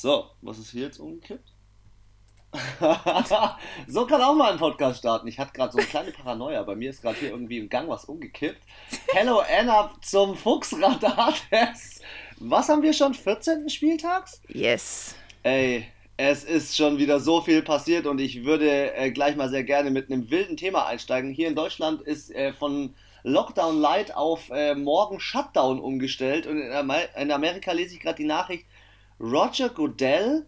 So, was ist hier jetzt umgekippt? so kann auch mal ein Podcast starten. Ich hatte gerade so eine kleine Paranoia. Bei mir ist gerade hier irgendwie im Gang was umgekippt. Hello Anna zum Fuchsradar-Test. Was haben wir schon? 14. Spieltags? Yes. Ey, es ist schon wieder so viel passiert und ich würde äh, gleich mal sehr gerne mit einem wilden Thema einsteigen. Hier in Deutschland ist äh, von Lockdown Light auf äh, morgen Shutdown umgestellt und in, Amer in Amerika lese ich gerade die Nachricht, Roger Goodell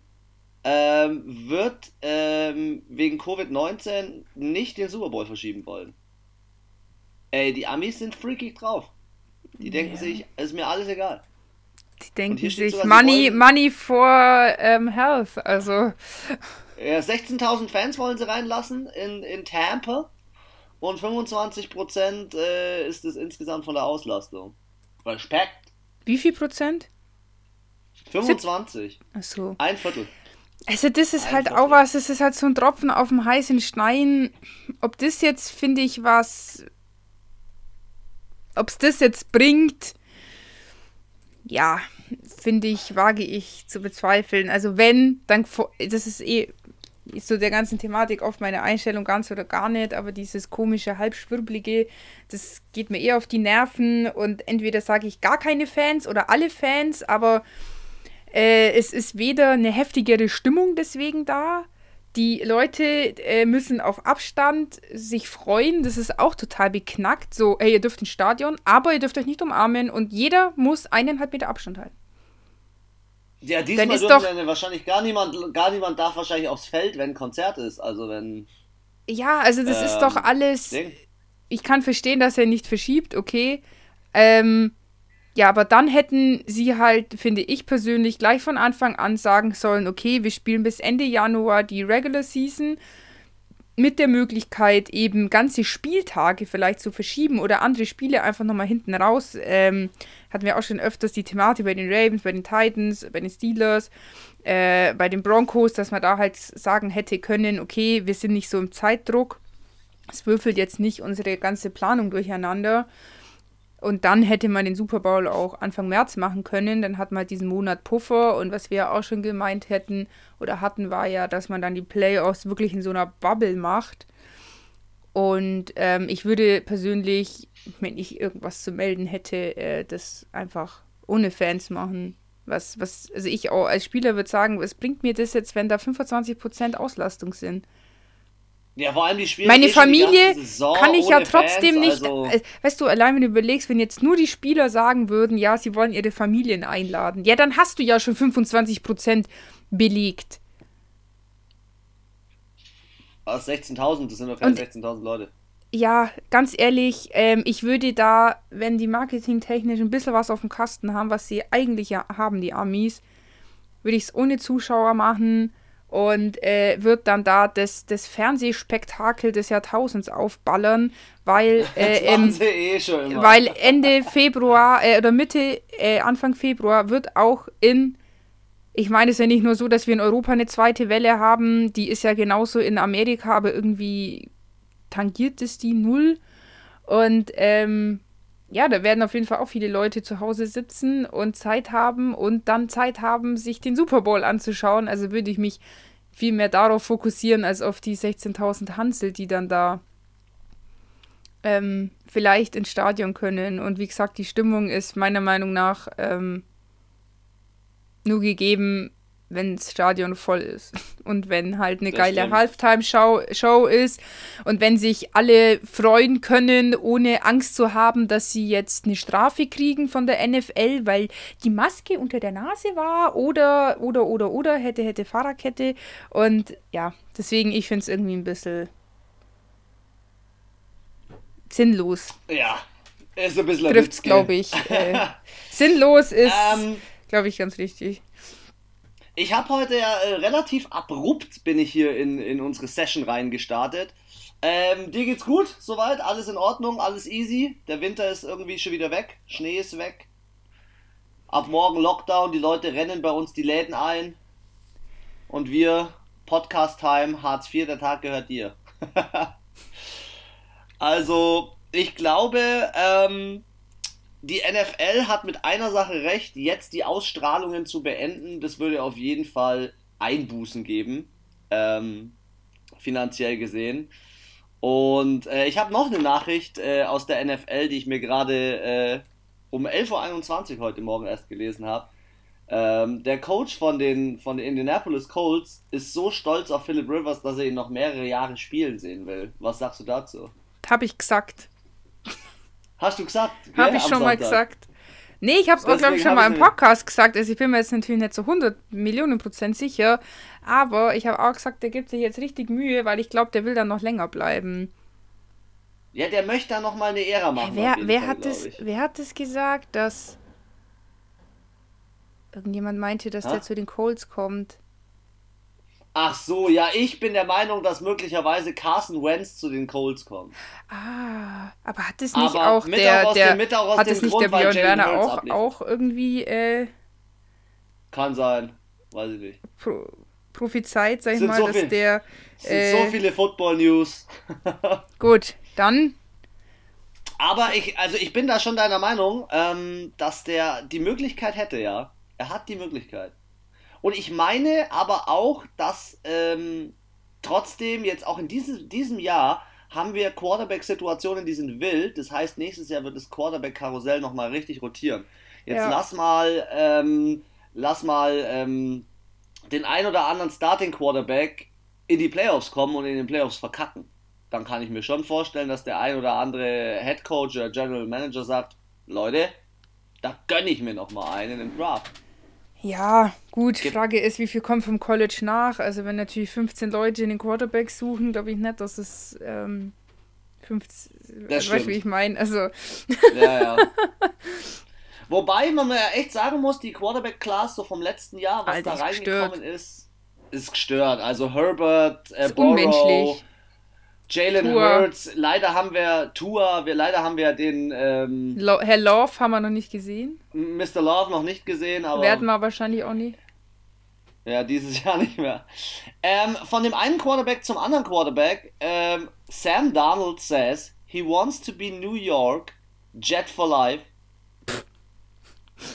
ähm, wird ähm, wegen Covid-19 nicht den Super Bowl verschieben wollen. Ey, die Amis sind freakig drauf. Die denken ja. sich, es ist mir alles egal. Die denken sich, Money, Money for ähm, Health, also. Ja, 16.000 Fans wollen sie reinlassen in, in Tampa und 25% äh, ist es insgesamt von der Auslastung. Respekt. Wie viel Prozent? 25. Ach so. Ein Viertel. Also das ist Ein halt Viertel. auch was, das ist halt so ein Tropfen auf dem heißen Stein. Ob das jetzt, finde ich, was... Ob es das jetzt bringt, ja, finde ich, wage ich zu bezweifeln. Also wenn, dann, das ist eh ist so der ganzen Thematik oft meine Einstellung ganz oder gar nicht, aber dieses komische, halbschwirbelige, das geht mir eher auf die Nerven und entweder sage ich gar keine Fans oder alle Fans, aber äh, es ist weder eine heftigere Stimmung deswegen da, die Leute äh, müssen auf Abstand sich freuen. Das ist auch total beknackt. So, hey, ihr dürft ins Stadion, aber ihr dürft euch nicht umarmen und jeder muss eineinhalb Meter Abstand halten. Ja, diesmal dann ist doch wahrscheinlich gar niemand, gar niemand darf wahrscheinlich aufs Feld, wenn ein Konzert ist. Also wenn. Ja, also das ähm, ist doch alles. Ding. Ich kann verstehen, dass er nicht verschiebt, okay. Ähm, ja, aber dann hätten sie halt, finde ich persönlich, gleich von Anfang an sagen sollen, okay, wir spielen bis Ende Januar die Regular Season mit der Möglichkeit, eben ganze Spieltage vielleicht zu verschieben oder andere Spiele einfach nochmal hinten raus. Ähm, hatten wir auch schon öfters die Thematik bei den Ravens, bei den Titans, bei den Steelers, äh, bei den Broncos, dass man da halt sagen hätte können, okay, wir sind nicht so im Zeitdruck. Es würfelt jetzt nicht unsere ganze Planung durcheinander. Und dann hätte man den Super Bowl auch Anfang März machen können. Dann hat man halt diesen Monat Puffer. Und was wir auch schon gemeint hätten oder hatten, war ja, dass man dann die Playoffs wirklich in so einer Bubble macht. Und ähm, ich würde persönlich, wenn ich irgendwas zu melden hätte, äh, das einfach ohne Fans machen. Was, was, also ich auch als Spieler würde sagen, was bringt mir das jetzt, wenn da 25% Auslastung sind? Ja, vor allem die Spieler. Meine Familie kann ich ja trotzdem Fans, nicht. Also äh, weißt du, allein wenn du überlegst, wenn jetzt nur die Spieler sagen würden, ja, sie wollen ihre Familien einladen, ja, dann hast du ja schon 25% belegt. Aus 16.000, das sind doch keine 16.000 Leute. Ja, ganz ehrlich, ähm, ich würde da, wenn die marketingtechnisch ein bisschen was auf dem Kasten haben, was sie eigentlich ja haben, die Amis, würde ich es ohne Zuschauer machen und äh, wird dann da das, das Fernsehspektakel des Jahrtausends aufballern, weil, äh, ähm, eh weil Ende Februar äh, oder Mitte, äh, Anfang Februar wird auch in ich meine, es ist ja nicht nur so, dass wir in Europa eine zweite Welle haben, die ist ja genauso in Amerika, aber irgendwie tangiert es die null. Und ähm, ja, da werden auf jeden Fall auch viele Leute zu Hause sitzen und Zeit haben und dann Zeit haben, sich den Super Bowl anzuschauen. Also würde ich mich viel mehr darauf fokussieren, als auf die 16.000 Hansel, die dann da ähm, vielleicht ins Stadion können. Und wie gesagt, die Stimmung ist meiner Meinung nach ähm, nur gegeben, wenn das Stadion voll ist. Und wenn halt eine das geile Halftime-Show Show ist und wenn sich alle freuen können, ohne Angst zu haben, dass sie jetzt eine Strafe kriegen von der NFL, weil die Maske unter der Nase war oder, oder, oder, oder, hätte, hätte Fahrradkette. Und ja, deswegen, ich finde es irgendwie ein bisschen sinnlos. Ja, ist ein bisschen Trifft's, glaube ich. äh, sinnlos ist. Ähm, Glaube ich ganz richtig. Ich habe heute ja äh, relativ abrupt bin ich hier in, in unsere Session reingestartet. Ähm, dir geht's gut, soweit? Alles in Ordnung, alles easy. Der Winter ist irgendwie schon wieder weg, Schnee ist weg. Ab morgen Lockdown, die Leute rennen bei uns die Läden ein. Und wir, Podcast Time, Hartz IV, der Tag gehört dir. also, ich glaube, ähm, die NFL hat mit einer Sache recht, jetzt die Ausstrahlungen zu beenden, das würde auf jeden Fall Einbußen geben, ähm, finanziell gesehen. Und äh, ich habe noch eine Nachricht äh, aus der NFL, die ich mir gerade äh, um 11.21 Uhr heute Morgen erst gelesen habe. Ähm, der Coach von den, von den Indianapolis Colts ist so stolz auf Philip Rivers, dass er ihn noch mehrere Jahre spielen sehen will. Was sagst du dazu? Habe ich gesagt. Hast du gesagt? Habe ich schon Sonntag? mal gesagt. Nee, ich habe es auch, glaube ich, schon mal im Podcast gesagt. Also ich bin mir jetzt natürlich nicht so 100 Millionen Prozent sicher. Aber ich habe auch gesagt, der gibt sich jetzt richtig Mühe, weil ich glaube, der will dann noch länger bleiben. Ja, der möchte dann noch mal eine Ära machen. Wer, wer, Fall, hat das, wer hat das gesagt, dass irgendjemand meinte, dass ha? der zu den Colts kommt? Ach so, ja, ich bin der Meinung, dass möglicherweise Carson Wentz zu den Colts kommt. Ah, aber hat es nicht aber auch der, der dem, hat es nicht Grund, der Björn Werner auch, auch irgendwie äh, Kann sein, weiß ich nicht. Pro, prophezeit, sag ich mal, so dass viel, der äh, sind so viele Football News. gut, dann aber ich, also ich bin da schon deiner Meinung, ähm, dass der die Möglichkeit hätte, ja. Er hat die Möglichkeit. Und ich meine aber auch, dass ähm, trotzdem jetzt auch in diesem, diesem Jahr haben wir Quarterback-Situationen, die sind wild. Das heißt, nächstes Jahr wird das Quarterback-Karussell nochmal richtig rotieren. Jetzt ja. lass mal, ähm, lass mal ähm, den ein oder anderen Starting-Quarterback in die Playoffs kommen und in den Playoffs verkacken. Dann kann ich mir schon vorstellen, dass der ein oder andere Head Coach oder General Manager sagt, Leute, da gönne ich mir nochmal einen im Draft. Ja, gut. Ge Frage ist, wie viel kommt vom College nach? Also, wenn natürlich 15 Leute in den Quarterback suchen, glaube ich nicht, dass es ähm, 15. Das weißt du, wie ich meine? Also. Ja, ja. Wobei man ja echt sagen muss, die Quarterback-Class so vom letzten Jahr, was Alter, da reingekommen gestört. ist, ist gestört. Also Herbert, äh, unmenschlich. Jalen Hurts, leider haben wir Tour, wir leider haben wir den ähm, Lo Herr Love haben wir noch nicht gesehen. Mr. Love noch nicht gesehen, aber werden wir wahrscheinlich auch nie. Ja, dieses Jahr nicht mehr. Ähm, von dem einen Quarterback zum anderen Quarterback. Ähm, Sam Donald says he wants to be New York, Jet for Life.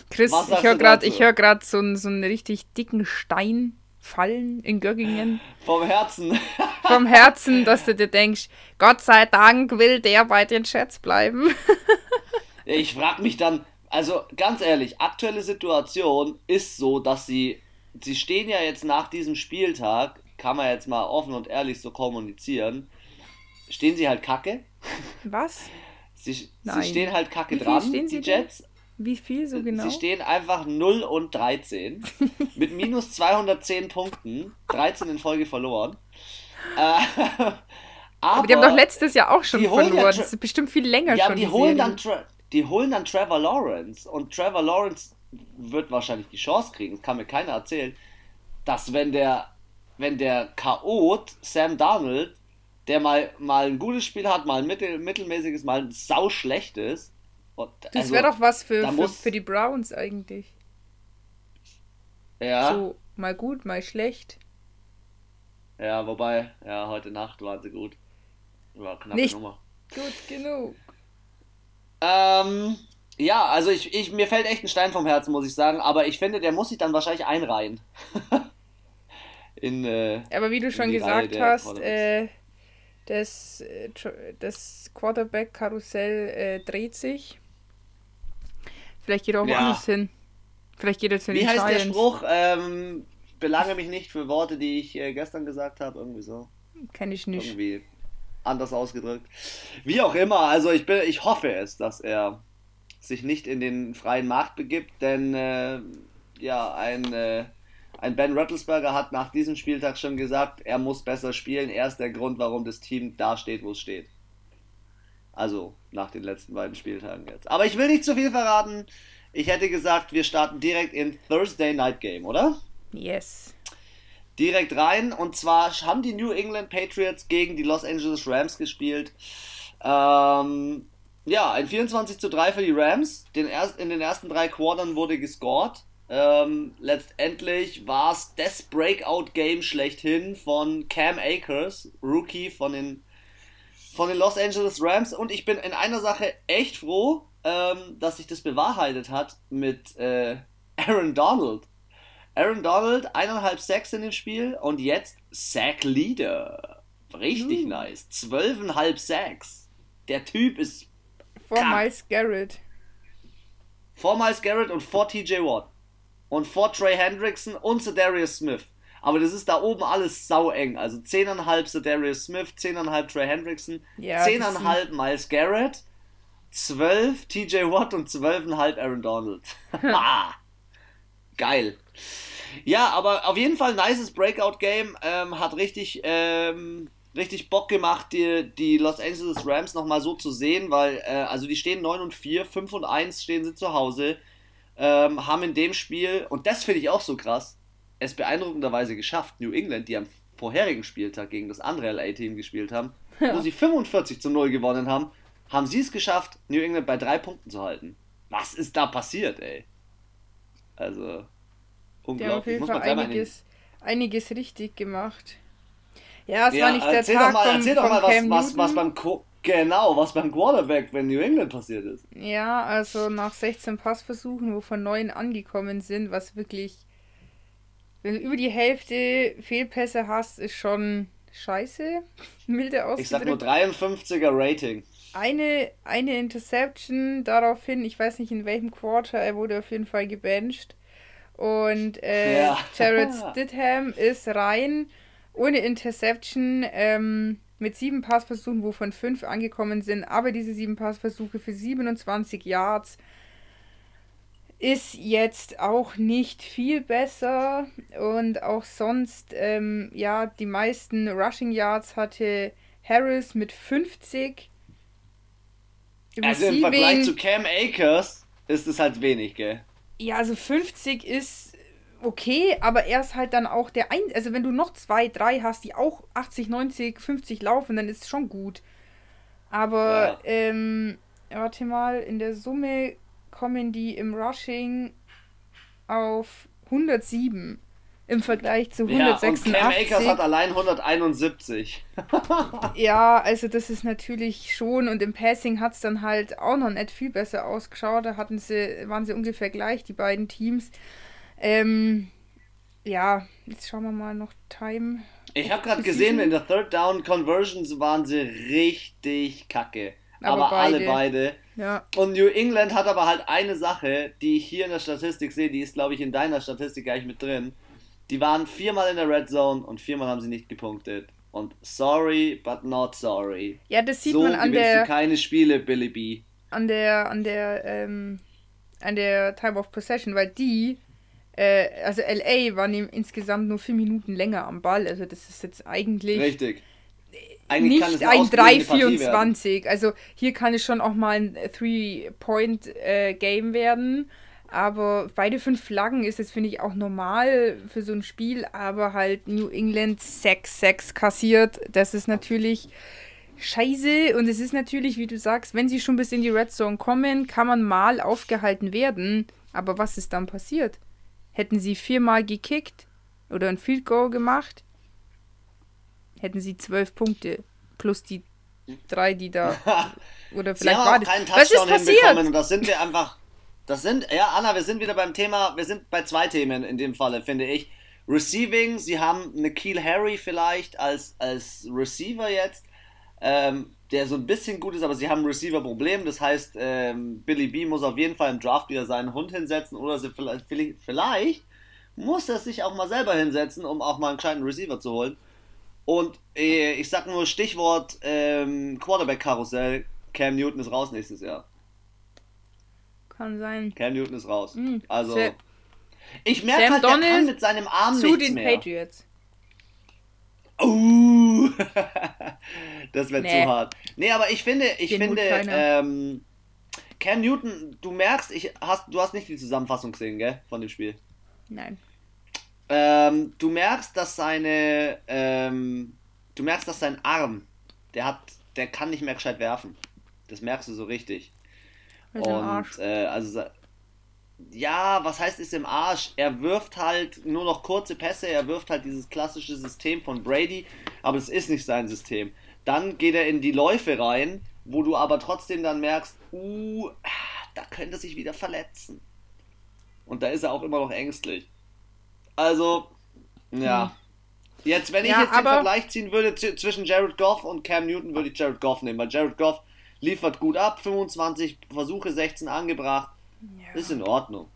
Chris, ich höre gerade hör so, so einen richtig dicken Stein fallen in Göggingen. Vom Herzen. Vom Herzen, dass du dir denkst, Gott sei Dank will der bei den Chats bleiben. ich frage mich dann, also ganz ehrlich, aktuelle Situation ist so, dass sie, sie stehen ja jetzt nach diesem Spieltag, kann man jetzt mal offen und ehrlich so kommunizieren, stehen sie halt kacke. Was? Sie, sie stehen halt kacke dran, die Jets. Denn? Wie viel so genau? Sie stehen einfach 0 und 13 mit minus 210 Punkten, 13 in Folge verloren. Äh, aber, aber, die haben doch letztes Jahr auch schon verloren. Ja das ist bestimmt viel länger ja, schon. Die, die holen, dann die holen dann Trevor Lawrence und Trevor Lawrence wird wahrscheinlich die Chance kriegen, das kann mir keiner erzählen, dass wenn der wenn der Chaot Sam Darnold, der mal, mal ein gutes Spiel hat, mal ein mittel, mittelmäßiges, mal ein sau schlechtes, und, das also, wäre doch was für, für, für, die Browns eigentlich. Ja. So, mal gut, mal schlecht. Ja, wobei, ja, heute Nacht waren sie gut. War knappe Nicht Nummer. Gut genug. Ähm, ja, also ich, ich, mir fällt echt ein Stein vom Herzen, muss ich sagen, aber ich finde, der muss sich dann wahrscheinlich einreihen. in, äh, aber wie du schon gesagt hast, äh, das, äh, das Quarterback-Karussell äh, dreht sich. Vielleicht geht er auch ja. woanders hin. Vielleicht geht er zu den Wie heißt Giants. der Spruch? Ähm, belange mich nicht für Worte, die ich äh, gestern gesagt habe. Irgendwie so. Kenn ich nicht. Irgendwie anders ausgedrückt. Wie auch immer, also ich, bin, ich hoffe es, dass er sich nicht in den freien Markt begibt, denn äh, ja, ein, äh, ein Ben Rattlesberger hat nach diesem Spieltag schon gesagt, er muss besser spielen. Er ist der Grund, warum das Team da steht, wo es steht. Also nach den letzten beiden Spieltagen jetzt. Aber ich will nicht zu viel verraten. Ich hätte gesagt, wir starten direkt in Thursday Night Game, oder? Yes. Direkt rein. Und zwar haben die New England Patriots gegen die Los Angeles Rams gespielt. Ähm, ja, ein 24 zu 3 für die Rams. Den erst, in den ersten drei Quartern wurde gescored. Ähm, letztendlich war es das Breakout-Game schlechthin von Cam Akers, Rookie von den von den Los Angeles Rams und ich bin in einer Sache echt froh. ähm, dass sich das bewahrheitet hat mit äh, Aaron Donald. Aaron Donald, eineinhalb Sacks in dem Spiel und jetzt Sack Leader. Richtig uh. nice. Zwölfeinhalb Sacks. Der Typ ist. Vor Miles Garrett. Vor Miles Garrett und vor TJ Watt. Und vor Trey Hendrickson und Darius Smith. Aber das ist da oben alles sau eng. Also 10,5 Darius Smith, 10,5 Trey Hendrickson, ja, 10,5 Miles Garrett, 12 TJ Watt und 12,5 Aaron Donald. Geil. Ja, aber auf jeden Fall ein nices Breakout-Game. Ähm, hat richtig, ähm, richtig Bock gemacht, die, die Los Angeles Rams nochmal so zu sehen, weil, äh, also die stehen 9 und 4, 5 und 1 stehen sie zu Hause, ähm, haben in dem Spiel, und das finde ich auch so krass, es beeindruckenderweise geschafft, New England, die am vorherigen Spieltag gegen das andere LA-Team gespielt haben, ja. wo sie 45 zu 0 gewonnen haben, haben sie es geschafft, New England bei drei Punkten zu halten. Was ist da passiert, ey? Also, unglaublich. auf jeden Fall einiges, einiges richtig gemacht. Ja, es ja, war nicht der Tag doch mal, vom, Erzähl doch mal, was, was, was, beim Co genau, was beim Quarterback wenn New England passiert ist. Ja, also nach 16 Passversuchen, wovon 9 angekommen sind, was wirklich, wenn du über die Hälfte Fehlpässe hast, ist schon scheiße. Milde ausgedrückt. Ich sag nur 53er Rating. Eine, eine Interception daraufhin, ich weiß nicht in welchem Quarter, er wurde auf jeden Fall gebencht. Und äh, ja. Jared Stidham ist rein ohne Interception ähm, mit sieben Passversuchen, wovon fünf angekommen sind. Aber diese sieben Passversuche für 27 Yards ist jetzt auch nicht viel besser. Und auch sonst, ähm, ja, die meisten Rushing Yards hatte Harris mit 50. Also im Vergleich zu Cam Akers ist es halt wenig, gell? Ja, also 50 ist okay, aber er ist halt dann auch der ein. Also wenn du noch zwei, drei hast, die auch 80, 90, 50 laufen, dann ist es schon gut. Aber, ja. ähm, warte mal, in der Summe kommen die im Rushing auf 107 im Vergleich zu 186. Ja, und Cam Akers hat allein 171. ja, also das ist natürlich schon und im Passing hat es dann halt auch noch nicht viel besser ausgeschaut. Da hatten sie, waren sie ungefähr gleich, die beiden Teams. Ähm, ja, jetzt schauen wir mal noch Time. Ich habe gerade gesehen, in der Third Down Conversions waren sie richtig kacke. Aber, aber beide. alle beide. Ja. Und New England hat aber halt eine Sache, die ich hier in der Statistik sehe, die ist, glaube ich, in deiner Statistik gleich mit drin. Die waren viermal in der Red Zone und viermal haben sie nicht gepunktet. Und sorry, but not sorry. Ja, das sieht so man an der. Du keine Spiele, Billy B. An der, an der, ähm, an der Time of Possession, weil die, äh, also LA waren insgesamt nur vier Minuten länger am Ball. Also das ist jetzt eigentlich. Richtig. Eigentlich nicht ein 3-24. Also hier kann es schon auch mal ein Three-Point-Game äh, werden. Aber beide fünf Flaggen ist jetzt, finde ich, auch normal für so ein Spiel. Aber halt New England 6-6 kassiert. Das ist natürlich scheiße. Und es ist natürlich, wie du sagst, wenn sie schon bis in die Red Zone kommen, kann man mal aufgehalten werden. Aber was ist dann passiert? Hätten sie viermal gekickt oder ein Field Goal gemacht, hätten sie zwölf Punkte. Plus die drei, die da. Oder vielleicht war das. Was ist passiert? Und das sind wir einfach das sind, ja, Anna, wir sind wieder beim Thema, wir sind bei zwei Themen in dem Falle, finde ich. Receiving, sie haben Keel Harry vielleicht als, als Receiver jetzt, ähm, der so ein bisschen gut ist, aber sie haben ein Receiver-Problem. Das heißt, ähm, Billy B muss auf jeden Fall im Draft wieder seinen Hund hinsetzen oder sie vielleicht, vielleicht muss er sich auch mal selber hinsetzen, um auch mal einen kleinen Receiver zu holen. Und äh, ich sag nur Stichwort ähm, Quarterback-Karussell, Cam Newton ist raus nächstes Jahr. Kann sein. Cam Newton ist raus. Mhm. Also. Sam ich merke halt, Donald er kann mit seinem Arm zu nichts den mehr. Patriots. Uh, das wäre nee. zu hart. Nee, aber ich finde, ich Den finde, ähm, Cam Newton, du merkst, ich hast, du hast nicht die Zusammenfassung gesehen, gell, von dem Spiel. Nein. Ähm, du merkst, dass seine, ähm, du merkst, dass sein Arm, der hat, der kann nicht mehr gescheit werfen. Das merkst du so richtig. Mit und äh, also ja, was heißt ist im Arsch? Er wirft halt nur noch kurze Pässe, er wirft halt dieses klassische System von Brady, aber es ist nicht sein System. Dann geht er in die Läufe rein, wo du aber trotzdem dann merkst, uh, da könnte sich wieder verletzen. Und da ist er auch immer noch ängstlich. Also, ja. Hm. Jetzt, wenn ich ja, jetzt den Vergleich ziehen würde zwischen Jared Goff und Cam Newton, würde ich Jared Goff nehmen, weil Jared Goff liefert gut ab, 25 Versuche, 16 angebracht. Ja. Ist in Ordnung.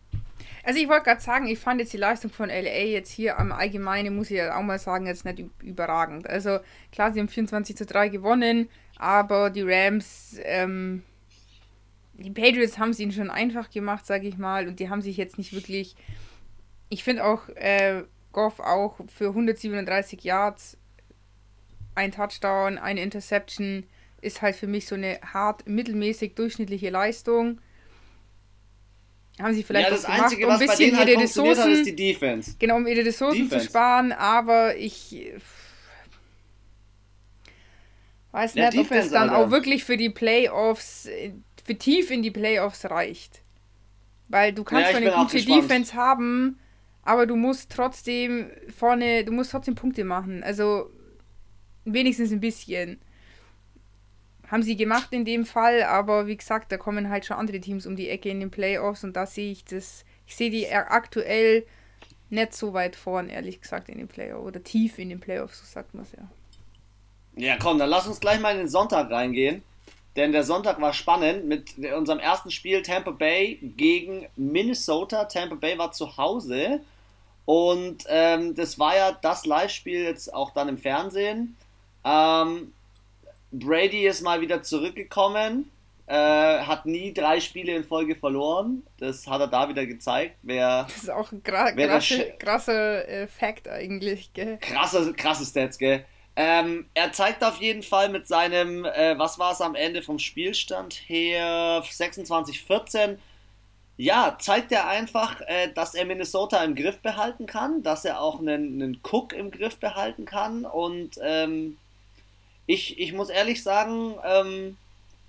Also ich wollte gerade sagen, ich fand jetzt die Leistung von LA jetzt hier am Allgemeinen, muss ich ja auch mal sagen, jetzt nicht überragend. Also klar, sie haben 24 zu 3 gewonnen, aber die Rams, ähm, die Patriots haben es ihnen schon einfach gemacht, sage ich mal, und die haben sich jetzt nicht wirklich, ich finde auch äh, Goff auch für 137 Yards, ein Touchdown, eine Interception, ist halt für mich so eine hart mittelmäßig durchschnittliche Leistung haben sie vielleicht ja, das gemacht, Einzige, um ein bisschen ihre halt Ressourcen, hat, ist die Defense. Genau, um ihre Ressourcen Defense. zu sparen, aber ich weiß ja, nicht, Defense, ob es dann Alter. auch wirklich für die Playoffs, für tief in die Playoffs reicht. Weil du kannst ja, eine gute Defense haben, aber du musst trotzdem vorne, du musst trotzdem Punkte machen. Also wenigstens ein bisschen haben sie gemacht in dem Fall, aber wie gesagt, da kommen halt schon andere Teams um die Ecke in den Playoffs und da sehe ich das, ich sehe die aktuell nicht so weit vorn, ehrlich gesagt, in den Playoffs oder tief in den Playoffs, so sagt man es ja. Ja, komm, dann lass uns gleich mal in den Sonntag reingehen. Denn der Sonntag war spannend mit unserem ersten Spiel Tampa Bay gegen Minnesota. Tampa Bay war zu Hause und ähm, das war ja das Live-Spiel jetzt auch dann im Fernsehen. Ähm, Brady ist mal wieder zurückgekommen, äh, hat nie drei Spiele in Folge verloren. Das hat er da wieder gezeigt. Wer, das ist auch ein gra krasse, krasser äh, Fact eigentlich, gell? Krasse, krasse Stats, gell? Ähm, er zeigt auf jeden Fall mit seinem, äh, was war es am Ende vom Spielstand her, 26-14, ja, zeigt er einfach, äh, dass er Minnesota im Griff behalten kann, dass er auch einen, einen Cook im Griff behalten kann. Und ähm, ich, ich muss ehrlich sagen, ähm,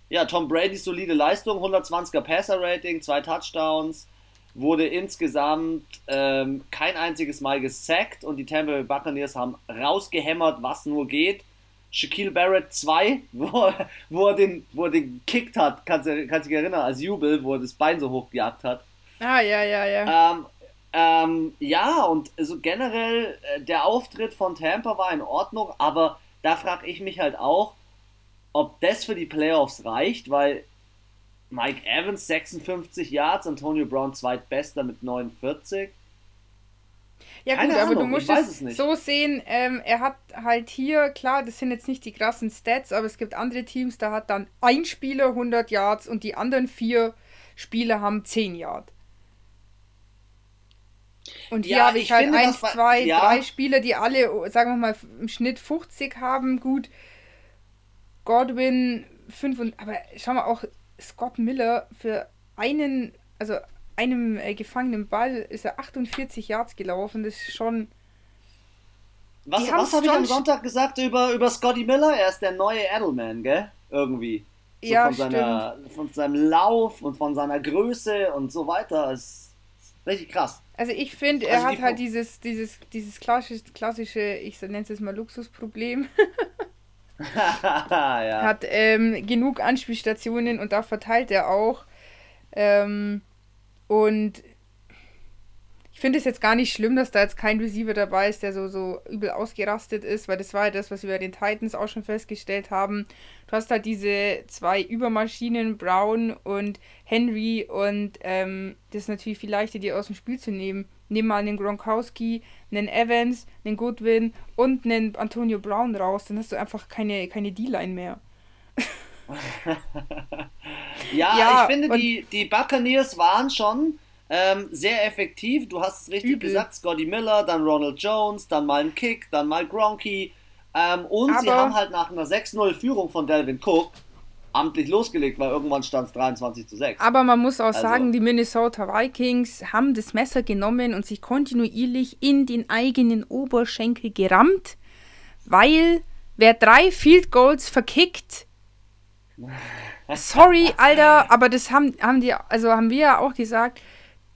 ja, Tom Brady's solide Leistung, 120er Passer-Rating, zwei Touchdowns, wurde insgesamt ähm, kein einziges Mal gesackt und die Tampa Bay Buccaneers haben rausgehämmert, was nur geht. Shaquille Barrett 2, wo, wo, er den, wo er den kickt hat, kannst du kannst dich erinnern, als Jubel, wo er das Bein so hoch gejagt hat. Ah, ja, ja, ja. Ähm, ähm, ja, und so generell, äh, der Auftritt von Tampa war in Ordnung, aber da frage ich mich halt auch, ob das für die Playoffs reicht, weil Mike Evans 56 Yards, Antonio Brown zweitbester mit 49. Ja Keine gut, Ahnung, aber du musst es, es so sehen, ähm, er hat halt hier, klar, das sind jetzt nicht die krassen Stats, aber es gibt andere Teams, da hat dann ein Spieler 100 Yards und die anderen vier Spieler haben 10 Yards. Und hier ja, habe ich, ich, halt finde, eins, zwei, ja. drei Spieler, die alle, sagen wir mal, im Schnitt 50 haben. Gut, Godwin 5 und. Aber schau mal, auch Scott Miller für einen, also einem äh, gefangenen Ball ist er 48 Yards gelaufen. Das ist schon. Was, was habe ich am Sonntag gesagt über, über Scotty Miller? Er ist der neue Edelman, gell? Irgendwie. So ja, von, seiner, von seinem Lauf und von seiner Größe und so weiter. Das ist richtig krass. Also ich finde, er also hat halt dieses, dieses, dieses klassische, klassische, ich nenne es jetzt mal Luxusproblem. ja. Hat ähm, genug Anspielstationen und da verteilt er auch. Ähm, und finde es jetzt gar nicht schlimm, dass da jetzt kein Receiver dabei ist, der so, so übel ausgerastet ist, weil das war ja das, was wir bei den Titans auch schon festgestellt haben. Du hast halt diese zwei Übermaschinen, Brown und Henry, und ähm, das ist natürlich viel leichter, die aus dem Spiel zu nehmen. Nimm mal einen Gronkowski, einen Evans, einen Goodwin und einen Antonio Brown raus, dann hast du einfach keine, keine D-Line mehr. ja, ja, ich finde, die, die Buccaneers waren schon ähm, sehr effektiv. Du hast es richtig Übel. gesagt, Scotty Miller, dann Ronald Jones, dann mal ein Kick, dann mal Gronky. Ähm, und Aber sie haben halt nach einer 6-0-Führung von Delvin Cook amtlich losgelegt, weil irgendwann stand es 23 zu 6. Aber man muss auch also, sagen, die Minnesota Vikings haben das Messer genommen und sich kontinuierlich in den eigenen Oberschenkel gerammt, weil wer drei Field Goals verkickt, sorry, Alter, aber das haben, haben die, also haben wir ja auch gesagt,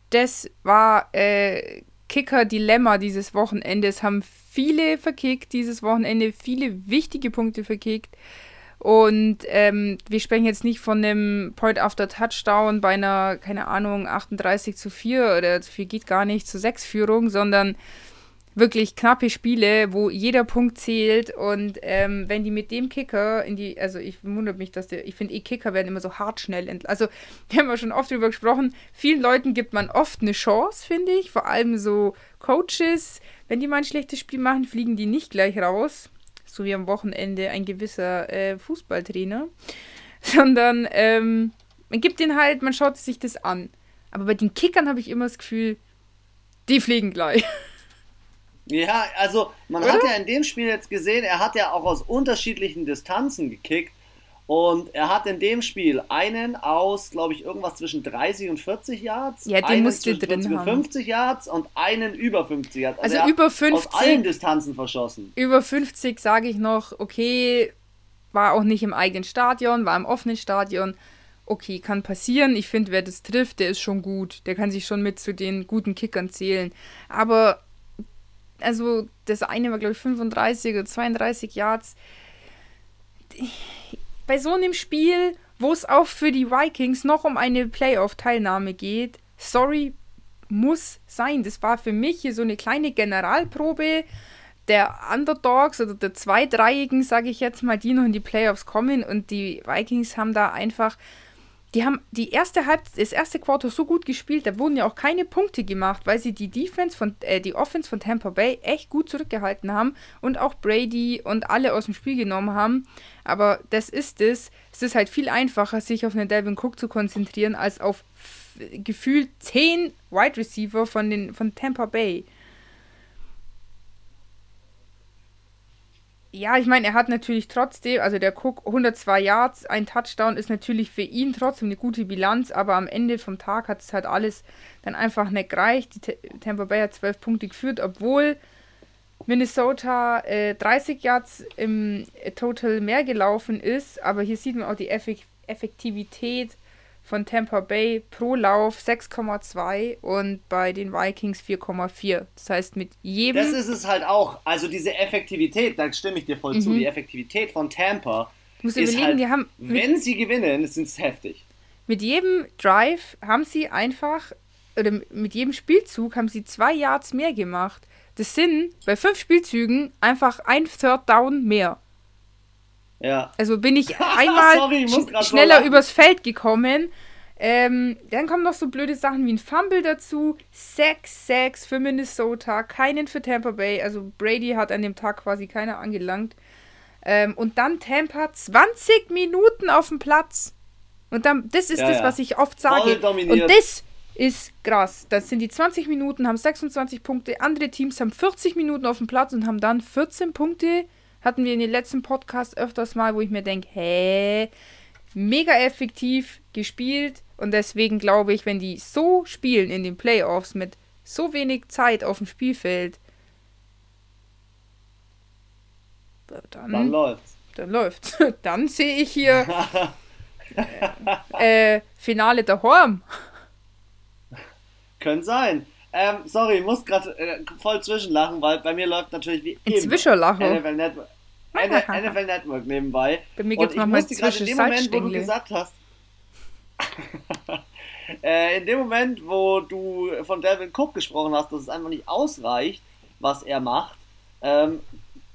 das war äh, Kicker-Dilemma dieses Wochenendes. Haben viele verkickt dieses Wochenende, viele wichtige Punkte verkickt. Und ähm, wir sprechen jetzt nicht von einem Point after Touchdown bei einer, keine Ahnung, 38 zu 4 oder zu 4 geht gar nicht, zu 6 Führung, sondern wirklich knappe Spiele, wo jeder Punkt zählt. Und ähm, wenn die mit dem Kicker in die, also ich wundere mich, dass der, ich finde eh Kicker werden immer so hart schnell, ent also wir haben ja schon oft drüber gesprochen, vielen Leuten gibt man oft eine Chance, finde ich, vor allem so Coaches, wenn die mal ein schlechtes Spiel machen, fliegen die nicht gleich raus, so wie am Wochenende ein gewisser äh, Fußballtrainer, sondern ähm, man gibt den halt, man schaut sich das an. Aber bei den Kickern habe ich immer das Gefühl, die fliegen gleich. Ja, also man Oder? hat ja in dem Spiel jetzt gesehen, er hat ja auch aus unterschiedlichen Distanzen gekickt. Und er hat in dem Spiel einen aus, glaube ich, irgendwas zwischen 30 und 40 Yards. Ja, den musste drin haben. 50 Yards und einen über 50 Yards. Also, also über 50. Aus allen Distanzen verschossen. Über 50 sage ich noch, okay, war auch nicht im eigenen Stadion, war im offenen Stadion. Okay, kann passieren. Ich finde, wer das trifft, der ist schon gut. Der kann sich schon mit zu den guten Kickern zählen. Aber also das eine war, glaube ich, 35 oder 32 Yards. Bei so einem Spiel, wo es auch für die Vikings noch um eine Playoff-Teilnahme geht, sorry, muss sein. Das war für mich hier so eine kleine Generalprobe der Underdogs oder der Zweidreiigen, sage ich jetzt mal, die noch in die Playoffs kommen. Und die Vikings haben da einfach die haben die erste Halb das erste Quartal so gut gespielt, da wurden ja auch keine Punkte gemacht, weil sie die Defense von äh, die Offense von Tampa Bay echt gut zurückgehalten haben und auch Brady und alle aus dem Spiel genommen haben. Aber das ist es. Es ist halt viel einfacher, sich auf einen Delvin Cook zu konzentrieren, als auf gefühlt zehn Wide Receiver von den von Tampa Bay. Ja, ich meine, er hat natürlich trotzdem, also der Cook 102 Yards, ein Touchdown ist natürlich für ihn trotzdem eine gute Bilanz, aber am Ende vom Tag hat es halt alles dann einfach nicht gereicht. Die Tampa Bay hat 12 Punkte geführt, obwohl Minnesota äh, 30 Yards im Total mehr gelaufen ist, aber hier sieht man auch die Effektivität von Tampa Bay pro Lauf 6,2 und bei den Vikings 4,4. Das heißt, mit jedem. Das ist es halt auch. Also diese Effektivität, da stimme ich dir voll mhm. zu. Die Effektivität von Tampa. Du musst ist überlegen, halt, die haben. Wenn sie gewinnen, sind es heftig. Mit jedem Drive haben sie einfach, oder mit jedem Spielzug haben sie zwei Yards mehr gemacht. Das sind bei fünf Spielzügen einfach ein Third Down mehr. Ja. Also bin ich einmal Sorry, sch schneller so übers Feld gekommen. Ähm, dann kommen noch so blöde Sachen wie ein Fumble dazu. 6-6 für Minnesota, keinen für Tampa Bay. Also Brady hat an dem Tag quasi keiner angelangt. Ähm, und dann Tampa 20 Minuten auf dem Platz. Und dann, das ist ja, das, ja. was ich oft sage. Und das ist krass. Das sind die 20 Minuten, haben 26 Punkte. Andere Teams haben 40 Minuten auf dem Platz und haben dann 14 Punkte hatten wir in den letzten Podcasts öfters mal, wo ich mir denke, hä, mega effektiv gespielt und deswegen glaube ich, wenn die so spielen in den Playoffs mit so wenig Zeit auf dem Spielfeld, dann, dann läuft's. Dann läuft's. Dann sehe ich hier äh, äh, Finale der Horm. Könnte sein. Ähm, sorry, ich muss gerade äh, voll zwischenlachen, weil bei mir läuft natürlich wie immer Zwischenlachen. NFL Network. NFL Network nebenbei. Bei mir gibt es nochmal gerade in dem Moment, wo du gesagt hast, äh, in dem Moment, wo du von Delvin Cook gesprochen hast, dass es einfach nicht ausreicht, was er macht, ähm,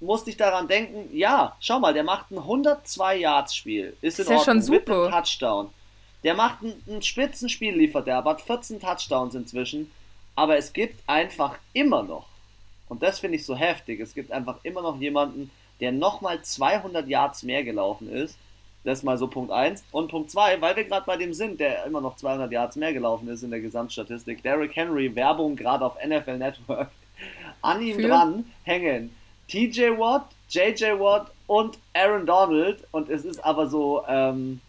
musste ich daran denken, ja, schau mal, der macht ein 102 Yards Spiel. Ist in ist Ordnung, ja schon super. mit einem Touchdown. Der macht ein, ein Spitzenspiel, liefert der, aber hat 14 Touchdowns inzwischen. Aber es gibt einfach immer noch, und das finde ich so heftig, es gibt einfach immer noch jemanden, der nochmal 200 Yards mehr gelaufen ist. Das ist mal so Punkt 1. Und Punkt 2, weil wir gerade bei dem sind, der immer noch 200 Yards mehr gelaufen ist in der Gesamtstatistik. Derrick Henry, Werbung gerade auf NFL Network. An ihm Für? dran hängen TJ Watt, JJ Watt und Aaron Donald. Und es ist aber so ähm,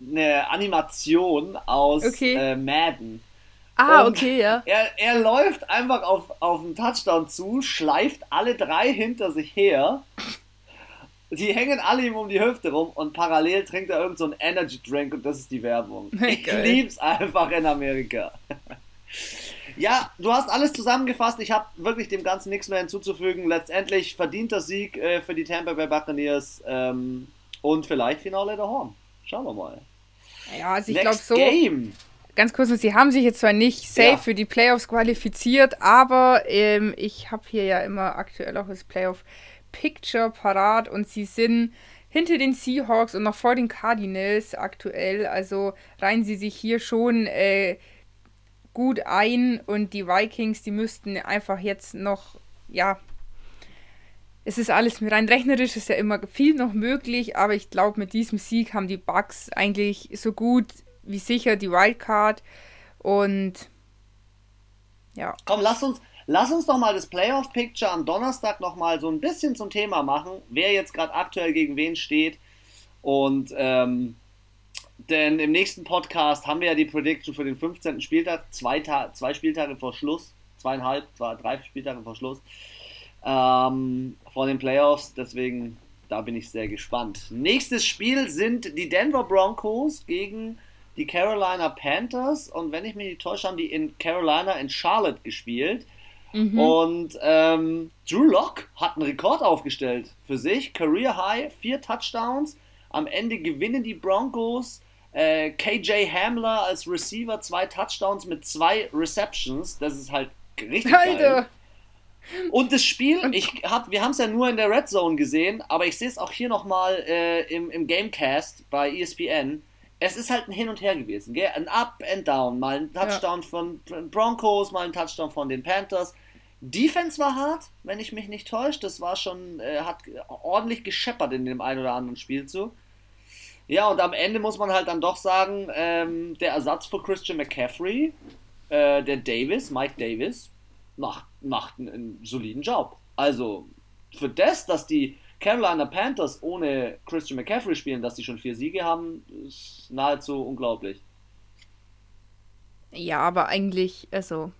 eine Animation aus okay. äh, Madden. Ah, und okay, ja. Er, er läuft einfach auf, auf einen Touchdown zu, schleift alle drei hinter sich her. Die hängen alle ihm um die Hüfte rum und parallel trinkt er irgendeinen so Energy Drink und das ist die Werbung. Ich lieb's einfach in Amerika. Ja, du hast alles zusammengefasst. Ich habe wirklich dem Ganzen nichts mehr hinzuzufügen. Letztendlich verdienter Sieg äh, für die Tampa Bay Buccaneers. Ähm, und vielleicht Finale der Horn. Schauen wir mal. Ja, also ich glaube so. Game. Ganz kurz, sie haben sich jetzt zwar nicht safe ja. für die Playoffs qualifiziert, aber ähm, ich habe hier ja immer aktuell auch das Playoff Picture parat und sie sind hinter den Seahawks und noch vor den Cardinals aktuell. Also reihen sie sich hier schon äh, gut ein und die Vikings, die müssten einfach jetzt noch, ja, es ist alles rein rechnerisch, ist ja immer viel noch möglich, aber ich glaube, mit diesem Sieg haben die Bucks eigentlich so gut wie sicher die Wildcard und ja. Komm, lass uns, lass uns doch mal das Playoff-Picture am Donnerstag noch mal so ein bisschen zum Thema machen, wer jetzt gerade aktuell gegen wen steht und ähm, denn im nächsten Podcast haben wir ja die Prediction für den 15. Spieltag, zwei, Ta zwei Spieltage vor Schluss, zweieinhalb, zwei, drei Spieltage vor Schluss ähm, vor den Playoffs. Deswegen, da bin ich sehr gespannt. Nächstes Spiel sind die Denver Broncos gegen die Carolina Panthers. Und wenn ich mich nicht täusche, haben die in Carolina in Charlotte gespielt. Mhm. Und ähm, Drew Locke hat einen Rekord aufgestellt für sich. Career High, vier Touchdowns. Am Ende gewinnen die Broncos. Äh, KJ Hamler als Receiver, zwei Touchdowns mit zwei Receptions. Das ist halt richtig Alter. geil. Und das Spiel, ich hab, wir haben es ja nur in der Red Zone gesehen, aber ich sehe es auch hier nochmal äh, im, im Gamecast bei ESPN. Es ist halt ein Hin und Her gewesen, gell? ein Up and Down. Mal ein Touchdown ja. von Broncos, mal ein Touchdown von den Panthers. Defense war hart, wenn ich mich nicht täusche. Das war schon, äh, hat ordentlich gescheppert in dem einen oder anderen Spielzug. Ja, und am Ende muss man halt dann doch sagen, ähm, der Ersatz für Christian McCaffrey, äh, der Davis, Mike Davis, macht, macht einen, einen soliden Job. Also für das, dass die Carolina Panthers ohne Christian McCaffrey spielen, dass sie schon vier Siege haben, ist nahezu unglaublich. Ja, aber eigentlich, also.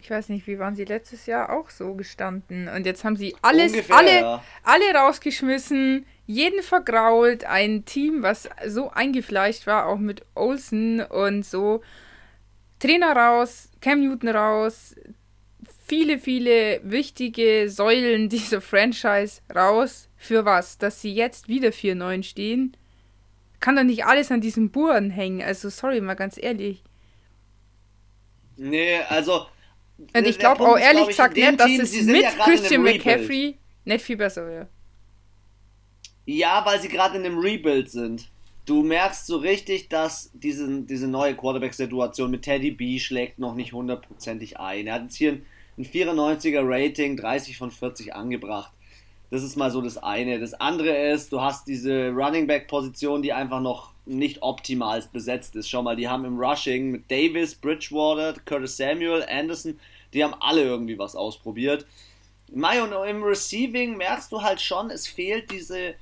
Ich weiß nicht, wie waren sie letztes Jahr auch so gestanden? Und jetzt haben sie alles, Ungefähr, alle, ja. alle rausgeschmissen, jeden vergrault, ein Team, was so eingefleischt war, auch mit Olsen und so. Trainer raus, Cam Newton raus, viele, viele wichtige Säulen dieser Franchise raus. Für was? Dass sie jetzt wieder 4-9 stehen? Kann doch nicht alles an diesen Buren hängen. Also, sorry, mal ganz ehrlich. Nee, also. Und ich glaube auch ehrlich gesagt nicht, dass Team, es mit ja Christian McCaffrey nicht viel besser wäre. Ja, weil sie gerade in einem Rebuild sind du merkst so richtig, dass diese, diese neue Quarterback-Situation mit Teddy B schlägt noch nicht hundertprozentig ein. Er hat jetzt hier ein, ein 94er Rating, 30 von 40 angebracht. Das ist mal so das eine. Das andere ist, du hast diese Running Back-Position, die einfach noch nicht optimal besetzt ist. Schau mal, die haben im Rushing mit Davis, Bridgewater, Curtis Samuel, Anderson, die haben alle irgendwie was ausprobiert. Mai und im Receiving merkst du halt schon, es fehlt diese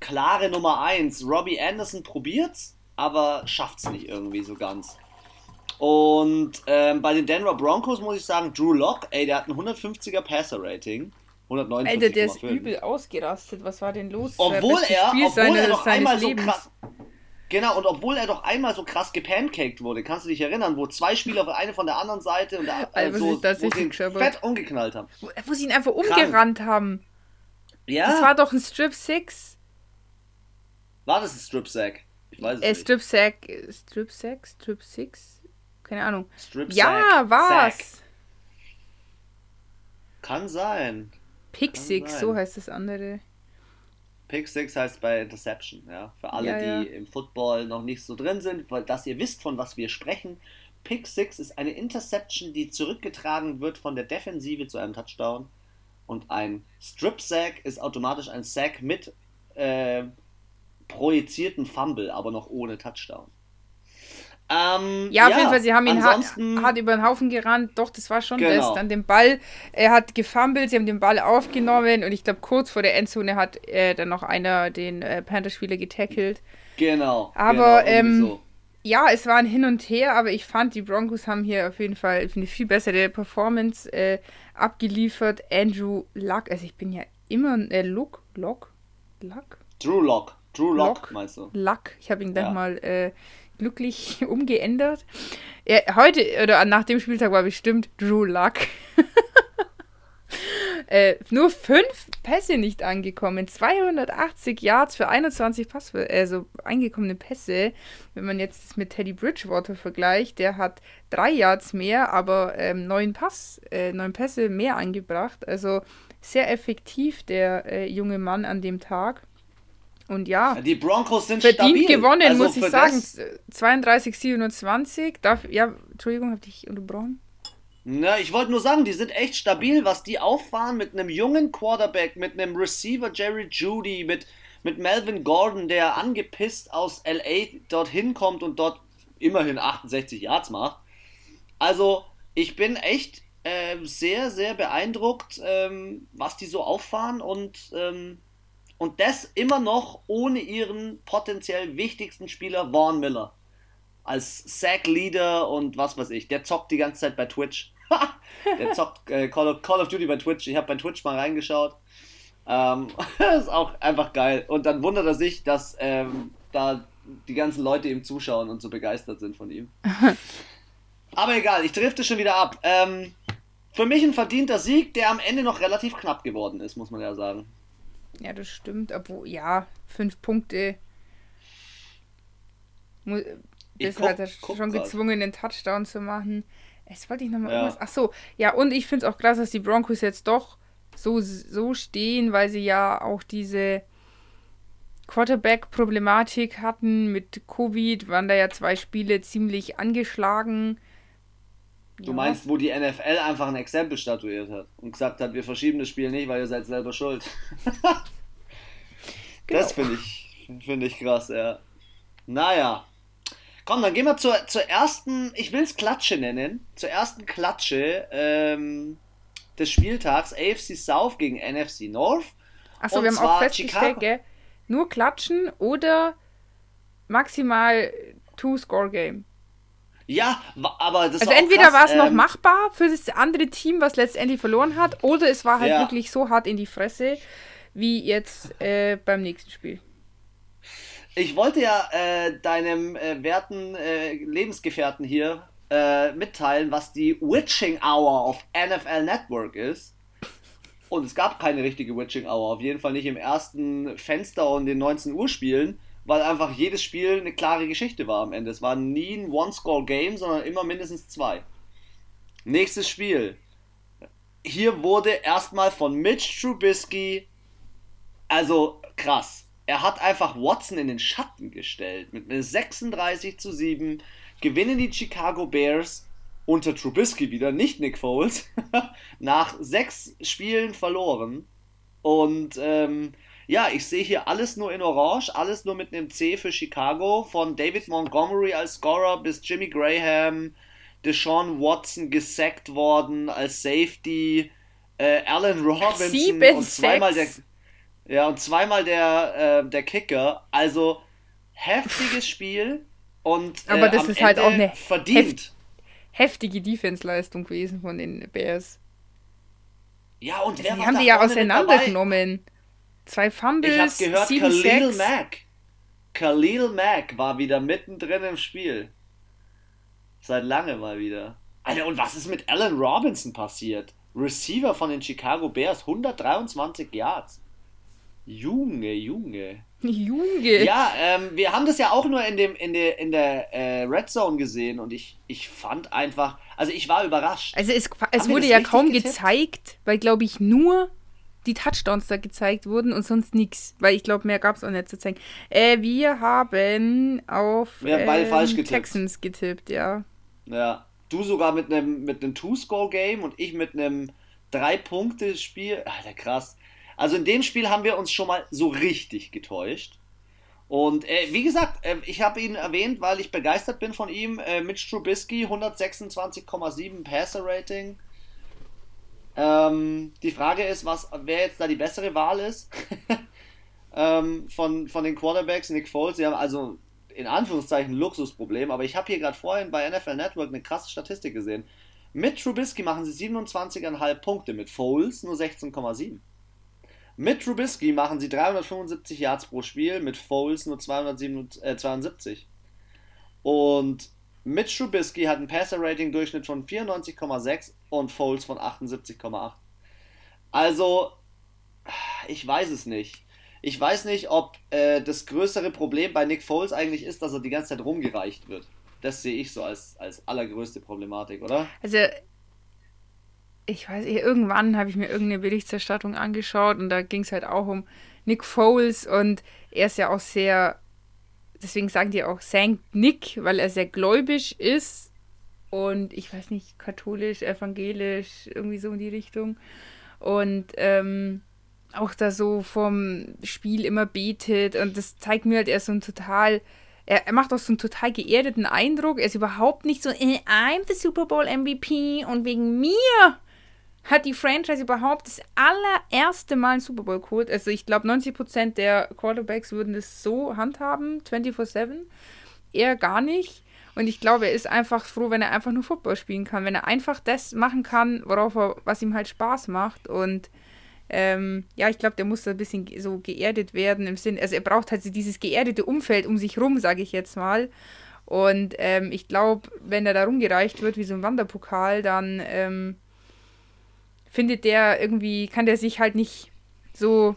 klare Nummer 1. Robbie Anderson probiert's, aber schafft's nicht irgendwie so ganz. Und ähm, bei den Denver Broncos muss ich sagen, Drew Locke, ey, der hat ein 150er Passer-Rating. 149, Alter, der ist übel ausgerastet. Was war denn los? Obwohl er, obwohl seines, er doch einmal Lebens. so krass. Genau, und obwohl er doch einmal so krass gepancaked wurde, kannst du dich erinnern, wo zwei Spieler, eine von der anderen Seite und der, Alter, so, wo sie ihn fett umgeknallt haben. Wo, wo sie ihn einfach umgerannt haben. Ja. Das war doch ein Strip 6. War das ein Strip Sack? Ich weiß es äh, nicht. Strip Sack, Strip Sack, Strip Six? Keine Ahnung. Strip ja, war's. Sack. Kann sein. Pick Kann Six, sein. so heißt das andere. Pick Six heißt bei Interception, ja. Für alle, ja, ja. die im Football noch nicht so drin sind, weil dass ihr wisst, von was wir sprechen. Pick Six ist eine Interception, die zurückgetragen wird von der Defensive zu einem Touchdown. Und ein Strip Sack ist automatisch ein Sack mit äh, projizierten Fumble, aber noch ohne Touchdown. Ähm, ja, auf ja, jeden Fall, sie haben ihn hart, hart, über den Haufen gerannt. Doch, das war schon genau. das. Dann den Ball, er hat gefummelt, sie haben den Ball aufgenommen und ich glaube, kurz vor der Endzone hat äh, dann noch einer den äh, Panther-Spieler getackelt. Genau. Aber genau, ähm, so. ja, es war ein Hin und Her, aber ich fand, die Broncos haben hier auf jeden Fall eine viel bessere Performance äh, abgeliefert. Andrew Luck, also ich bin ja immer, äh, Luck, Lock, Luck? Drew Lock. Drew Lock, Lock meinst du? Luck. Ich habe ihn gleich ja. mal äh, glücklich umgeändert. Ja, heute oder nach dem Spieltag war bestimmt Drew Luck. Äh, nur fünf Pässe nicht angekommen. 280 Yards für 21 Pass, also eingekommene Pässe. Wenn man jetzt mit Teddy Bridgewater vergleicht, der hat drei Yards mehr, aber ähm, neun, Pass, äh, neun Pässe mehr angebracht. Also sehr effektiv der äh, junge Mann an dem Tag. Und ja, die Broncos sind verdient stabil. gewonnen, also muss ich sagen. 32, 27. Darf, ja, Entschuldigung, hab dich unterbrochen. Na, ich wollte nur sagen, die sind echt stabil, was die auffahren mit einem jungen Quarterback, mit einem Receiver Jerry Judy, mit, mit Melvin Gordon, der angepisst aus LA dorthin kommt und dort immerhin 68 Yards macht. Also, ich bin echt äh, sehr, sehr beeindruckt, ähm, was die so auffahren und, ähm, und das immer noch ohne ihren potenziell wichtigsten Spieler, Vaughn Miller. Als Sack-Leader und was weiß ich. Der zockt die ganze Zeit bei Twitch. der zockt äh, Call, of, Call, of, Duty bei Twitch. Ich habe bei Twitch mal reingeschaut. Ähm, ist auch einfach geil. Und dann wundert er sich, dass ähm, da die ganzen Leute ihm zuschauen und so begeistert sind von ihm. Aber egal, ich drifte schon wieder ab. Ähm, für mich ein verdienter Sieg, der am Ende noch relativ knapp geworden ist, muss man ja sagen. Ja, das stimmt. Obwohl, ja, fünf Punkte. Bist halt schon gezwungen, den Touchdown zu machen. Jetzt wollte ich nochmal ja. irgendwas. Ach so, ja, und ich finde es auch krass, dass die Broncos jetzt doch so, so stehen, weil sie ja auch diese Quarterback-Problematik hatten mit Covid, waren da ja zwei Spiele ziemlich angeschlagen. Du ja. meinst, wo die NFL einfach ein Exempel statuiert hat und gesagt hat, wir verschieben das Spiel nicht, weil ihr seid selber schuld. genau. Das finde ich, find ich krass, ja. Naja. Komm, dann gehen wir zur, zur ersten, ich will es Klatsche nennen, zur ersten Klatsche ähm, des Spieltags AFC South gegen NFC North. Achso, wir haben auch festgestellt, gell? nur klatschen oder maximal Two-Score-Game. Ja, aber das Also entweder war es ähm, noch machbar für das andere Team, was letztendlich verloren hat, oder es war halt ja. wirklich so hart in die Fresse, wie jetzt äh, beim nächsten Spiel. Ich wollte ja äh, deinem äh, werten äh, Lebensgefährten hier äh, mitteilen, was die Witching Hour auf NFL Network ist. Und es gab keine richtige Witching Hour, auf jeden Fall nicht im ersten Fenster und den 19 Uhr Spielen, weil einfach jedes Spiel eine klare Geschichte war am Ende. Es war nie ein One-Score-Game, sondern immer mindestens zwei. Nächstes Spiel. Hier wurde erstmal von Mitch Trubisky, also krass, er hat einfach Watson in den Schatten gestellt. Mit einem 36 zu 7 gewinnen die Chicago Bears unter Trubisky wieder, nicht Nick Foles, nach sechs Spielen verloren. Und ähm, ja, ich sehe hier alles nur in Orange, alles nur mit einem C für Chicago, von David Montgomery als Scorer bis Jimmy Graham, Deshaun Watson gesackt worden als Safety, äh, Allen Robinson Sieben, und zweimal der ja, und zweimal der, äh, der Kicker. Also heftiges Spiel und äh, Aber das ist Ende halt auch eine verdient. Heft heftige Defense-Leistung gewesen von den Bears. Ja, und wer die haben die ja auseinandergenommen. Zwei Fumbles, Ich habe gehört, Khalil Mack. Khalil Mack war wieder mittendrin im Spiel. Seit lange mal wieder. Alter, und was ist mit Allen Robinson passiert? Receiver von den Chicago Bears, 123 Yards. Junge, Junge. Junge. Ja, ähm, wir haben das ja auch nur in, dem, in der, in der äh, Red Zone gesehen und ich, ich fand einfach, also ich war überrascht. Also es, es wurde ja kaum getippt? gezeigt, weil glaube ich nur die Touchdowns da gezeigt wurden und sonst nichts, weil ich glaube, mehr gab es auch nicht zu zeigen. Äh, wir haben auf wir haben falsch getippt. Texans getippt, ja. Ja, du sogar mit einem mit einem Two-Score-Game und ich mit einem Drei-Punkte-Spiel. Alter, krass. Also in dem Spiel haben wir uns schon mal so richtig getäuscht. Und äh, wie gesagt, äh, ich habe ihn erwähnt, weil ich begeistert bin von ihm. Äh, Mitch Trubisky, 126,7 Passer-Rating. Ähm, die Frage ist, was, wer jetzt da die bessere Wahl ist ähm, von, von den Quarterbacks. Nick Foles, sie haben also in Anführungszeichen ein Luxusproblem, aber ich habe hier gerade vorhin bei NFL Network eine krasse Statistik gesehen. Mit Trubisky machen sie 27,5 Punkte, mit Foles nur 16,7. Mit Trubisky machen sie 375 Yards pro Spiel, mit Foles nur 272. Äh, und mit Trubisky hat ein Passer-Rating-Durchschnitt von 94,6 und Foles von 78,8. Also, ich weiß es nicht. Ich weiß nicht, ob äh, das größere Problem bei Nick Foles eigentlich ist, dass er die ganze Zeit rumgereicht wird. Das sehe ich so als, als allergrößte Problematik, oder? Also, ich weiß, irgendwann habe ich mir irgendeine Berichterstattung angeschaut und da ging es halt auch um Nick Foles und er ist ja auch sehr, deswegen sagen die auch Sankt Nick, weil er sehr gläubig ist und ich weiß nicht, katholisch, evangelisch, irgendwie so in die Richtung. Und ähm, auch da so vom Spiel immer betet und das zeigt mir halt, er ist so ein total, er, er macht auch so einen total geerdeten Eindruck. Er ist überhaupt nicht so, äh, I'm the Super Bowl MVP und wegen mir hat die Franchise überhaupt das allererste Mal einen Super Bowl geholt. Also ich glaube, 90% der Quarterbacks würden das so handhaben, 24-7. Er gar nicht. Und ich glaube, er ist einfach froh, wenn er einfach nur Football spielen kann. Wenn er einfach das machen kann, worauf er, was ihm halt Spaß macht. Und ähm, ja, ich glaube, der muss da ein bisschen so geerdet werden im Sinn, also er braucht halt dieses geerdete Umfeld um sich rum, sage ich jetzt mal. Und ähm, ich glaube, wenn er da rumgereicht wird wie so ein Wanderpokal, dann ähm, findet der irgendwie, kann der sich halt nicht so,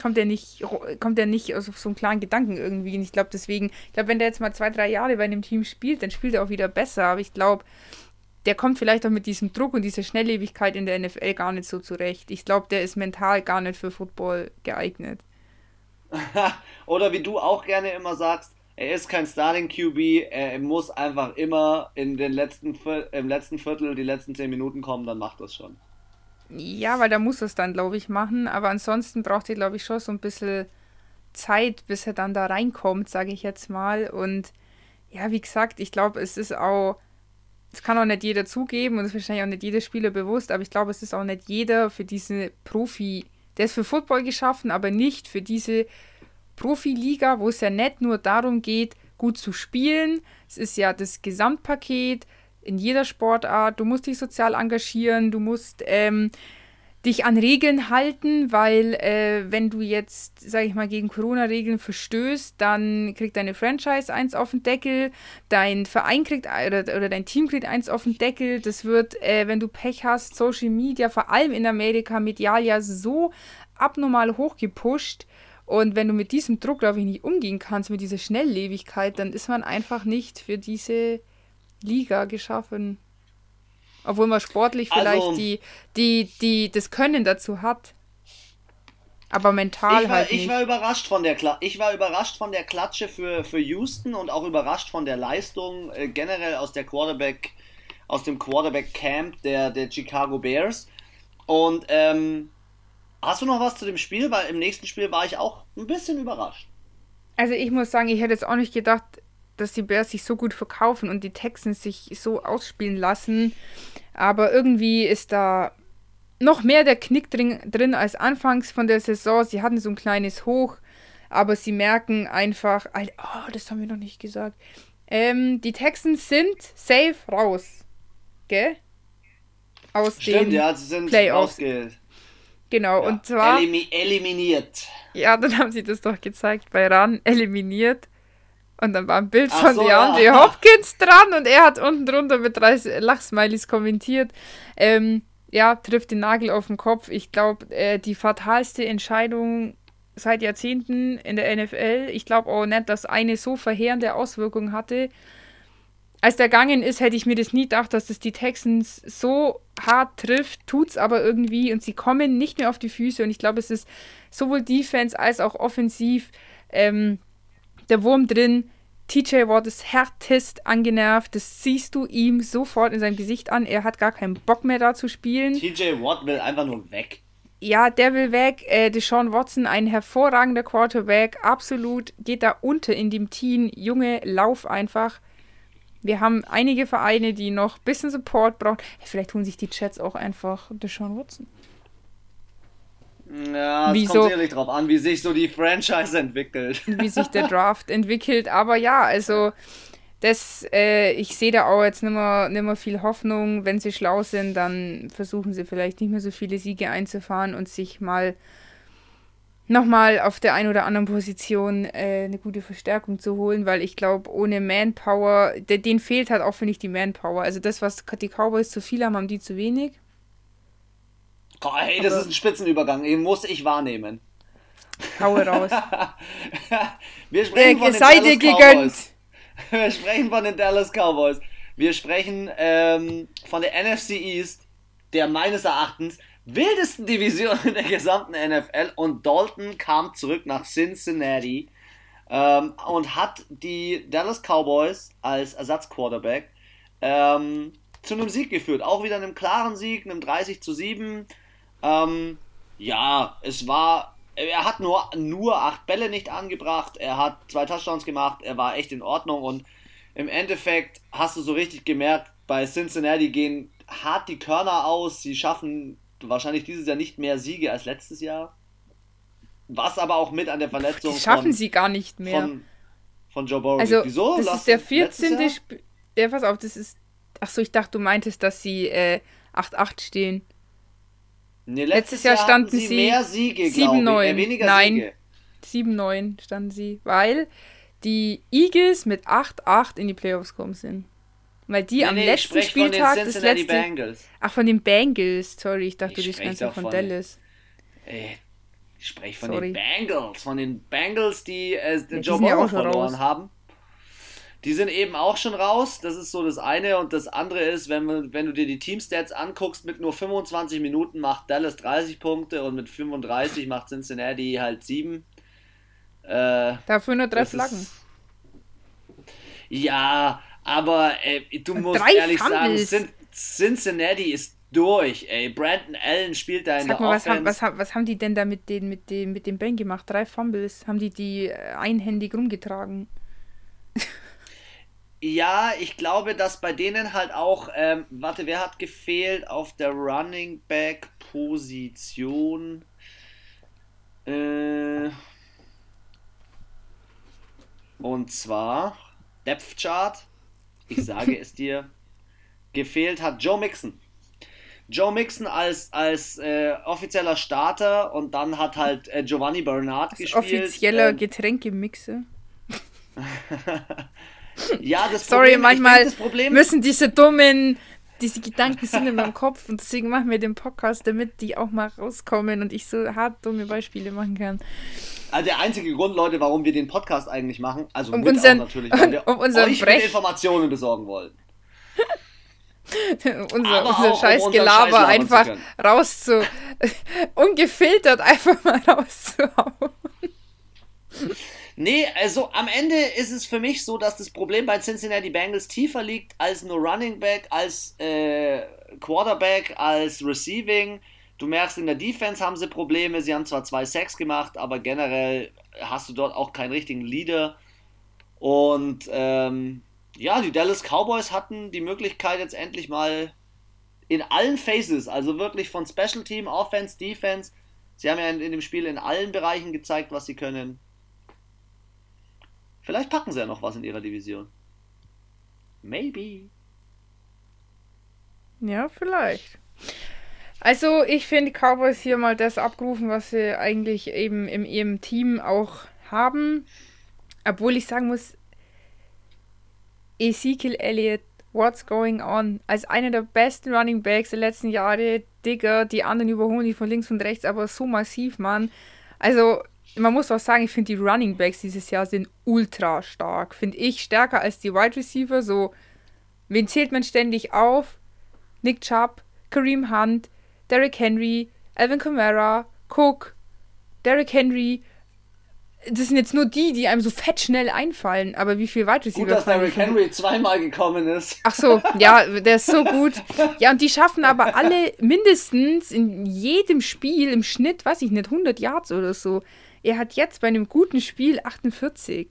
kommt der nicht, kommt der nicht aus so einem klaren Gedanken irgendwie. Und ich glaube deswegen, ich glaube, wenn der jetzt mal zwei, drei Jahre bei einem Team spielt, dann spielt er auch wieder besser. Aber ich glaube, der kommt vielleicht auch mit diesem Druck und dieser Schnelllebigkeit in der NFL gar nicht so zurecht. Ich glaube, der ist mental gar nicht für Football geeignet. Oder wie du auch gerne immer sagst, er ist kein Starting QB, er muss einfach immer in den letzten, im letzten Viertel, die letzten zehn Minuten kommen, dann macht das schon. Ja, weil da muss es dann, glaube ich, machen. Aber ansonsten braucht er, glaube ich, schon so ein bisschen Zeit, bis er dann da reinkommt, sage ich jetzt mal. Und ja, wie gesagt, ich glaube, es ist auch das kann auch nicht jeder zugeben und das ist wahrscheinlich auch nicht jeder Spieler bewusst, aber ich glaube, es ist auch nicht jeder für diese Profi, der ist für Football geschaffen, aber nicht für diese Profiliga, wo es ja nicht nur darum geht, gut zu spielen. Es ist ja das Gesamtpaket in jeder Sportart. Du musst dich sozial engagieren, du musst ähm, dich an Regeln halten, weil äh, wenn du jetzt, sag ich mal, gegen Corona-Regeln verstößt, dann kriegt deine Franchise eins auf den Deckel, dein Verein kriegt oder, oder dein Team kriegt eins auf den Deckel. Das wird, äh, wenn du Pech hast, Social Media, vor allem in Amerika, medial ja so abnormal hochgepusht. Und wenn du mit diesem Druck, glaube ich, nicht umgehen kannst, mit dieser Schnelllebigkeit, dann ist man einfach nicht für diese Liga geschaffen. Obwohl man sportlich vielleicht also, die, die, die das Können dazu hat. Aber mental ich war, halt nicht. Ich war überrascht von der Kla ich war überrascht von der Klatsche für, für Houston und auch überrascht von der Leistung äh, generell aus der Quarterback aus dem Quarterback Camp der, der Chicago Bears. Und ähm, hast du noch was zu dem Spiel? Weil im nächsten Spiel war ich auch ein bisschen überrascht. Also ich muss sagen, ich hätte jetzt auch nicht gedacht, dass die Bears sich so gut verkaufen und die Texans sich so ausspielen lassen. Aber irgendwie ist da noch mehr der Knick drin, drin als anfangs von der Saison. Sie hatten so ein kleines Hoch, aber sie merken einfach, oh, das haben wir noch nicht gesagt. Ähm, die Texans sind safe raus. Gell? Aus Stimmt, den ja, sie sind Playoffs. Genau, ja, und zwar. Elimi eliminiert. Ja, dann haben sie das doch gezeigt bei RAN. Eliminiert. Und dann war ein Bild Ach von so, DeAndre ja. Hopkins dran und er hat unten drunter mit drei Lachsmilies kommentiert. Ähm, ja, trifft den Nagel auf den Kopf. Ich glaube, äh, die fatalste Entscheidung seit Jahrzehnten in der NFL. Ich glaube auch nicht, dass eine so verheerende Auswirkung hatte. Als der gegangen ist, hätte ich mir das nie gedacht, dass das die Texans so hart trifft, tut es aber irgendwie und sie kommen nicht mehr auf die Füße und ich glaube, es ist sowohl Defense als auch offensiv ähm, der Wurm drin. TJ Watt ist härtest angenervt. Das siehst du ihm sofort in seinem Gesicht an. Er hat gar keinen Bock mehr da zu spielen. TJ Watt will einfach nur weg. Ja, der will weg. Äh, Deshaun Watson, ein hervorragender Quarterback. Absolut geht da unter in dem Team. Junge, lauf einfach. Wir haben einige Vereine, die noch ein bisschen Support brauchen. Vielleicht holen sich die Chats auch einfach Deshaun Watson. Ja, es kommt sicherlich drauf an, wie sich so die Franchise entwickelt. Wie sich der Draft entwickelt. Aber ja, also das, äh, ich sehe da auch jetzt nicht mehr, nicht mehr viel Hoffnung. Wenn sie schlau sind, dann versuchen sie vielleicht nicht mehr so viele Siege einzufahren und sich mal nochmal auf der einen oder anderen Position äh, eine gute Verstärkung zu holen, weil ich glaube, ohne Manpower, de, denen fehlt halt auch, finde ich, die Manpower. Also das, was die Cowboys zu viel haben, haben die zu wenig. Hey, das ist ein Spitzenübergang, den muss ich wahrnehmen. Haue raus. Wir sprechen von den Dallas Cowboys. Wir sprechen von den Dallas Cowboys. Wir sprechen ähm, von der NFC East, der meines Erachtens wildesten Division in der gesamten NFL. Und Dalton kam zurück nach Cincinnati ähm, und hat die Dallas Cowboys als Ersatzquarterback ähm, zu einem Sieg geführt. Auch wieder einem klaren Sieg, einem 30 zu 7. Ähm, ja, es war. Er hat nur, nur acht Bälle nicht angebracht, er hat zwei Touchdowns gemacht, er war echt in Ordnung und im Endeffekt hast du so richtig gemerkt, bei Cincinnati gehen hart die Körner aus, sie schaffen wahrscheinlich dieses Jahr nicht mehr Siege als letztes Jahr. Was aber auch mit an der Verletzung. Die schaffen von, sie gar nicht mehr. Von, von Joe Burrow. Also, Wieso? Das Lass ist der 14. Spiel. Ja, pass auf, das ist. Achso, ich dachte, du meintest, dass sie äh, 8-8 stehen. Nee, letztes, letztes Jahr, Jahr standen sie mehr Siege, 7-9. Äh, weniger Nein, 7-9 standen sie, weil die Eagles mit 8-8 in die Playoffs gekommen sind. Weil die nee, am nee, letzten Spieltag des letzten. Bengals. Ach, von den Bengals. Sorry, ich dachte, ich du sprichst von, von Dallas. Ey, ich spreche von Sorry. den Bengals. Von den Bengals, die äh, den ja, Joe Burrow verloren raus. haben. Die sind eben auch schon raus. Das ist so das eine. Und das andere ist, wenn, wenn du dir die Teamstats anguckst, mit nur 25 Minuten macht Dallas 30 Punkte und mit 35 macht Cincinnati halt 7. Äh, Dafür nur drei Flaggen. Ist, ja, aber äh, du musst drei ehrlich Fumbles. sagen, Cincinnati ist durch, ey. Brandon Allen spielt da in Sag der mal, was haben, was, haben, was haben die denn da mit den, mit dem, mit dem Bang gemacht? Drei Fumbles. Haben die die einhändig rumgetragen? Ja, ich glaube, dass bei denen halt auch, ähm, warte, wer hat gefehlt auf der Running Back Position? Äh, und zwar Depth Chart. Ich sage es dir. Gefehlt hat Joe Mixon. Joe Mixon als, als äh, offizieller Starter und dann hat halt äh, Giovanni Bernard als gespielt. Offizieller ähm, Getränkemixer. ja, das Sorry, Problem, manchmal das Problem müssen diese dummen, diese Gedanken sind in meinem Kopf und deswegen machen wir den Podcast, damit die auch mal rauskommen und ich so hart dumme Beispiele machen kann. Also der einzige Grund, Leute, warum wir den Podcast eigentlich machen, also um unseren, natürlich, weil wir um euch Brech. Informationen besorgen wollen. unser, unser scheiß um Gelaber einfach rauszu. ungefiltert einfach mal rauszuhauen. Nee, also am Ende ist es für mich so, dass das Problem bei Cincinnati Bengals tiefer liegt als nur Running Back, als äh, Quarterback, als Receiving. Du merkst, in der Defense haben sie Probleme. Sie haben zwar zwei Sacks gemacht, aber generell hast du dort auch keinen richtigen Leader. Und ähm, ja, die Dallas Cowboys hatten die Möglichkeit jetzt endlich mal in allen Phases, also wirklich von Special Team, Offense, Defense. Sie haben ja in, in dem Spiel in allen Bereichen gezeigt, was sie können. Vielleicht packen sie ja noch was in ihrer Division. Maybe. Ja, vielleicht. Also, ich finde, die Cowboys hier mal das abgerufen, was sie eigentlich eben in ihrem Team auch haben. Obwohl ich sagen muss, Ezekiel Elliott, what's going on? Als einer der besten Running Backs der letzten Jahre, Digger, die anderen überholen die von links und rechts, aber so massiv, Mann. Also, man muss auch sagen, ich finde die Running Backs dieses Jahr sind ultra stark. Finde ich stärker als die Wide Receiver. So, wen zählt man ständig auf? Nick Chubb, Kareem Hunt, Derrick Henry, Alvin Kamara, Cook, Derrick Henry das sind jetzt nur die, die einem so fett schnell einfallen, aber wie viel weit Gut, dass Derrick Henry zweimal gekommen ist. Ach so, ja, der ist so gut. Ja, und die schaffen aber alle mindestens in jedem Spiel im Schnitt, weiß ich nicht, 100 Yards oder so. Er hat jetzt bei einem guten Spiel 48.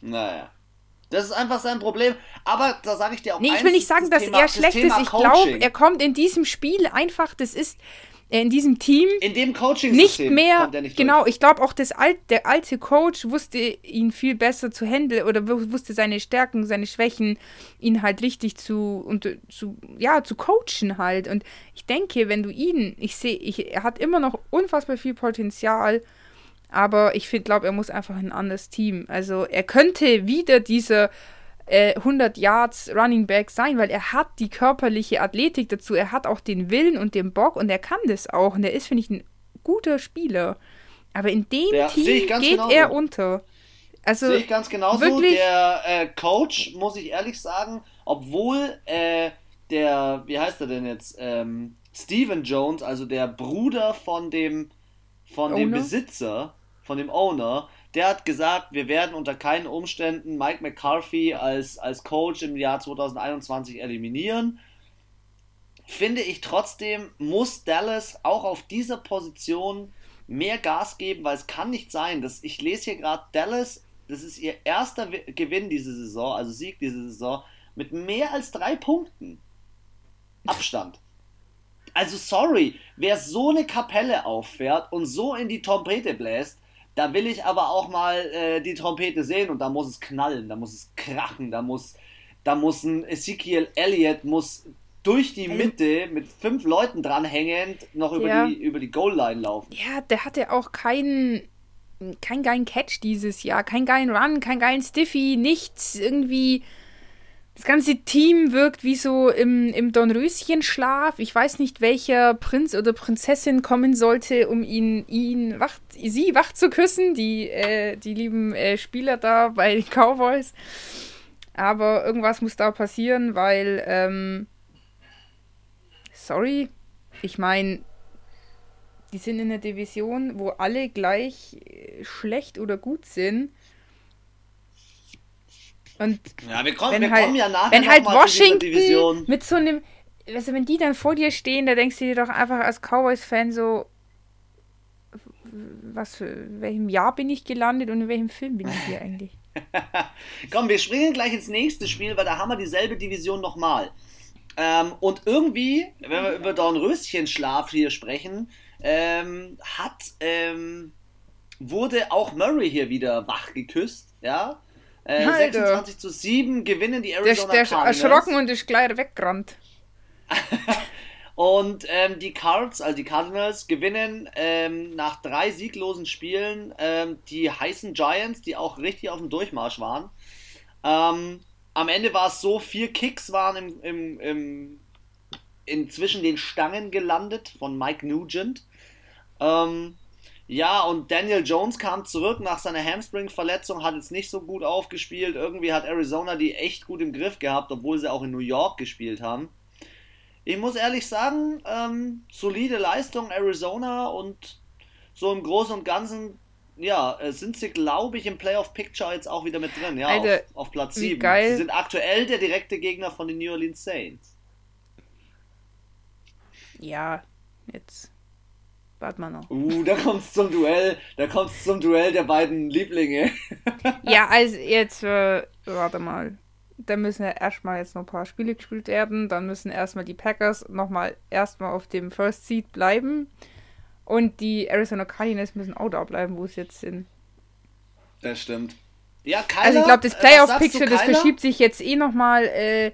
Naja. Das ist einfach sein Problem. Aber da sage ich dir auch Nee, ich will nicht sagen, dass Thema, er schlecht ist. Ich glaube, er kommt in diesem Spiel einfach, das ist äh, in diesem Team in dem Coaching nicht mehr nicht genau ich glaube auch das alt, der alte Coach wusste ihn viel besser zu handeln oder wusste seine Stärken seine Schwächen ihn halt richtig zu und zu ja zu coachen halt und ich denke wenn du ihn ich sehe ich er hat immer noch unfassbar viel Potenzial aber ich finde glaube er muss einfach ein anderes Team also er könnte wieder dieser äh, 100 Yards Running Back sein, weil er hat die körperliche Athletik dazu, er hat auch den Willen und den Bock und er kann das auch und er ist, finde ich, ein guter Spieler. Aber in dem ja, Team geht genauso. er unter. Also, sehe ich ganz genauso. Wirklich? Der äh, Coach, muss ich ehrlich sagen, obwohl äh, der, wie heißt er denn jetzt, ähm, Steven Jones, also der Bruder von dem, von dem Besitzer, von dem Owner, der hat gesagt, wir werden unter keinen Umständen Mike McCarthy als, als Coach im Jahr 2021 eliminieren. Finde ich trotzdem, muss Dallas auch auf dieser Position mehr Gas geben, weil es kann nicht sein, dass ich lese hier gerade Dallas das ist ihr erster Gewinn diese Saison, also Sieg diese Saison, mit mehr als drei Punkten Abstand. Also sorry, wer so eine Kapelle auffährt und so in die Trompete bläst, da will ich aber auch mal äh, die Trompete sehen und da muss es knallen, da muss es krachen, da muss, da muss ein Ezekiel Elliott muss durch die Mitte mit fünf Leuten dranhängend noch über ja. die über die Goal Line laufen. Ja, der hatte auch keinen keinen geilen Catch dieses Jahr, keinen geilen Run, keinen geilen Stiffy, nichts irgendwie. Das ganze Team wirkt wie so im, im Dornröschenschlaf. Ich weiß nicht, welcher Prinz oder Prinzessin kommen sollte, um ihn, ihn wach, sie wach zu küssen, die, äh, die lieben äh, Spieler da bei den Cowboys. Aber irgendwas muss da passieren, weil, ähm, sorry, ich meine, die sind in einer Division, wo alle gleich äh, schlecht oder gut sind. Und ja, wir kommen, wir halt, kommen ja nachher wenn halt Washington mit so einem, also wenn die dann vor dir stehen, da denkst du dir doch einfach als Cowboys-Fan so, was für welchem Jahr bin ich gelandet und in welchem Film bin ich hier eigentlich? Komm, wir springen gleich ins nächste Spiel, weil da haben wir dieselbe Division nochmal. Ähm, und irgendwie, wenn wir über Dornröschenschlaf hier sprechen, ähm, hat, ähm, wurde auch Murray hier wieder wach geküsst, ja. Äh, 26 zu 7 gewinnen die Arizona der, der Cardinals. erschrocken und ist gleich weggerannt. und ähm, die Cards, also die Cardinals, gewinnen ähm, nach drei sieglosen Spielen ähm, die heißen Giants, die auch richtig auf dem Durchmarsch waren. Ähm, am Ende war es so, vier Kicks waren im, im, im inzwischen den Stangen gelandet von Mike Nugent. Ähm, ja, und Daniel Jones kam zurück nach seiner Hamstring-Verletzung, hat jetzt nicht so gut aufgespielt. Irgendwie hat Arizona die echt gut im Griff gehabt, obwohl sie auch in New York gespielt haben. Ich muss ehrlich sagen, ähm, solide Leistung Arizona und so im Großen und Ganzen, ja, äh, sind sie, glaube ich, im Playoff-Picture jetzt auch wieder mit drin, ja, Alter, auf, auf Platz 7. Sie sind aktuell der direkte Gegner von den New Orleans Saints. Ja, jetzt Warte mal noch. Uh, da kommt's zum Duell. Da kommt's zum Duell der beiden Lieblinge. ja, also jetzt, äh, warte mal. Da müssen ja erstmal jetzt noch ein paar Spiele gespielt werden. Dann müssen erstmal die Packers nochmal erstmal auf dem First Seed bleiben. Und die Arizona Cardinals müssen auch da bleiben, wo sie jetzt sind. Das stimmt. Ja, Kyler, Also ich glaube, das Playoff-Picture, das verschiebt sich jetzt eh nochmal äh,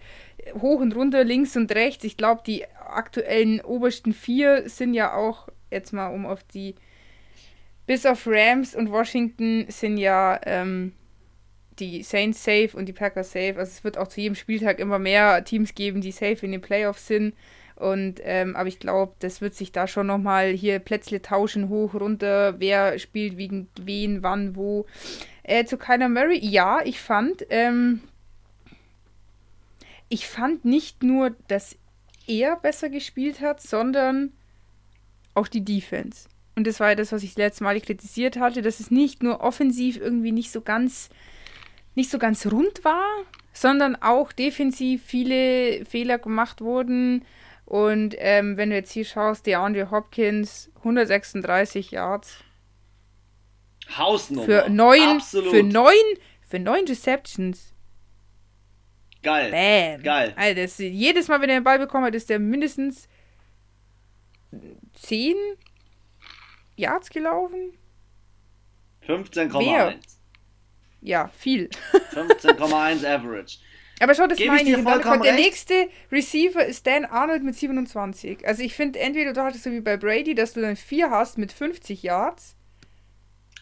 hoch und runter, links und rechts. Ich glaube, die aktuellen obersten vier sind ja auch jetzt mal um auf die. Bis auf Rams und Washington sind ja ähm, die Saints safe und die Packers safe. Also es wird auch zu jedem Spieltag immer mehr Teams geben, die safe in den Playoffs sind. Und ähm, aber ich glaube, das wird sich da schon nochmal hier Plätzle tauschen, hoch, runter, wer spielt wegen wen, wann, wo. Äh, zu Kyler Murray, ja, ich fand, ähm, ich fand nicht nur, dass er besser gespielt hat, sondern auch die Defense. Und das war ja das, was ich das letzte Mal kritisiert hatte, dass es nicht nur offensiv irgendwie nicht so ganz, nicht so ganz rund war, sondern auch defensiv viele Fehler gemacht wurden. Und ähm, wenn du jetzt hier schaust, DeAndre Hopkins, 136 Yards. Hausnummer. Für neun, Absolut. für neun, für neun Receptions. Geil. Bam. Geil. Also das, jedes Mal, wenn er den Ball bekommen hat, ist der mindestens 10 Yards gelaufen? 15,1. Ja, viel. 15,1 Average. Aber schau, das Gebe meine ich. ich der recht? nächste Receiver ist Dan Arnold mit 27. Also ich finde, entweder du hattest so wie bei Brady, dass du dann 4 hast mit 50 Yards.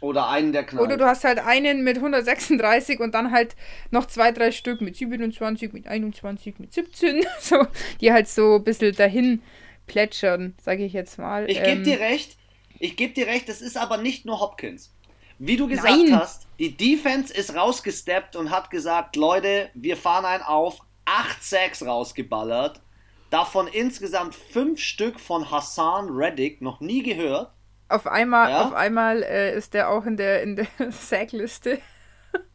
Oder einen, der knallt. Oder du hast halt einen mit 136 und dann halt noch zwei, drei Stück mit 27, mit 21, mit 17, so, die halt so ein bisschen dahin plätschern, sage ich jetzt mal. Ich gebe ähm, dir recht, ich gebe dir recht, das ist aber nicht nur Hopkins. Wie du gesagt Nein. hast, die Defense ist rausgesteppt und hat gesagt, Leute, wir fahren einen auf, 8 Sacks rausgeballert, davon insgesamt 5 Stück von Hassan Reddick, noch nie gehört. Auf einmal, ja? auf einmal äh, ist der auch in der, in der Sack-Liste.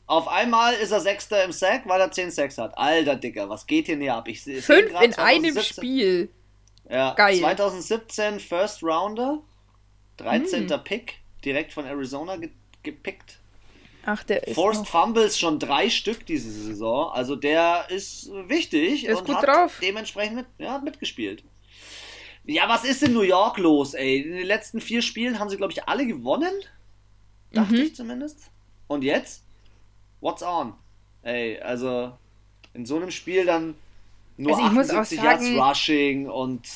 Auf einmal ist er Sechster im Sack, weil er 10 Sacks hat. Alter Dicker, was geht hier nicht ab? Ich sehe Fünf in 2017. einem Spiel. Ja, Geil. 2017 First Rounder, 13. Hm. Pick, direkt von Arizona ge gepickt. Ach, der ist. Forced noch... Fumbles schon drei Stück diese Saison. Also der ist wichtig ist und gut hat drauf. dementsprechend mit, ja, mitgespielt. Ja, was ist in New York los, ey? In den letzten vier Spielen haben sie, glaube ich, alle gewonnen. Dachte mhm. ich zumindest. Und jetzt? What's on? Ey, also in so einem Spiel dann nur also 78 sagen, Yards Rushing und.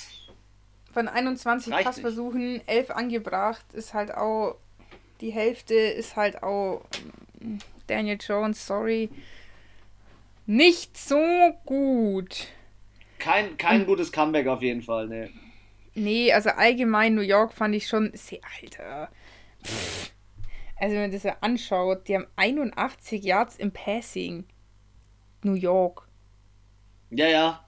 Von 21 Passversuchen, 11 angebracht, ist halt auch. Die Hälfte ist halt auch. Ähm, Daniel Jones, sorry. Nicht so gut. Kein, kein gutes Comeback auf jeden Fall, ne. Nee, also allgemein New York fand ich schon sehr alter. Also wenn man das ja anschaut, die haben 81 Yards im Passing. New York. Ja, ja.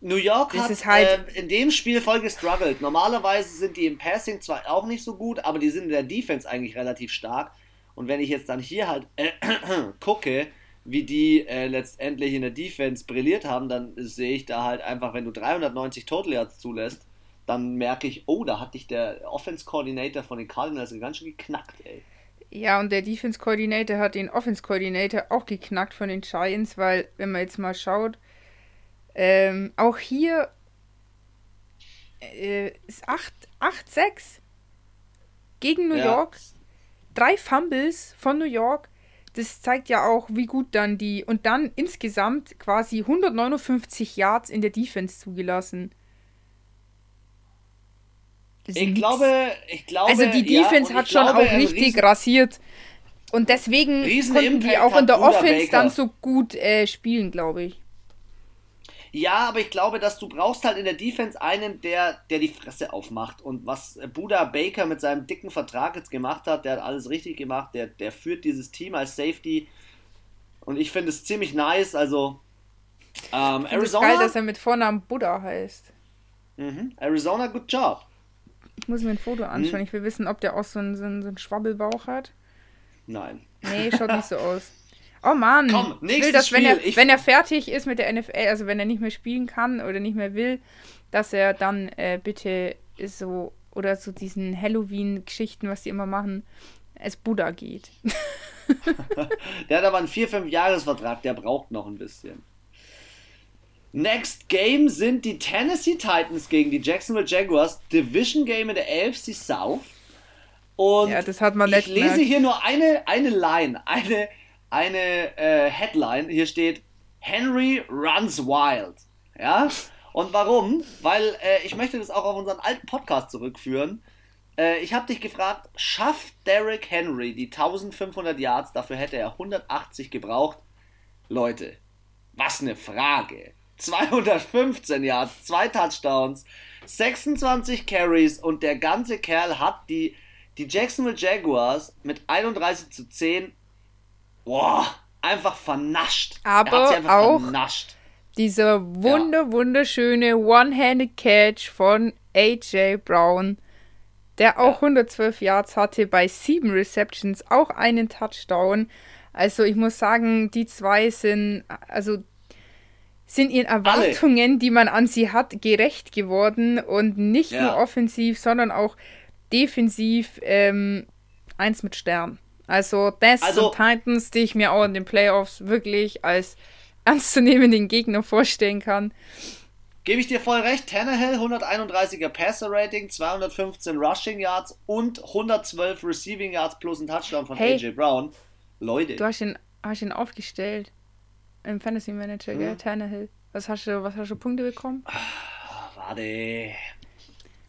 New York das hat halt äh, in dem Spiel voll gestruggelt. Normalerweise sind die im Passing zwar auch nicht so gut, aber die sind in der Defense eigentlich relativ stark. Und wenn ich jetzt dann hier halt äh, gucke, wie die äh, letztendlich in der Defense brilliert haben, dann sehe ich da halt einfach, wenn du 390 Total Yards zulässt, dann merke ich, oh, da hat dich der Offense Coordinator von den Cardinals ganz schön geknackt, ey. Ja, und der Defense Coordinator hat den Offense Coordinator auch geknackt von den Giants, weil, wenn man jetzt mal schaut, ähm, auch hier äh, ist 8-6 gegen New ja. York. Drei Fumbles von New York. Das zeigt ja auch, wie gut dann die. Und dann insgesamt quasi 159 Yards in der Defense zugelassen. Ich glaube, ich glaube. Also die Defense ja, hat schon glaube, auch richtig riesen, rasiert. Und deswegen konnten die auch in der Offense Baker. dann so gut äh, spielen, glaube ich. Ja, aber ich glaube, dass du brauchst halt in der Defense einen, der, der die Fresse aufmacht. Und was Buda Baker mit seinem dicken Vertrag jetzt gemacht hat, der hat alles richtig gemacht. Der, der führt dieses Team als Safety. Und ich finde es ziemlich nice. Also, ähm, Arizona. Es geil, dass er mit Vornamen Buddha heißt. Mhm. Arizona, good job. Ich muss mir ein Foto anschauen. Hm. Ich will wissen, ob der auch so einen, so einen, so einen Schwabbelbauch hat. Nein. Nee, schaut nicht so aus. Oh Mann, Komm, ich will, dass wenn er, ich wenn er fertig ist mit der NFL, also wenn er nicht mehr spielen kann oder nicht mehr will, dass er dann äh, bitte so oder so diesen Halloween-Geschichten, was die immer machen, als Buddha geht. der hat aber einen 4-5-Jahres-Vertrag, der braucht noch ein bisschen. Next Game sind die Tennessee Titans gegen die Jacksonville Jaguars. Division Game in der AFC South. Und ja, das hat man ich lese merkt. hier nur eine, eine Line, eine, eine äh, Headline. Hier steht Henry runs wild. Ja? Und warum? Weil äh, ich möchte das auch auf unseren alten Podcast zurückführen. Äh, ich habe dich gefragt, schafft Derrick Henry die 1500 Yards? Dafür hätte er 180 gebraucht. Leute, was eine Frage. 215 Yards, zwei Touchdowns, 26 Carries und der ganze Kerl hat die, die Jacksonville Jaguars mit 31 zu 10 boah, einfach vernascht. Aber auch vernascht. dieser wunder, ja. wunderschöne One-Handed Catch von AJ Brown, der auch ja. 112 Yards hatte bei sieben Receptions, auch einen Touchdown. Also ich muss sagen, die zwei sind, also sind ihren Erwartungen, Alle. die man an sie hat, gerecht geworden und nicht ja. nur offensiv, sondern auch defensiv ähm, eins mit Stern. Also das also, sind Titans, die ich mir auch in den Playoffs wirklich als ernstzunehmenden Gegner vorstellen kann. Gebe ich dir voll recht, Tannehill 131er Passer Rating, 215 Rushing Yards und 112 Receiving Yards plus ein Touchdown von hey, AJ Brown. Leute. Du hast ihn, hast ihn aufgestellt. Im Fantasy Manager, hm. gell? Tannehill. Was hast du, was hast du Punkte bekommen? Ah, warte.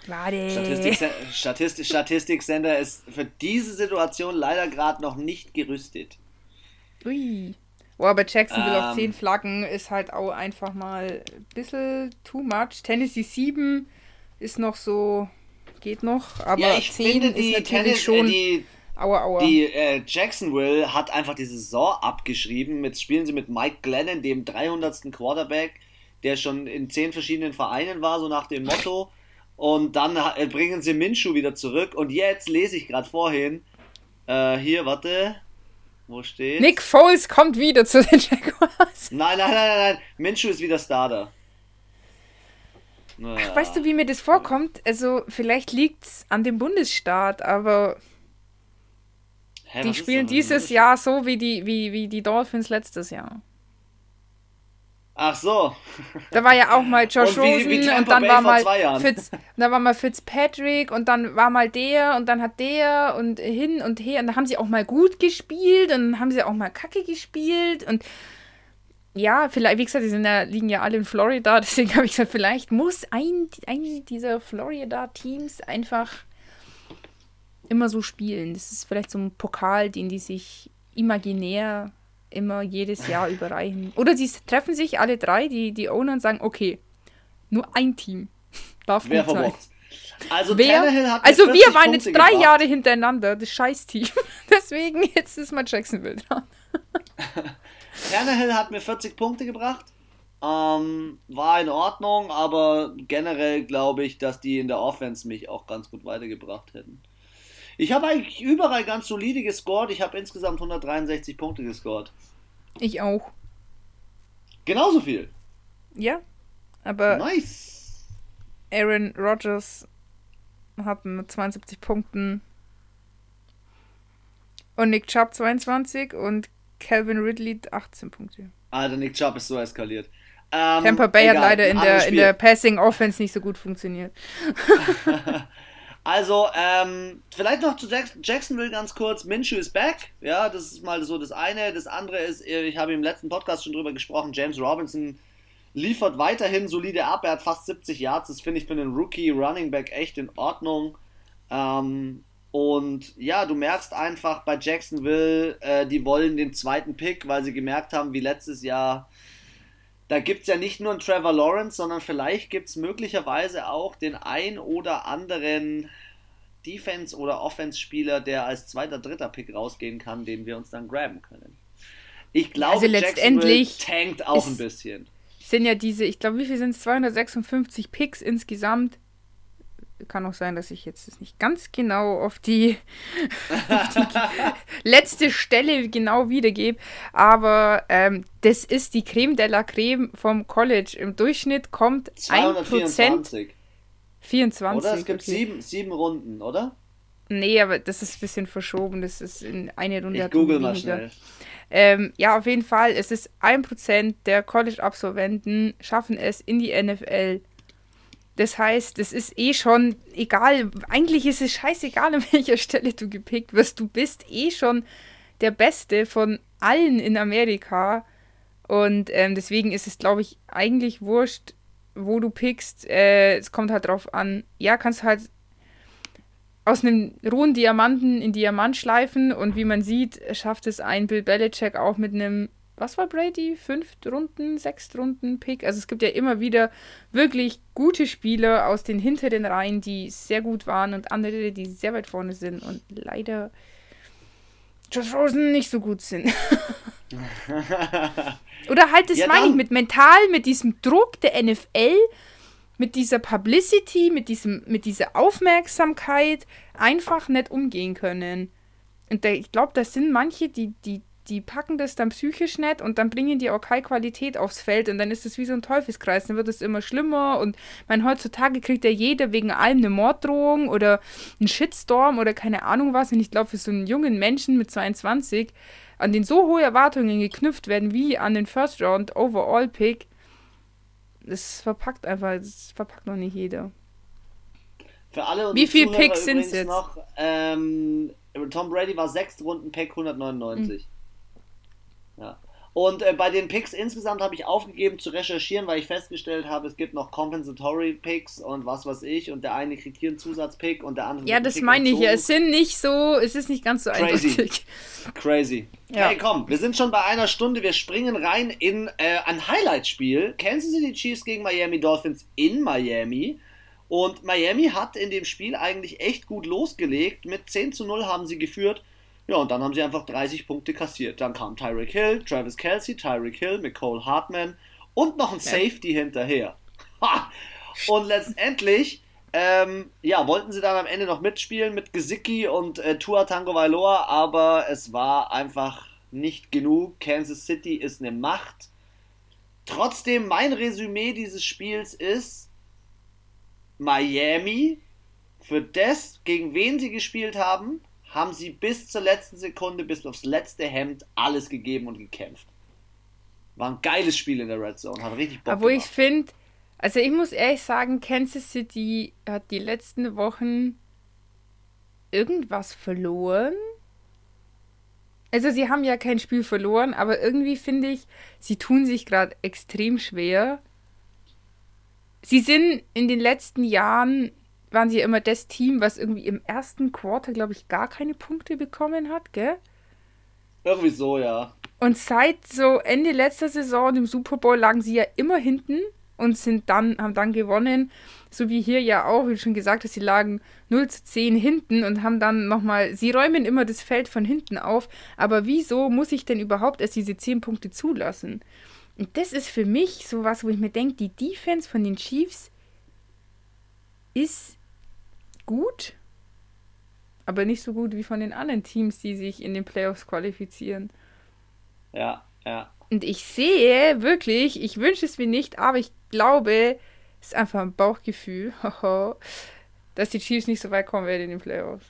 Statistik, Statistik, Statistiksender ist für diese Situation leider gerade noch nicht gerüstet. Ui. Boah, aber Jacksonville ähm, auf 10 Flaggen ist halt auch einfach mal ein bisschen too much. Tennessee 7 ist noch so, geht noch, aber ja, ich 10 finde die ist natürlich Tennis, äh, schon. Äh, die, aua, aua. Die äh, Jacksonville hat einfach die Saison abgeschrieben. Jetzt spielen sie mit Mike Glennon, dem 300. Quarterback, der schon in 10 verschiedenen Vereinen war, so nach dem Motto. Und dann äh, bringen sie Minshu wieder zurück. Und jetzt lese ich gerade vorhin, äh, hier, warte, wo steht? Nick Foles kommt wieder zu den Jaguars. Nein, nein, nein, nein, nein. Minshew ist wieder Starter. Naja. Ach, weißt du, wie mir das vorkommt? Also, vielleicht liegt es an dem Bundesstaat, aber Hä, die spielen dieses Jahr so wie die, wie, wie die Dolphins letztes Jahr. Ach so. Da war ja auch mal Josh und wie, wie und dann war mal Fitz, dann war mal Fitzpatrick und dann war mal der und dann hat der und hin und her und dann haben sie auch mal gut gespielt und dann haben sie auch mal kacke gespielt und ja, vielleicht, wie gesagt, die sind ja, liegen ja alle in Florida, deswegen habe ich gesagt, vielleicht muss ein, ein dieser Florida-Teams einfach immer so spielen. Das ist vielleicht so ein Pokal, den die sich imaginär immer jedes Jahr überreichen. Oder sie treffen sich alle drei, die, die Owner, und sagen, okay, nur ein Team darf Wer gut sein. Also, Wer, also wir waren jetzt drei gebracht. Jahre hintereinander, das Scheiß-Team. Deswegen, jetzt ist mal Jacksonville dran. Tannehill hat mir 40 Punkte gebracht. Ähm, war in Ordnung, aber generell glaube ich, dass die in der Offense mich auch ganz gut weitergebracht hätten. Ich habe eigentlich überall ganz solide gescored. Ich habe insgesamt 163 Punkte gescored. Ich auch. Genauso viel. Ja, aber. Nice. Aaron Rodgers hat mit 72 Punkten und Nick Chubb 22 und Calvin Ridley 18 Punkte. Alter, Nick Chubb ist so eskaliert. Ähm, Tampa Bay egal, hat leider in der, in der Passing Offense nicht so gut funktioniert. Also, ähm, vielleicht noch zu Jackson, Jacksonville ganz kurz. Minshew ist back. Ja, das ist mal so das eine. Das andere ist, ich habe im letzten Podcast schon drüber gesprochen, James Robinson liefert weiterhin solide ab. Er hat fast 70 Yards. Das finde ich für einen Rookie Running Back echt in Ordnung. Ähm, und ja, du merkst einfach bei Jacksonville, äh, die wollen den zweiten Pick, weil sie gemerkt haben, wie letztes Jahr da gibt es ja nicht nur einen Trevor Lawrence, sondern vielleicht gibt es möglicherweise auch den ein oder anderen Defense- oder Offense-Spieler, der als zweiter, dritter Pick rausgehen kann, den wir uns dann graben können. Ich glaube, also letztendlich tankt auch ein bisschen. Sind ja diese, ich glaube, wie viel sind es? 256 Picks insgesamt kann auch sein, dass ich jetzt nicht ganz genau auf die, auf die letzte Stelle genau wiedergebe, aber ähm, das ist die Creme de la Creme vom College. Im Durchschnitt kommt 224. 1%. 24. Oder? Es gibt okay. sieben, sieben Runden, oder? Nee, aber das ist ein bisschen verschoben. Das ist in eine Runde. Ich google mal schnell. Ähm, ja, auf jeden Fall. Es ist 1% der College-Absolventen schaffen es in die NFL das heißt, es ist eh schon egal, eigentlich ist es scheißegal, an welcher Stelle du gepickt wirst. Du bist eh schon der Beste von allen in Amerika. Und ähm, deswegen ist es, glaube ich, eigentlich wurscht, wo du pickst. Äh, es kommt halt drauf an, ja, kannst du halt aus einem rohen Diamanten in Diamant schleifen. Und wie man sieht, schafft es ein Bill Belichick auch mit einem was war Brady? Fünf Runden, sechs Runden Pick? Also es gibt ja immer wieder wirklich gute Spieler aus den hinteren Reihen, die sehr gut waren und andere, die sehr weit vorne sind und leider Josh Rosen nicht so gut sind. Oder halt, das ja, meine ich mit mental, mit diesem Druck der NFL, mit dieser Publicity, mit, diesem, mit dieser Aufmerksamkeit einfach nicht umgehen können. Und da, ich glaube, das sind manche, die, die, die packen das dann psychisch nicht und dann bringen die auch keine Qualität aufs Feld und dann ist es wie so ein Teufelskreis, dann wird es immer schlimmer und mein heutzutage kriegt ja jeder wegen allem eine Morddrohung oder einen Shitstorm oder keine Ahnung was und ich glaube für so einen jungen Menschen mit 22, an den so hohe Erwartungen geknüpft werden wie an den First Round Overall Pick, das verpackt einfach, das verpackt noch nicht jeder. Für alle Wie viele Picks sind es jetzt? Noch, ähm, Tom Brady war sechs Runden Pick 199. Mhm. Ja. Und äh, bei den Picks insgesamt habe ich aufgegeben zu recherchieren, weil ich festgestellt habe, es gibt noch Compensatory Picks und was weiß ich und der eine kriegt hier einen Zusatzpick und der andere. Ja, das meine ich ja. Es sind nicht so, es ist nicht ganz so Crazy. eindeutig. Crazy. Ja. Hey, komm, wir sind schon bei einer Stunde. Wir springen rein in äh, ein Highlight-Spiel. Kansas City Chiefs gegen Miami Dolphins in Miami. Und Miami hat in dem Spiel eigentlich echt gut losgelegt. Mit 10 zu 0 haben sie geführt. Ja, und dann haben sie einfach 30 Punkte kassiert. Dann kam Tyreek Hill, Travis Kelsey, Tyreek Hill, McCole Hartman und noch ein Safety ja. hinterher. Ha! Und letztendlich, ähm, ja, wollten sie dann am Ende noch mitspielen mit Gesicki und äh, Tua Tango Vailoa, aber es war einfach nicht genug. Kansas City ist eine Macht. Trotzdem, mein Resümee dieses Spiels ist, Miami, für das, gegen wen sie gespielt haben, haben sie bis zur letzten Sekunde, bis aufs letzte Hemd alles gegeben und gekämpft. War ein geiles Spiel in der Red Zone, hat richtig Bock Aber gemacht. ich finde, also ich muss ehrlich sagen, Kansas City hat die letzten Wochen irgendwas verloren. Also sie haben ja kein Spiel verloren, aber irgendwie finde ich, sie tun sich gerade extrem schwer. Sie sind in den letzten Jahren waren sie immer das Team, was irgendwie im ersten Quarter, glaube ich, gar keine Punkte bekommen hat, gell? Irgendwie so, ja. Und seit so Ende letzter Saison im Super Bowl lagen sie ja immer hinten und sind dann, haben dann gewonnen. So wie hier ja auch, wie schon gesagt hast, sie lagen 0 zu 10 hinten und haben dann nochmal, sie räumen immer das Feld von hinten auf. Aber wieso muss ich denn überhaupt erst diese 10 Punkte zulassen? Und das ist für mich so was, wo ich mir denke, die Defense von den Chiefs ist gut, aber nicht so gut wie von den anderen Teams, die sich in den Playoffs qualifizieren. Ja, ja. Und ich sehe wirklich, ich wünsche es mir nicht, aber ich glaube, es ist einfach ein Bauchgefühl, dass die Chiefs nicht so weit kommen werden in den Playoffs.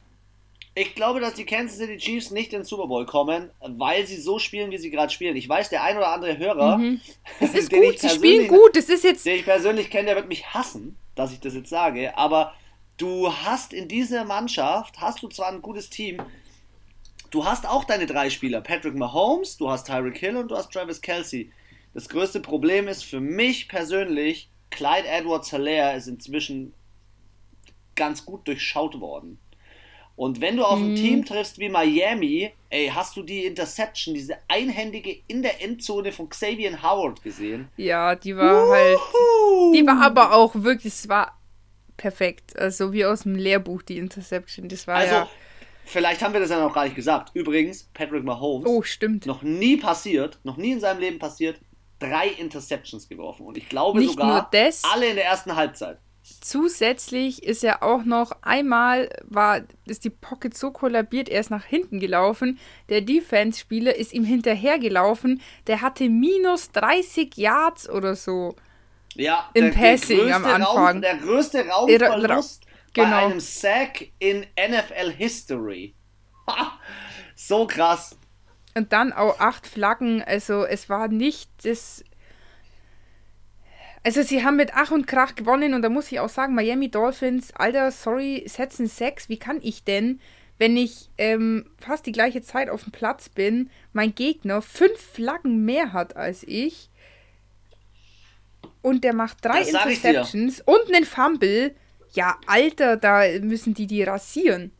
Ich glaube, dass die Kansas City Chiefs nicht in den Super Bowl kommen, weil sie so spielen, wie sie gerade spielen. Ich weiß, der ein oder andere Hörer, mhm. das ist gut, sie spielen gut, das ist jetzt. Den ich persönlich kenne, der wird mich hassen, dass ich das jetzt sage, aber du hast in dieser Mannschaft, hast du zwar ein gutes Team, du hast auch deine drei Spieler, Patrick Mahomes, du hast Tyreek Hill und du hast Travis Kelsey. Das größte Problem ist für mich persönlich, Clyde Edwards Hilaire ist inzwischen ganz gut durchschaut worden. Und wenn du auf ein mhm. Team triffst wie Miami, ey, hast du die Interception, diese einhändige in der Endzone von Xavier Howard gesehen? Ja, die war Uhuhu. halt. Die war aber auch wirklich, es war perfekt. Also wie aus dem Lehrbuch die Interception. Das war also, ja. Vielleicht haben wir das ja noch gar nicht gesagt. Übrigens, Patrick Mahomes. Oh, stimmt. Noch nie passiert, noch nie in seinem Leben passiert, drei Interceptions geworfen. Und ich glaube nicht sogar das, alle in der ersten Halbzeit. Zusätzlich ist er auch noch einmal war ist die Pocket so kollabiert, er ist nach hinten gelaufen. Der Defense-Spieler ist ihm hinterhergelaufen. Der hatte minus 30 Yards oder so. Ja, im der, Passing der am Anfang. Raum, der größte Raumverlust genau. bei einem Sack in NFL History. so krass. Und dann auch acht Flaggen. Also es war nicht das. Also sie haben mit Ach und Krach gewonnen und da muss ich auch sagen, Miami Dolphins, Alter, sorry, setzen sechs. Wie kann ich denn, wenn ich ähm, fast die gleiche Zeit auf dem Platz bin, mein Gegner fünf Flaggen mehr hat als ich und der macht drei Interceptions und einen Fumble. Ja, Alter, da müssen die die rasieren.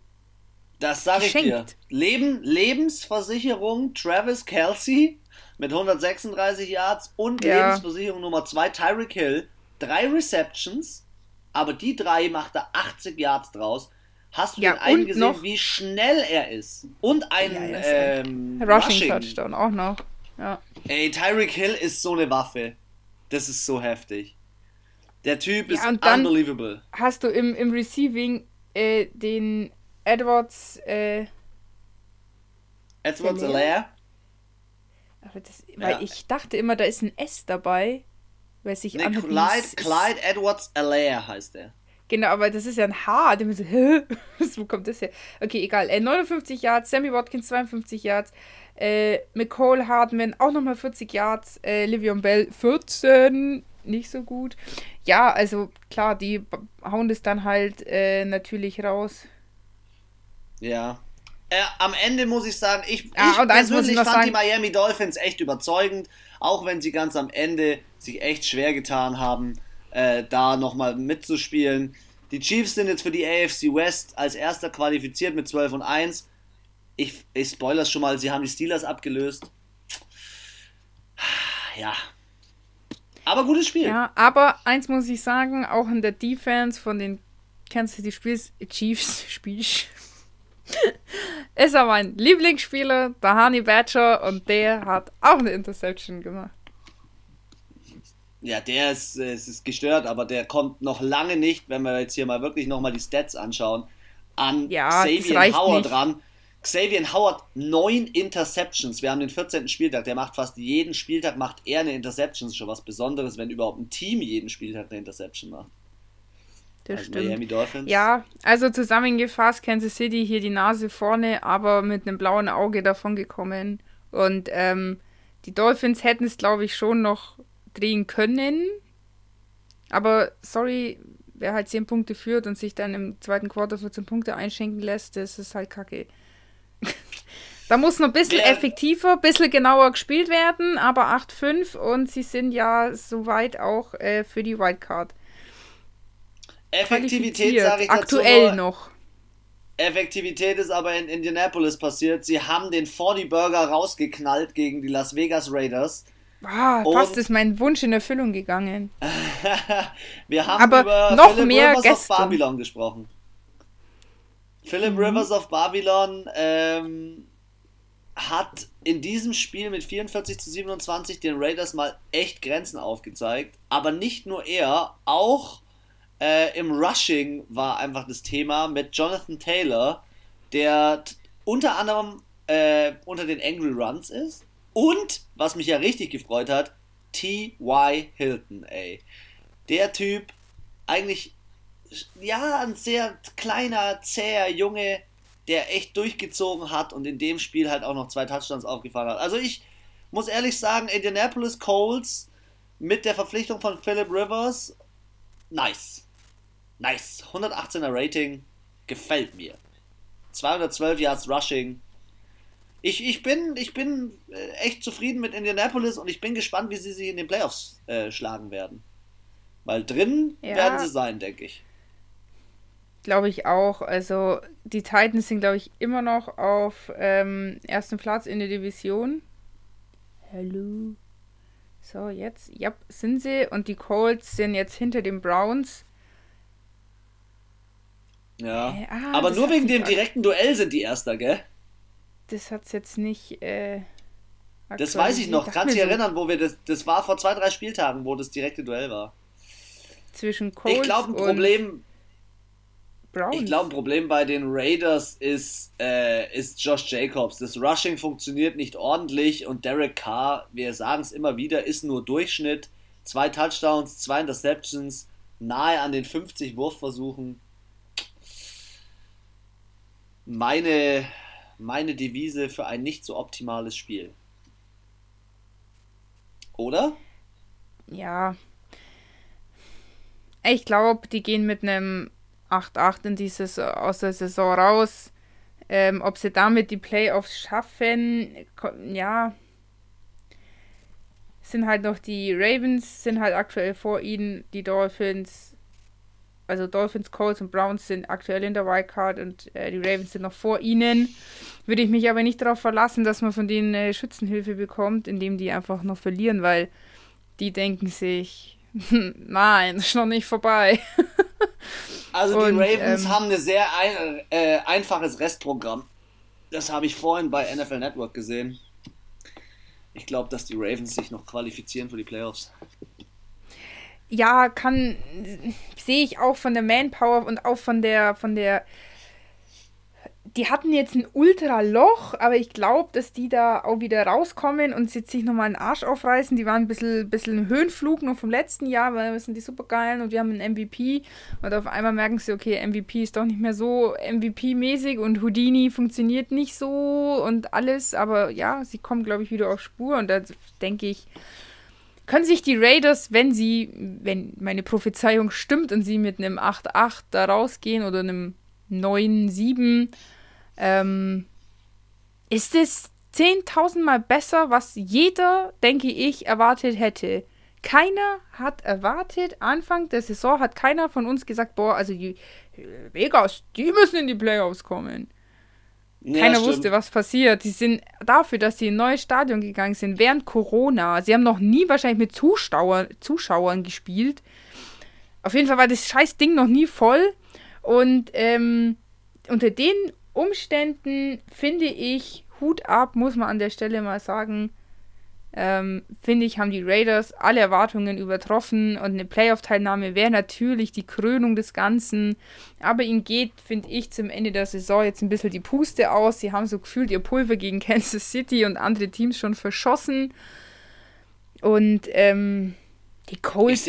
Das sage ich dir. Leben, Lebensversicherung Travis Kelsey mit 136 Yards und ja. Lebensversicherung Nummer 2 Tyreek Hill. Drei Receptions, aber die drei macht er 80 Yards draus. Hast du ja, den einen gesehen, noch, wie schnell er ist? Und einen ja, ähm, Rushing, Rushing Touchdown auch noch. Ja. Ey, Tyreek Hill ist so eine Waffe. Das ist so heftig. Der Typ ist ja, unbelievable. Hast du im, im Receiving äh, den Edwards. Äh, Edwards Alaire? Aber das, weil ja. ich dachte immer, da ist ein S dabei. Weil sich nee, Clyde, Clyde Edwards Alaire heißt er. Genau, aber das ist ja ein H. Dem so, hä? Wo kommt das her? Okay, egal. Äh, 59 Yards, Sammy Watkins 52 Yards, äh, McCall Hardman auch nochmal 40 Yards, äh, Livion Bell 14, nicht so gut. Ja, also klar, die hauen das dann halt äh, natürlich raus. Ja. äh, am Ende muss ich sagen, ich, ja, ich persönlich fand sagen. die Miami Dolphins echt überzeugend, auch wenn sie ganz am Ende sich echt schwer getan haben, äh, da nochmal mitzuspielen. Die Chiefs sind jetzt für die AFC West als erster qualifiziert mit 12 und 1. Ich, ich spoilere schon mal, sie haben die Steelers abgelöst. Ja. Aber gutes Spiel. Ja, aber eins muss ich sagen, auch in der Defense von den Kansas City Spiels, Chiefs Spiels ist er mein Lieblingsspieler, der Honey Badger, und der hat auch eine Interception gemacht. Ja, der ist, ist, ist gestört, aber der kommt noch lange nicht, wenn wir jetzt hier mal wirklich nochmal die Stats anschauen, an ja, Xavier Howard nicht. Xavier Howard, neun Interceptions. Wir haben den 14. Spieltag. Der macht fast jeden Spieltag, macht er eine Interception. Das ist schon was Besonderes, wenn überhaupt ein Team jeden Spieltag eine Interception macht. Das also stimmt. Miami Dolphins. Ja, also zusammengefasst, Kansas City hier die Nase vorne, aber mit einem blauen Auge davon gekommen. Und ähm, die Dolphins hätten es, glaube ich, schon noch drehen können. Aber sorry, wer halt 10 Punkte führt und sich dann im zweiten Quarter 14 Punkte einschenken lässt, das ist halt kacke. da muss noch ein bisschen ja. effektiver, ein bisschen genauer gespielt werden, aber 8-5 und sie sind ja soweit auch äh, für die Wildcard. Effektivität sage ich Aktuell dazu, noch. Effektivität ist aber in Indianapolis passiert. Sie haben den 40 Burger rausgeknallt gegen die Las Vegas Raiders. Ah, fast ist mein Wunsch in Erfüllung gegangen. Wir haben aber über noch Philip mehr Rivers Gäste. Babylon gesprochen. Philip mhm. Rivers of Babylon ähm, hat in diesem Spiel mit 44 zu 27 den Raiders mal echt Grenzen aufgezeigt. Aber nicht nur er, auch äh, im Rushing war einfach das Thema mit Jonathan Taylor, der unter anderem äh, unter den Angry Runs ist und, was mich ja richtig gefreut hat, T.Y. Hilton, ey. Der Typ, eigentlich, ja, ein sehr kleiner, zäher Junge, der echt durchgezogen hat und in dem Spiel halt auch noch zwei Touchdowns aufgefahren hat. Also ich muss ehrlich sagen, Indianapolis Colts mit der Verpflichtung von Philip Rivers, nice. Nice. 118er Rating, gefällt mir. 212 Yards Rushing, ich, ich, bin, ich bin äh, echt zufrieden mit Indianapolis und ich bin gespannt, wie sie sich in den Playoffs äh, schlagen werden. Weil drin ja. werden sie sein, denke ich. Glaube ich auch. Also die Titans sind, glaube ich, immer noch auf ähm, ersten Platz in der Division. Hallo. So, jetzt, ja, sind sie. Und die Colts sind jetzt hinter den Browns. Ja. Äh, ah, Aber nur wegen dem direkten Duell sind die Erster, gell? das hat es jetzt nicht. Äh, das weiß ich noch. Kannst du dich erinnern, wo wir das. Das war vor zwei, drei Spieltagen, wo das direkte Duell war. Zwischen Colts Ich glaube, ein Problem. Browns. Ich glaube, ein Problem bei den Raiders ist, äh, ist Josh Jacobs. Das Rushing funktioniert nicht ordentlich und Derek Carr, wir sagen es immer wieder, ist nur Durchschnitt. Zwei Touchdowns, zwei Interceptions, nahe an den 50 Wurfversuchen. Meine, meine Devise für ein nicht so optimales Spiel. Oder? Ja. Ich glaube, die gehen mit einem 8-8 in dieses, aus der Saison raus. Ähm, ob sie damit die Playoffs schaffen, ja. Sind halt noch die Ravens, sind halt aktuell vor ihnen, die Dolphins also Dolphins, Colts und Browns sind aktuell in der Wildcard und äh, die Ravens sind noch vor ihnen. Würde ich mich aber nicht darauf verlassen, dass man von denen äh, Schützenhilfe bekommt, indem die einfach noch verlieren, weil die denken sich, nein, ist noch nicht vorbei. also und, die Ravens ähm, haben ein sehr ein, äh, einfaches Restprogramm. Das habe ich vorhin bei NFL Network gesehen. Ich glaube, dass die Ravens sich noch qualifizieren für die Playoffs ja, kann, sehe ich auch von der Manpower und auch von der, von der, die hatten jetzt ein Ultra-Loch, aber ich glaube, dass die da auch wieder rauskommen und jetzt sich nochmal einen Arsch aufreißen. Die waren ein bisschen, bisschen im Höhenflug noch vom letzten Jahr, weil wir sind die supergeilen und wir haben einen MVP und auf einmal merken sie, okay, MVP ist doch nicht mehr so MVP-mäßig und Houdini funktioniert nicht so und alles, aber ja, sie kommen, glaube ich, wieder auf Spur und da denke ich, können sich die Raiders, wenn sie, wenn meine Prophezeiung stimmt und sie mit einem 8-8 da rausgehen oder einem 9-7, ähm, ist es 10.000 Mal besser, was jeder, denke ich, erwartet hätte. Keiner hat erwartet, Anfang der Saison hat keiner von uns gesagt, boah, also die Vegas, die müssen in die Playoffs kommen. Ja, Keiner stimmt. wusste, was passiert. Die sind dafür, dass sie in ein neues Stadion gegangen sind, während Corona. Sie haben noch nie wahrscheinlich mit Zuschauer, Zuschauern gespielt. Auf jeden Fall war das scheiß Ding noch nie voll. Und ähm, unter den Umständen finde ich, Hut ab, muss man an der Stelle mal sagen, ähm, finde ich, haben die Raiders alle Erwartungen übertroffen und eine Playoff-Teilnahme wäre natürlich die Krönung des Ganzen. Aber ihnen geht, finde ich, zum Ende der Saison jetzt ein bisschen die Puste aus. Sie haben so gefühlt ihr Pulver gegen Kansas City und andere Teams schon verschossen. Und ähm, die Colts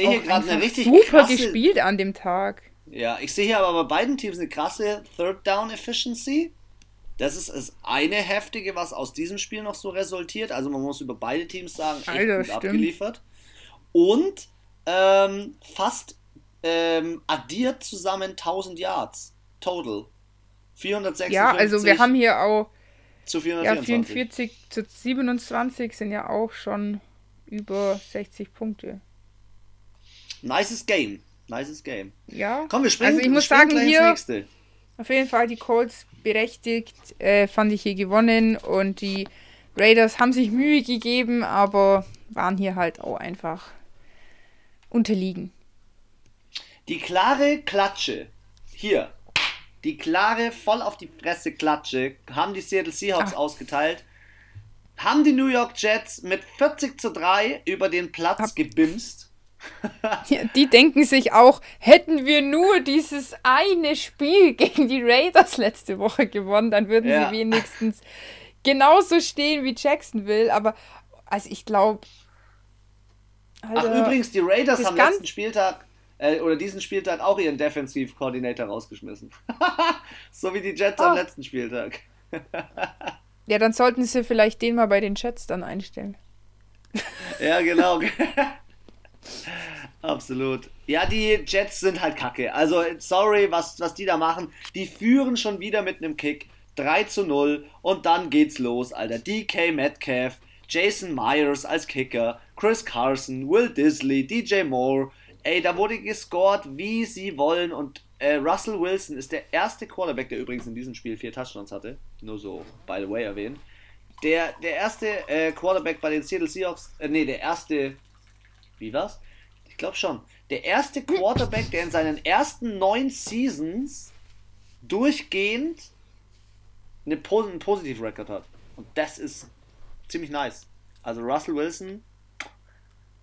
richtig super krasse, gespielt an dem Tag. Ja, ich sehe hier aber bei beiden Teams eine krasse Third Down Efficiency. Das ist das eine Heftige, was aus diesem Spiel noch so resultiert. Also man muss über beide Teams sagen, echt Alter, gut stimmt. abgeliefert. Und ähm, fast ähm, addiert zusammen 1000 Yards. Total. 456. Ja, also wir haben hier auch zu 424. Ja, 44 zu 27 sind ja auch schon über 60 Punkte. Nices Game. Nices Game. Ja. Komm, wir springen, also ich muss sagen, hier auf jeden Fall die Colts berechtigt, äh, fand ich hier gewonnen und die Raiders haben sich Mühe gegeben, aber waren hier halt auch einfach unterliegen. Die klare Klatsche, hier, die klare, voll auf die Fresse Klatsche, haben die Seattle Seahawks Ach. ausgeteilt, haben die New York Jets mit 40 zu 3 über den Platz Ab gebimst ja, die denken sich auch, hätten wir nur dieses eine Spiel gegen die Raiders letzte Woche gewonnen, dann würden ja. sie wenigstens genauso stehen wie Jacksonville. Aber also ich glaube. Ach übrigens, die Raiders haben letzten Spieltag äh, oder diesen Spieltag auch ihren Defensive Coordinator rausgeschmissen. so wie die Jets ah. am letzten Spieltag. ja, dann sollten sie vielleicht den mal bei den Jets dann einstellen. ja, genau. Absolut. Ja, die Jets sind halt kacke. Also, sorry, was, was die da machen. Die führen schon wieder mit einem Kick. 3 zu 0 und dann geht's los, Alter. DK Metcalf, Jason Myers als Kicker, Chris Carson, Will Disley, DJ Moore. Ey, da wurde gescored, wie sie wollen und äh, Russell Wilson ist der erste Quarterback, der übrigens in diesem Spiel vier Touchdowns hatte. Nur so, by the way, erwähnen. Der, der erste äh, Quarterback bei den Seattle Seahawks, äh, nee, der erste wie war's? Ich glaube schon. Der erste Quarterback, der in seinen ersten neun Seasons durchgehend eine, einen positiven Rekord hat. Und das ist ziemlich nice. Also Russell Wilson,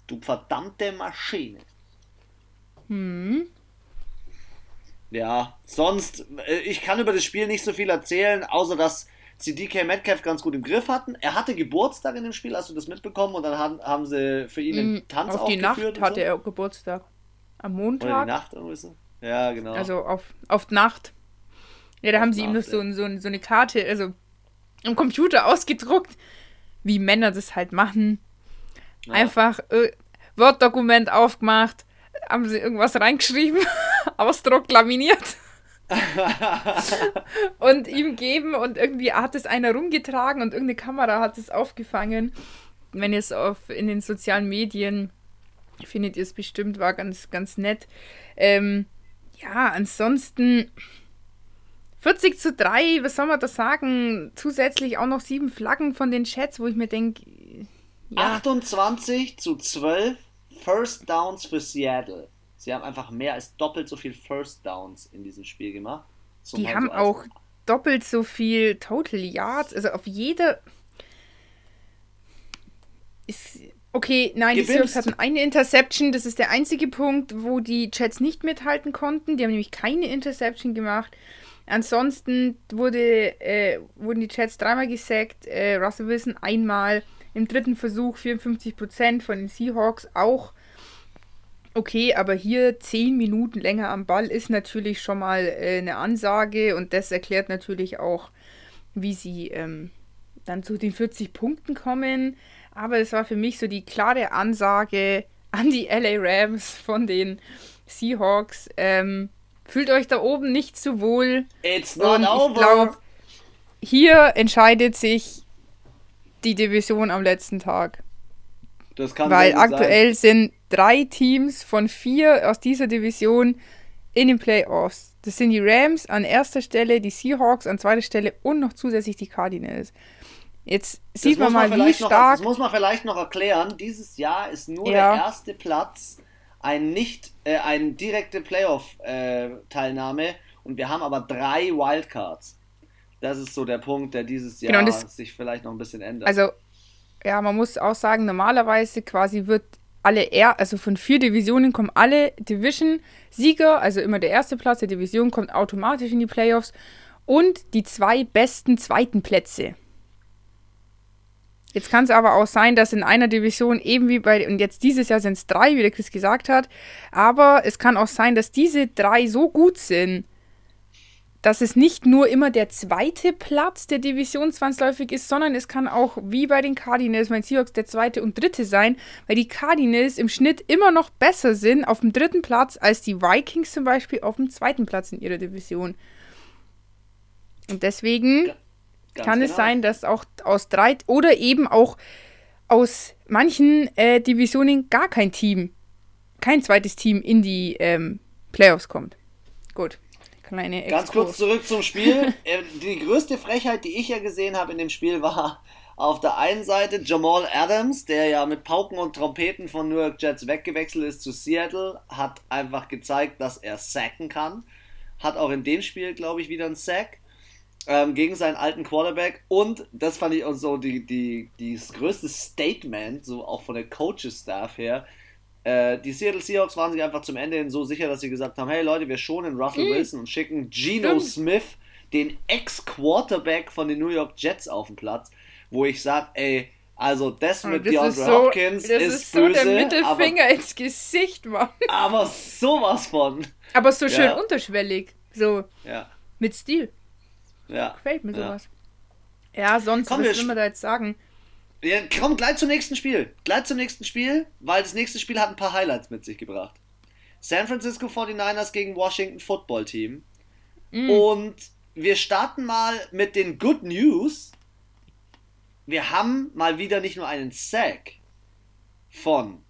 du verdammte Maschine. Hm. Ja, sonst, äh, ich kann über das Spiel nicht so viel erzählen, außer dass sie DK Metcalf ganz gut im Griff hatten. Er hatte Geburtstag in dem Spiel, hast du das mitbekommen? Und dann haben, haben sie für ihn einen mm, Tanz Auf die Nacht hatte so. er Geburtstag. Am Montag. Oder die Nacht irgendwie so. Ja, genau. Also auf, auf Nacht. Ja, da auf haben sie Nacht, ihm noch so, so, so eine Karte, also im Computer ausgedruckt, wie Männer das halt machen. Ja. Einfach äh, Word-Dokument aufgemacht, haben sie irgendwas reingeschrieben, Ausdruck laminiert und ihm geben und irgendwie hat es einer rumgetragen und irgendeine Kamera hat es aufgefangen. Wenn ihr es auf, in den sozialen Medien findet ihr es bestimmt, war ganz, ganz nett. Ähm, ja, ansonsten 40 zu 3, was soll man da sagen? Zusätzlich auch noch sieben Flaggen von den Chats, wo ich mir denke. Ja. 28 zu 12 First Downs für Seattle. Sie haben einfach mehr als doppelt so viel First Downs in diesem Spiel gemacht. Die haben so auch doppelt so viel Total Yards. Also auf jede. Ist, okay, nein, Gebimst. die Seahawks hatten eine Interception. Das ist der einzige Punkt, wo die Jets nicht mithalten konnten. Die haben nämlich keine Interception gemacht. Ansonsten wurde, äh, wurden die Jets dreimal gesackt. Äh, Russell Wilson einmal. Im dritten Versuch 54% von den Seahawks auch Okay, aber hier zehn Minuten länger am Ball ist natürlich schon mal äh, eine Ansage und das erklärt natürlich auch, wie sie ähm, dann zu den 40 Punkten kommen. Aber es war für mich so die klare Ansage an die LA Rams von den Seahawks. Ähm, fühlt euch da oben nicht zu wohl. It's not und over. Ich glaube, hier entscheidet sich die Division am letzten Tag. Das Weil aktuell sein. sind drei Teams von vier aus dieser Division in den Playoffs. Das sind die Rams an erster Stelle, die Seahawks an zweiter Stelle und noch zusätzlich die Cardinals. Jetzt sieht man mal, wie stark. Noch, das muss man vielleicht noch erklären. Dieses Jahr ist nur ja. der erste Platz ein nicht äh, eine direkte Playoff-Teilnahme äh, und wir haben aber drei Wildcards. Das ist so der Punkt, der dieses genau, Jahr genau, sich vielleicht noch ein bisschen ändert. Also ja, man muss auch sagen, normalerweise quasi wird alle, er also von vier Divisionen kommen alle Division-Sieger, also immer der erste Platz der Division kommt automatisch in die Playoffs und die zwei besten zweiten Plätze. Jetzt kann es aber auch sein, dass in einer Division eben wie bei, und jetzt dieses Jahr sind es drei, wie der Chris gesagt hat, aber es kann auch sein, dass diese drei so gut sind, dass es nicht nur immer der zweite Platz der Division zwangsläufig ist, sondern es kann auch wie bei den Cardinals, mein Seahawks, der zweite und dritte sein, weil die Cardinals im Schnitt immer noch besser sind auf dem dritten Platz als die Vikings zum Beispiel auf dem zweiten Platz in ihrer Division. Und deswegen ja, kann genau. es sein, dass auch aus drei oder eben auch aus manchen äh, Divisionen gar kein Team, kein zweites Team in die ähm, Playoffs kommt. Gut kleine Exkurs. Ganz kurz zurück zum Spiel. Äh, die größte Frechheit, die ich ja gesehen habe in dem Spiel, war auf der einen Seite Jamal Adams, der ja mit Pauken und Trompeten von New York Jets weggewechselt ist zu Seattle, hat einfach gezeigt, dass er sacken kann. Hat auch in dem Spiel, glaube ich, wieder einen Sack. Ähm, gegen seinen alten Quarterback und das fand ich auch so die, die, die das größte Statement, so auch von der Coaches-Staff her, äh, die Seattle Seahawks waren sich einfach zum Ende hin so sicher, dass sie gesagt haben: Hey Leute, wir schonen Russell mhm. Wilson und schicken Geno Stimmt. Smith, den Ex-Quarterback von den New York Jets, auf den Platz. Wo ich sage: Ey, also das mit das DeAndre so, Hopkins das ist, ist so böse, der Mittelfinger aber, ins Gesicht, Mann. Aber sowas von. Aber so schön ja. unterschwellig. So. Ja. Mit Stil. Ja. Gefällt mir sowas. Ja, sonst, Komm, was will man da jetzt sagen? Ja, komm, gleich zum nächsten Spiel. Gleich zum nächsten Spiel, weil das nächste Spiel hat ein paar Highlights mit sich gebracht. San Francisco 49ers gegen Washington Football Team. Mm. Und wir starten mal mit den Good News. Wir haben mal wieder nicht nur einen Sack von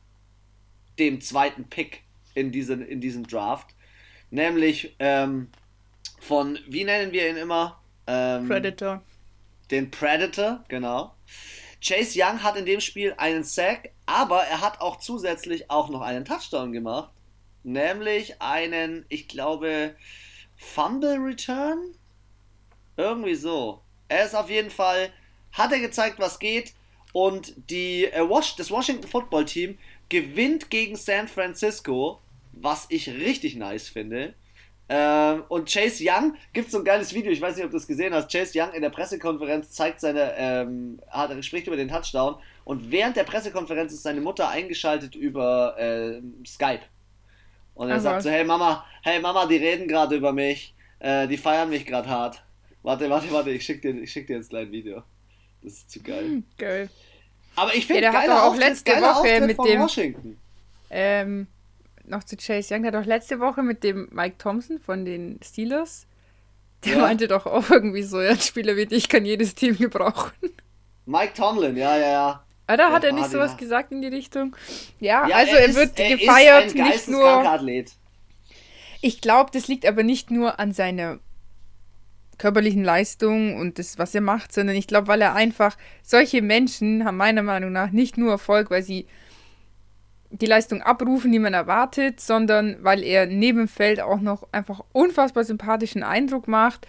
dem zweiten Pick in, diesen, in diesem Draft, nämlich ähm, von, wie nennen wir ihn immer? Ähm, Predator. Den Predator, genau. Chase Young hat in dem Spiel einen Sack, aber er hat auch zusätzlich auch noch einen Touchdown gemacht. Nämlich einen, ich glaube, Fumble Return? Irgendwie so. Er ist auf jeden Fall, hat er gezeigt, was geht. Und die, äh, Was das Washington Football Team gewinnt gegen San Francisco, was ich richtig nice finde. Ähm, und Chase Young gibt so ein geiles Video, ich weiß nicht, ob du es gesehen hast. Chase Young in der Pressekonferenz zeigt seine, ähm, hat, spricht über den Touchdown und während der Pressekonferenz ist seine Mutter eingeschaltet über äh, Skype. Und er Ach sagt so: Hey Mama, hey Mama, die reden gerade über mich, äh, die feiern mich gerade hart. Warte, warte, warte, ich schick dir, ich schick dir jetzt ein Video. Das ist zu geil. Hm, geil. Aber ich finde, ja, der hat auch letzte Woche mit dem Washington. Ähm, noch zu Chase Young, der hat doch letzte Woche mit dem Mike Thompson von den Steelers, der ja. meinte doch auch irgendwie so, ja, ein Spieler wie dich kann jedes Team gebrauchen. Mike Tomlin, ja, ja, ja. Oder ah, hat er nicht sowas gesagt in die Richtung? Ja, ja also er, ist, wird er gefeiert, nicht nur. Athlet. Ich glaube, das liegt aber nicht nur an seiner körperlichen Leistung und das, was er macht, sondern ich glaube, weil er einfach, solche Menschen haben meiner Meinung nach nicht nur Erfolg, weil sie die Leistung abrufen, die man erwartet, sondern weil er neben dem Feld auch noch einfach unfassbar sympathischen Eindruck macht,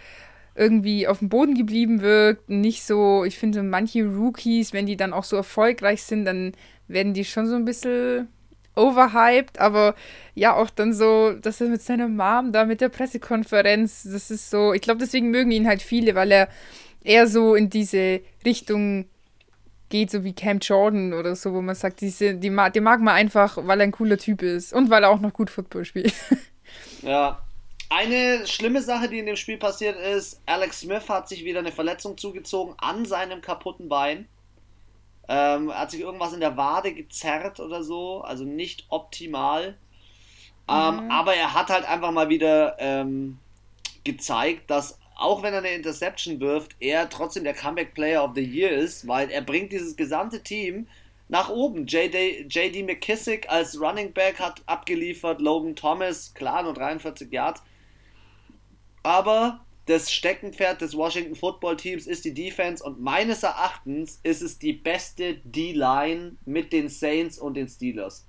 irgendwie auf dem Boden geblieben wirkt, nicht so, ich finde manche Rookies, wenn die dann auch so erfolgreich sind, dann werden die schon so ein bisschen overhyped, aber ja, auch dann so, dass er mit seiner Mom da mit der Pressekonferenz, das ist so, ich glaube, deswegen mögen ihn halt viele, weil er eher so in diese Richtung geht, so wie Cam Jordan oder so, wo man sagt, die, die, mag, die mag man einfach, weil er ein cooler Typ ist und weil er auch noch gut Football spielt. Ja. Eine schlimme Sache, die in dem Spiel passiert ist, Alex Smith hat sich wieder eine Verletzung zugezogen an seinem kaputten Bein. Ähm, er hat sich irgendwas in der Wade gezerrt oder so, also nicht optimal. Ähm, mhm. aber er hat halt einfach mal wieder ähm, gezeigt, dass auch wenn er eine Interception wirft, er trotzdem der Comeback Player of the Year ist, weil er bringt dieses gesamte Team nach oben. JD, JD McKissick als Running Back hat abgeliefert, Logan Thomas, klar, nur 43 Yards. Aber das Steckenpferd des Washington Football Teams ist die Defense und meines Erachtens ist es die beste D-Line mit den Saints und den Steelers.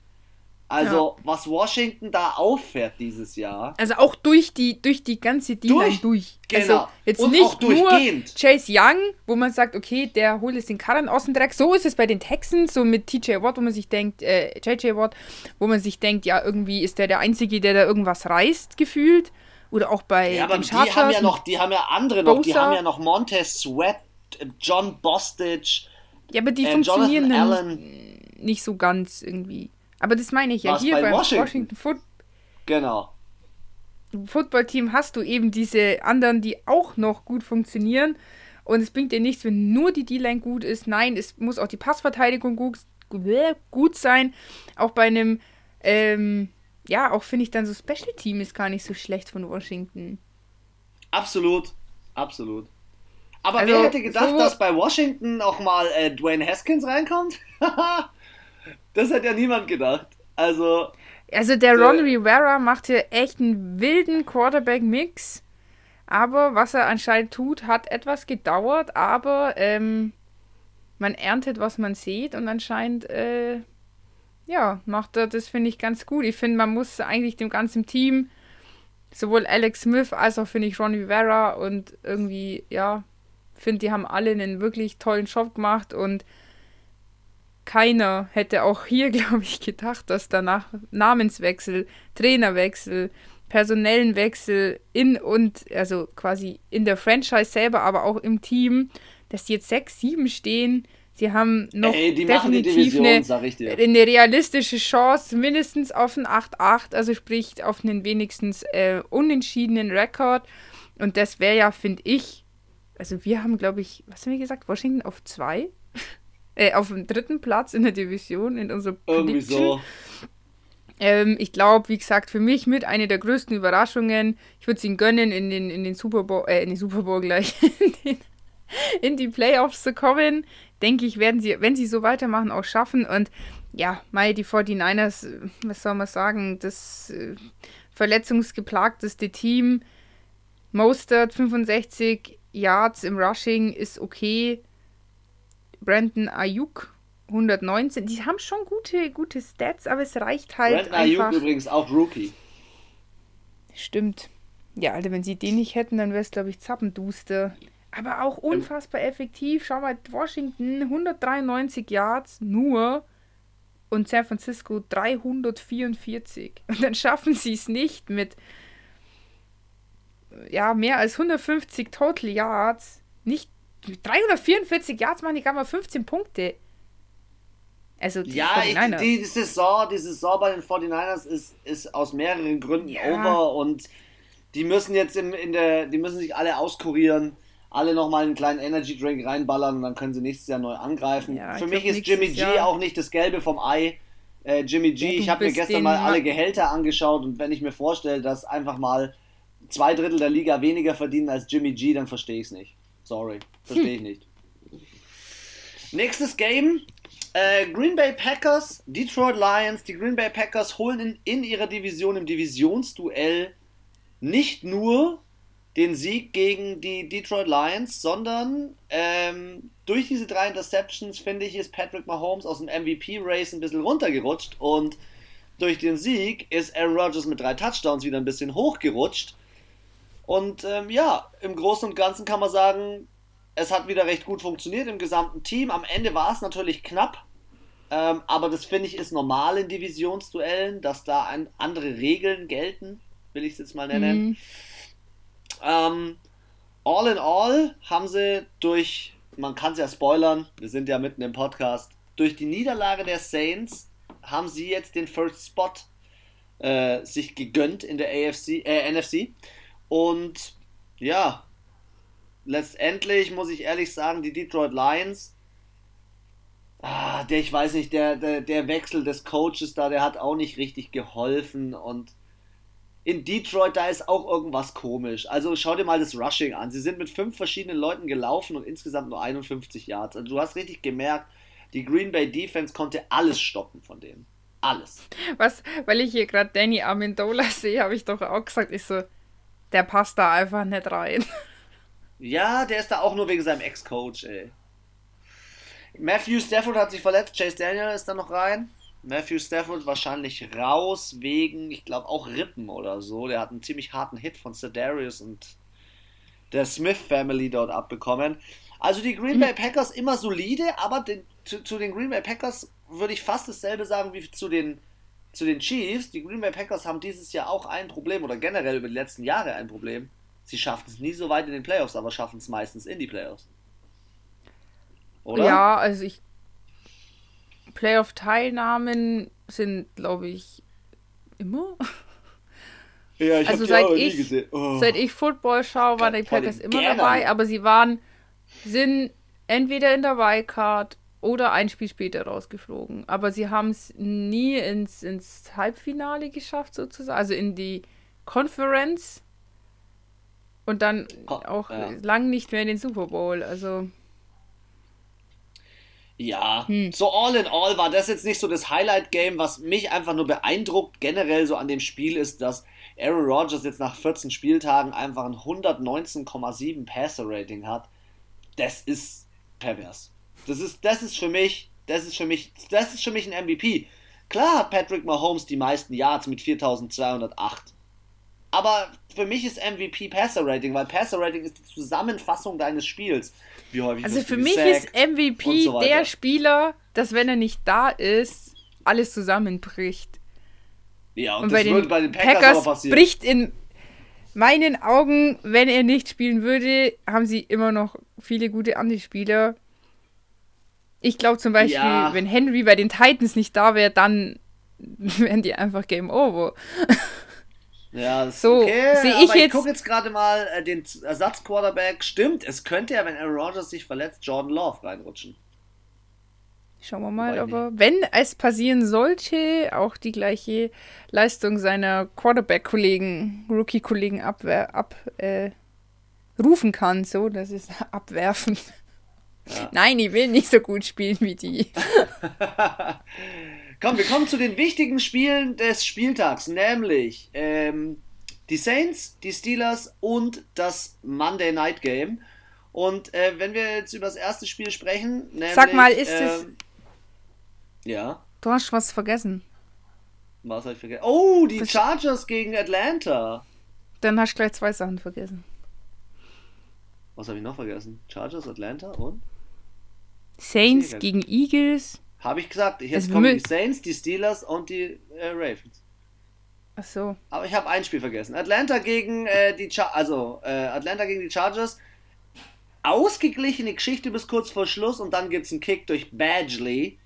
Also, ja. was Washington da auffährt dieses Jahr. Also auch durch die, durch die ganze D-Line durch. durch. Genau. Also jetzt Und nicht nur Chase Young, wo man sagt, okay, der holt jetzt den Karren aus dem Dreck. So ist es bei den Texans, so mit TJ Watt, wo man sich denkt, äh, JJ Watt, wo man sich denkt, ja, irgendwie ist der der Einzige, der da irgendwas reißt, gefühlt. Oder auch bei ja, aber die haben ja noch, die haben ja andere noch, die haben ja noch Montez Sweat, John Bostich. Ja, aber die äh, funktionieren nicht so ganz irgendwie. Aber das meine ich ja. Was, Hier bei beim Washington, Washington Foot genau. Football Team hast du eben diese anderen, die auch noch gut funktionieren. Und es bringt dir nichts, wenn nur die D-Line gut ist. Nein, es muss auch die Passverteidigung gut, gut sein. Auch bei einem, ähm, ja, auch finde ich dann so Special Team ist gar nicht so schlecht von Washington. Absolut, absolut. Aber also, wer hätte gedacht, so dass bei Washington auch mal äh, Dwayne Haskins reinkommt? Das hat ja niemand gedacht. Also. Also der Ron Rivera macht hier echt einen wilden Quarterback-Mix. Aber was er anscheinend tut, hat etwas gedauert, aber ähm, man erntet, was man sieht und anscheinend, äh, ja, macht er das, finde ich, ganz gut. Ich finde, man muss eigentlich dem ganzen Team, sowohl Alex Smith als auch, finde ich, Ron Rivera und irgendwie, ja, finde, die haben alle einen wirklich tollen Job gemacht und keiner hätte auch hier, glaube ich, gedacht, dass danach Namenswechsel, Trainerwechsel, personellen Wechsel in und, also quasi in der Franchise selber, aber auch im Team, dass die jetzt 6, 7 stehen. Sie haben noch Ey, definitiv Division, eine, eine, realistische Chance, mindestens auf ein 8-8, also sprich auf einen wenigstens äh, unentschiedenen Rekord. Und das wäre ja, finde ich, also wir haben, glaube ich, was haben wir gesagt, Washington auf 2? äh, auf dem dritten Platz in der Division in unserer Irgendwie so. Ähm, ich glaube, wie gesagt, für mich mit eine der größten Überraschungen. Ich würde es ihnen gönnen, in den, in den Super Bowl, äh, in den Super Bowl gleich, in, den, in die Playoffs zu kommen. Denke ich, werden sie, wenn sie so weitermachen, auch schaffen. Und ja, Mai, die 49ers, was soll man sagen, das äh, verletzungsgeplagteste Team. Mostert 65 Yards im Rushing ist okay. Brandon Ayuk 119. Die haben schon gute, gute Stats, aber es reicht halt Brandon einfach. Ayuk übrigens auch Rookie. Stimmt. Ja, Alter, wenn sie den nicht hätten, dann wäre es, glaube ich, zappenduster. Aber auch unfassbar effektiv. Schau mal, Washington 193 Yards nur und San Francisco 344. Und dann schaffen sie es nicht mit ja, mehr als 150 Total Yards nicht 344 Yards machen die gerade mal 15 Punkte. Also die ja, ich, die, die, Saison, die Saison bei den 49ers ist, ist aus mehreren Gründen ja. over und die müssen jetzt in, in der, die müssen sich alle auskurieren, alle nochmal einen kleinen Energy Drink reinballern und dann können sie nächstes Jahr neu angreifen. Ja, Für mich ist Jimmy G Jahr. auch nicht das Gelbe vom Ei. Äh, Jimmy G, ja, ich habe mir gestern mal alle Gehälter angeschaut und wenn ich mir vorstelle, dass einfach mal zwei Drittel der Liga weniger verdienen als Jimmy G, dann verstehe ich es nicht. Sorry, verstehe ich nicht. Nächstes Game. Äh, Green Bay Packers, Detroit Lions. Die Green Bay Packers holen in, in ihrer Division im Divisionsduell nicht nur den Sieg gegen die Detroit Lions, sondern ähm, durch diese drei Interceptions, finde ich, ist Patrick Mahomes aus dem MVP-Race ein bisschen runtergerutscht und durch den Sieg ist Aaron Rodgers mit drei Touchdowns wieder ein bisschen hochgerutscht. Und ähm, ja, im Großen und Ganzen kann man sagen, es hat wieder recht gut funktioniert im gesamten Team. Am Ende war es natürlich knapp, ähm, aber das finde ich ist normal in Divisionsduellen, dass da ein, andere Regeln gelten, will ich es jetzt mal nennen. Mhm. Ähm, all in all haben sie durch, man kann es ja spoilern, wir sind ja mitten im Podcast, durch die Niederlage der Saints haben sie jetzt den First Spot äh, sich gegönnt in der AFC, äh, NFC. Und ja, letztendlich muss ich ehrlich sagen, die Detroit Lions, ah, der, ich weiß nicht, der, der, der Wechsel des Coaches da, der hat auch nicht richtig geholfen und in Detroit, da ist auch irgendwas komisch. Also schau dir mal das Rushing an. Sie sind mit fünf verschiedenen Leuten gelaufen und insgesamt nur 51 Yards. Also du hast richtig gemerkt, die Green Bay Defense konnte alles stoppen von denen. Alles. Was, weil ich hier gerade Danny Amendola sehe, habe ich doch auch gesagt, ich so, der passt da einfach nicht rein. Ja, der ist da auch nur wegen seinem Ex-Coach, ey. Matthew Stafford hat sich verletzt, Chase Daniel ist da noch rein. Matthew Stafford wahrscheinlich raus wegen, ich glaube, auch Rippen oder so. Der hat einen ziemlich harten Hit von Cedarius und der Smith Family dort abbekommen. Also die Green Bay Packers immer solide, aber den, zu, zu, den Green Bay Packers würde ich fast dasselbe sagen wie zu den, zu den Chiefs. Die Green Bay Packers haben dieses Jahr auch ein Problem oder generell über die letzten Jahre ein Problem. Sie schaffen es nie so weit in den Playoffs, aber schaffen es meistens in die Playoffs. Oder? Ja, also ich. Playoff-Teilnahmen sind, glaube ich, immer. Ja, ich also seit ich, oh. seit ich Football schaue, waren die Packers immer gerne. dabei, aber sie waren, sind entweder in der Wildcard oder ein Spiel später rausgeflogen. Aber sie haben es nie ins, ins Halbfinale geschafft, sozusagen, also in die Conference. Und dann oh, auch ja. lang nicht mehr in den Super Bowl. Also. Ja, hm. so all in all war das jetzt nicht so das Highlight-Game. Was mich einfach nur beeindruckt generell so an dem Spiel ist, dass Aaron Rodgers jetzt nach 14 Spieltagen einfach ein 119,7 Passer-Rating hat. Das ist pervers. Das ist, das ist für mich, das ist für mich, das ist für mich ein MVP. Klar hat Patrick Mahomes die meisten Yards mit 4208. Aber für mich ist MVP Passer Rating, weil Passer Rating ist die Zusammenfassung deines Spiels. Wie häufig also für mich ist MVP so der Spieler, dass wenn er nicht da ist, alles zusammenbricht. Ja, und, und das bei würde bei den Packers, Packers bricht in meinen Augen, wenn er nicht spielen würde, haben sie immer noch viele gute Anti-Spieler. Ich glaube zum Beispiel, ja. wenn Henry bei den Titans nicht da wäre, dann wären die einfach Game Over. Ja, so okay, sehe ich jetzt. Ich gucke jetzt gerade mal äh, den Ersatzquarterback. Stimmt, es könnte ja, wenn Aaron Rodgers sich verletzt, Jordan Love reinrutschen. Schauen wir mal, aber wenn es passieren sollte, auch die gleiche Leistung seiner Quarterback-Kollegen, Rookie-Kollegen abrufen äh, kann, so, das ist abwerfen. Ja. Nein, ich will nicht so gut spielen wie die. Komm, wir kommen zu den wichtigen Spielen des Spieltags, nämlich ähm, die Saints, die Steelers und das Monday Night Game. Und äh, wenn wir jetzt über das erste Spiel sprechen, nämlich, Sag mal, ist äh, es. Ja. Du hast was vergessen. Was habe ich vergessen? Oh, die das Chargers gegen Atlanta. Dann hast du gleich zwei Sachen vergessen. Was habe ich noch vergessen? Chargers, Atlanta und? Saints gegen Eagles. Habe ich gesagt. Jetzt kommen die Saints, die Steelers und die äh, Ravens. Ach so. Aber ich habe ein Spiel vergessen. Atlanta gegen äh, die Char also äh, Atlanta gegen die Chargers. Ausgeglichene Geschichte bis kurz vor Schluss und dann gibt es einen Kick durch Badgley.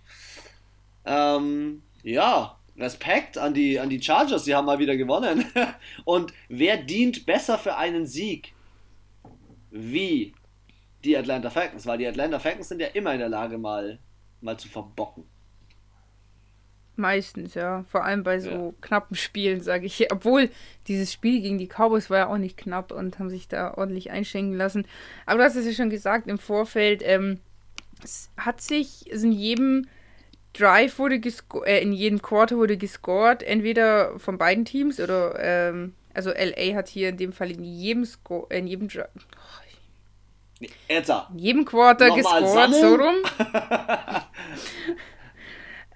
Ähm, ja, Respekt an die, an die Chargers, sie haben mal wieder gewonnen. und wer dient besser für einen Sieg? Wie die Atlanta Falcons, weil die Atlanta Falcons sind ja immer in der Lage, mal mal zu verbocken. Meistens, ja. Vor allem bei so ja. knappen Spielen, sage ich. Obwohl, dieses Spiel gegen die Cowboys war ja auch nicht knapp und haben sich da ordentlich einschenken lassen. Aber du hast es ja schon gesagt im Vorfeld, ähm, es hat sich, es in jedem Drive wurde äh, in jedem Quarter wurde gescored, entweder von beiden Teams oder, ähm, also LA hat hier in dem Fall in jedem Score, in jedem Drive, Jetzt. In jedem Quarter gescored, so rum.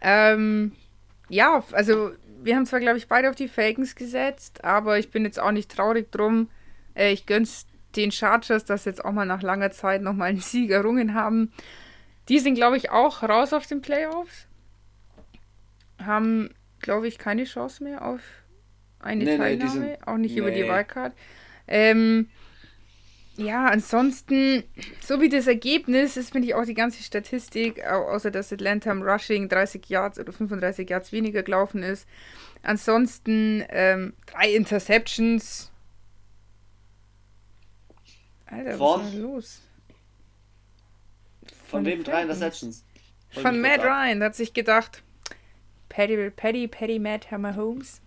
ähm, ja, also wir haben zwar, glaube ich, beide auf die Falcons gesetzt, aber ich bin jetzt auch nicht traurig drum. Äh, ich gönn's den Chargers, dass jetzt auch mal nach langer Zeit nochmal einen Sieg errungen haben. Die sind, glaube ich, auch raus aus den Playoffs. Haben, glaube ich, keine Chance mehr auf eine nee, Teilnahme. Nee, sind, auch nicht nee. über die Wildcard. Ähm, ja, ansonsten, so wie das Ergebnis ist, finde ich auch die ganze Statistik, außer dass Atlanta im Rushing 30 Yards oder 35 Yards weniger gelaufen ist. Ansonsten ähm, drei Interceptions. Alter, Von? was ist denn los? Von, Von wem drei Interceptions? Von Matt Ryan, der hat sich gedacht, Paddy, Paddy, Paddy, Matt, Hammer Holmes.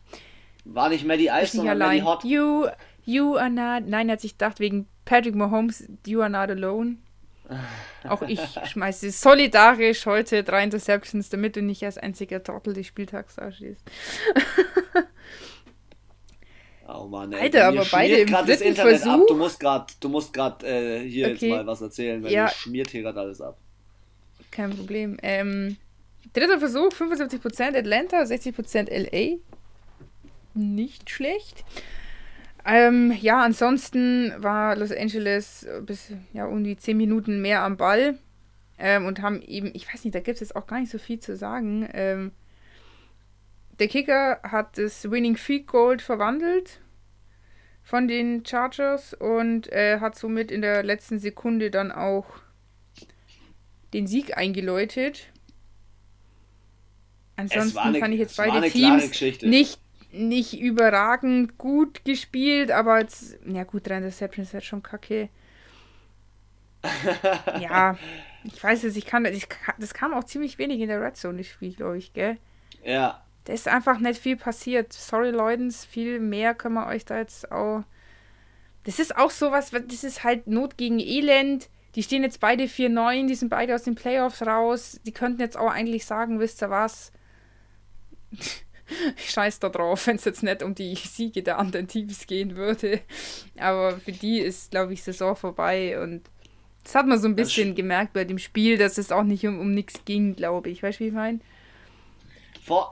War nicht Maddie Ice, sondern Maddie Hot. You, you are not. Nein, er hat sich gedacht, wegen Patrick Mahomes, you are not alone. Auch ich schmeiße solidarisch heute drei Interceptions, damit du nicht als einziger Trottel des Spieltags dastehst. Oh Mann, ey. Alter, aber beide im dritten das Internet Versuch. Ab. Du musst gerade, du musst gerade äh, hier okay. jetzt mal was erzählen, weil ja. schmiert hier gerade alles ab. Kein Problem. Ähm, dritter Versuch, 75% Atlanta, 60% LA. Nicht schlecht. Ähm, ja, ansonsten war Los Angeles bis ja um die 10 Minuten mehr am Ball ähm, und haben eben, ich weiß nicht, da gibt es jetzt auch gar nicht so viel zu sagen. Ähm, der Kicker hat das Winning Field Goal verwandelt von den Chargers und äh, hat somit in der letzten Sekunde dann auch den Sieg eingeläutet. Ansonsten eine, fand ich jetzt beide Teams nicht nicht überragend gut gespielt, aber jetzt, ja gut, drei Interceptions ist halt schon kacke. ja, ich weiß es, ich kann, ich, das kam auch ziemlich wenig in der Red Zone, das Spiel, glaube ich, gell? Ja. Da ist einfach nicht viel passiert. Sorry, Leute, viel mehr können wir euch da jetzt auch. Das ist auch sowas, das ist halt Not gegen Elend. Die stehen jetzt beide 4-9, die sind beide aus den Playoffs raus. Die könnten jetzt auch eigentlich sagen, wisst ihr was? Ich scheiß da drauf, wenn es jetzt nicht um die Siege der anderen Teams gehen würde. Aber für die ist, glaube ich, Saison vorbei und das hat man so ein bisschen gemerkt bei dem Spiel, dass es auch nicht um, um nichts ging, glaube ich. Weißt du, wie ich meine?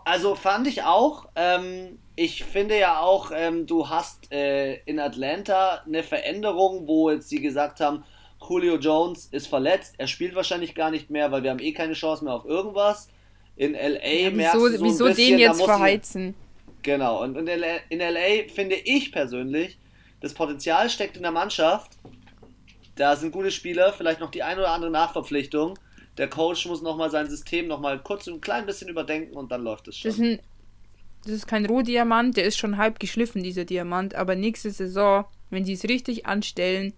Also fand ich auch. Ähm, ich finde ja auch, ähm, du hast äh, in Atlanta eine Veränderung, wo jetzt sie gesagt haben, Julio Jones ist verletzt, er spielt wahrscheinlich gar nicht mehr, weil wir haben eh keine Chance mehr auf irgendwas. In LA ja, merkst wieso, du so wieso bisschen, den jetzt verheizen? Ich, genau, und in LA, in LA finde ich persönlich, das Potenzial steckt in der Mannschaft. Da sind gute Spieler, vielleicht noch die ein oder andere Nachverpflichtung. Der Coach muss nochmal sein System nochmal kurz ein klein bisschen überdenken und dann läuft es schon. Das ist, ein, das ist kein Rohdiamant, der ist schon halb geschliffen, dieser Diamant. Aber nächste Saison, wenn sie es richtig anstellen,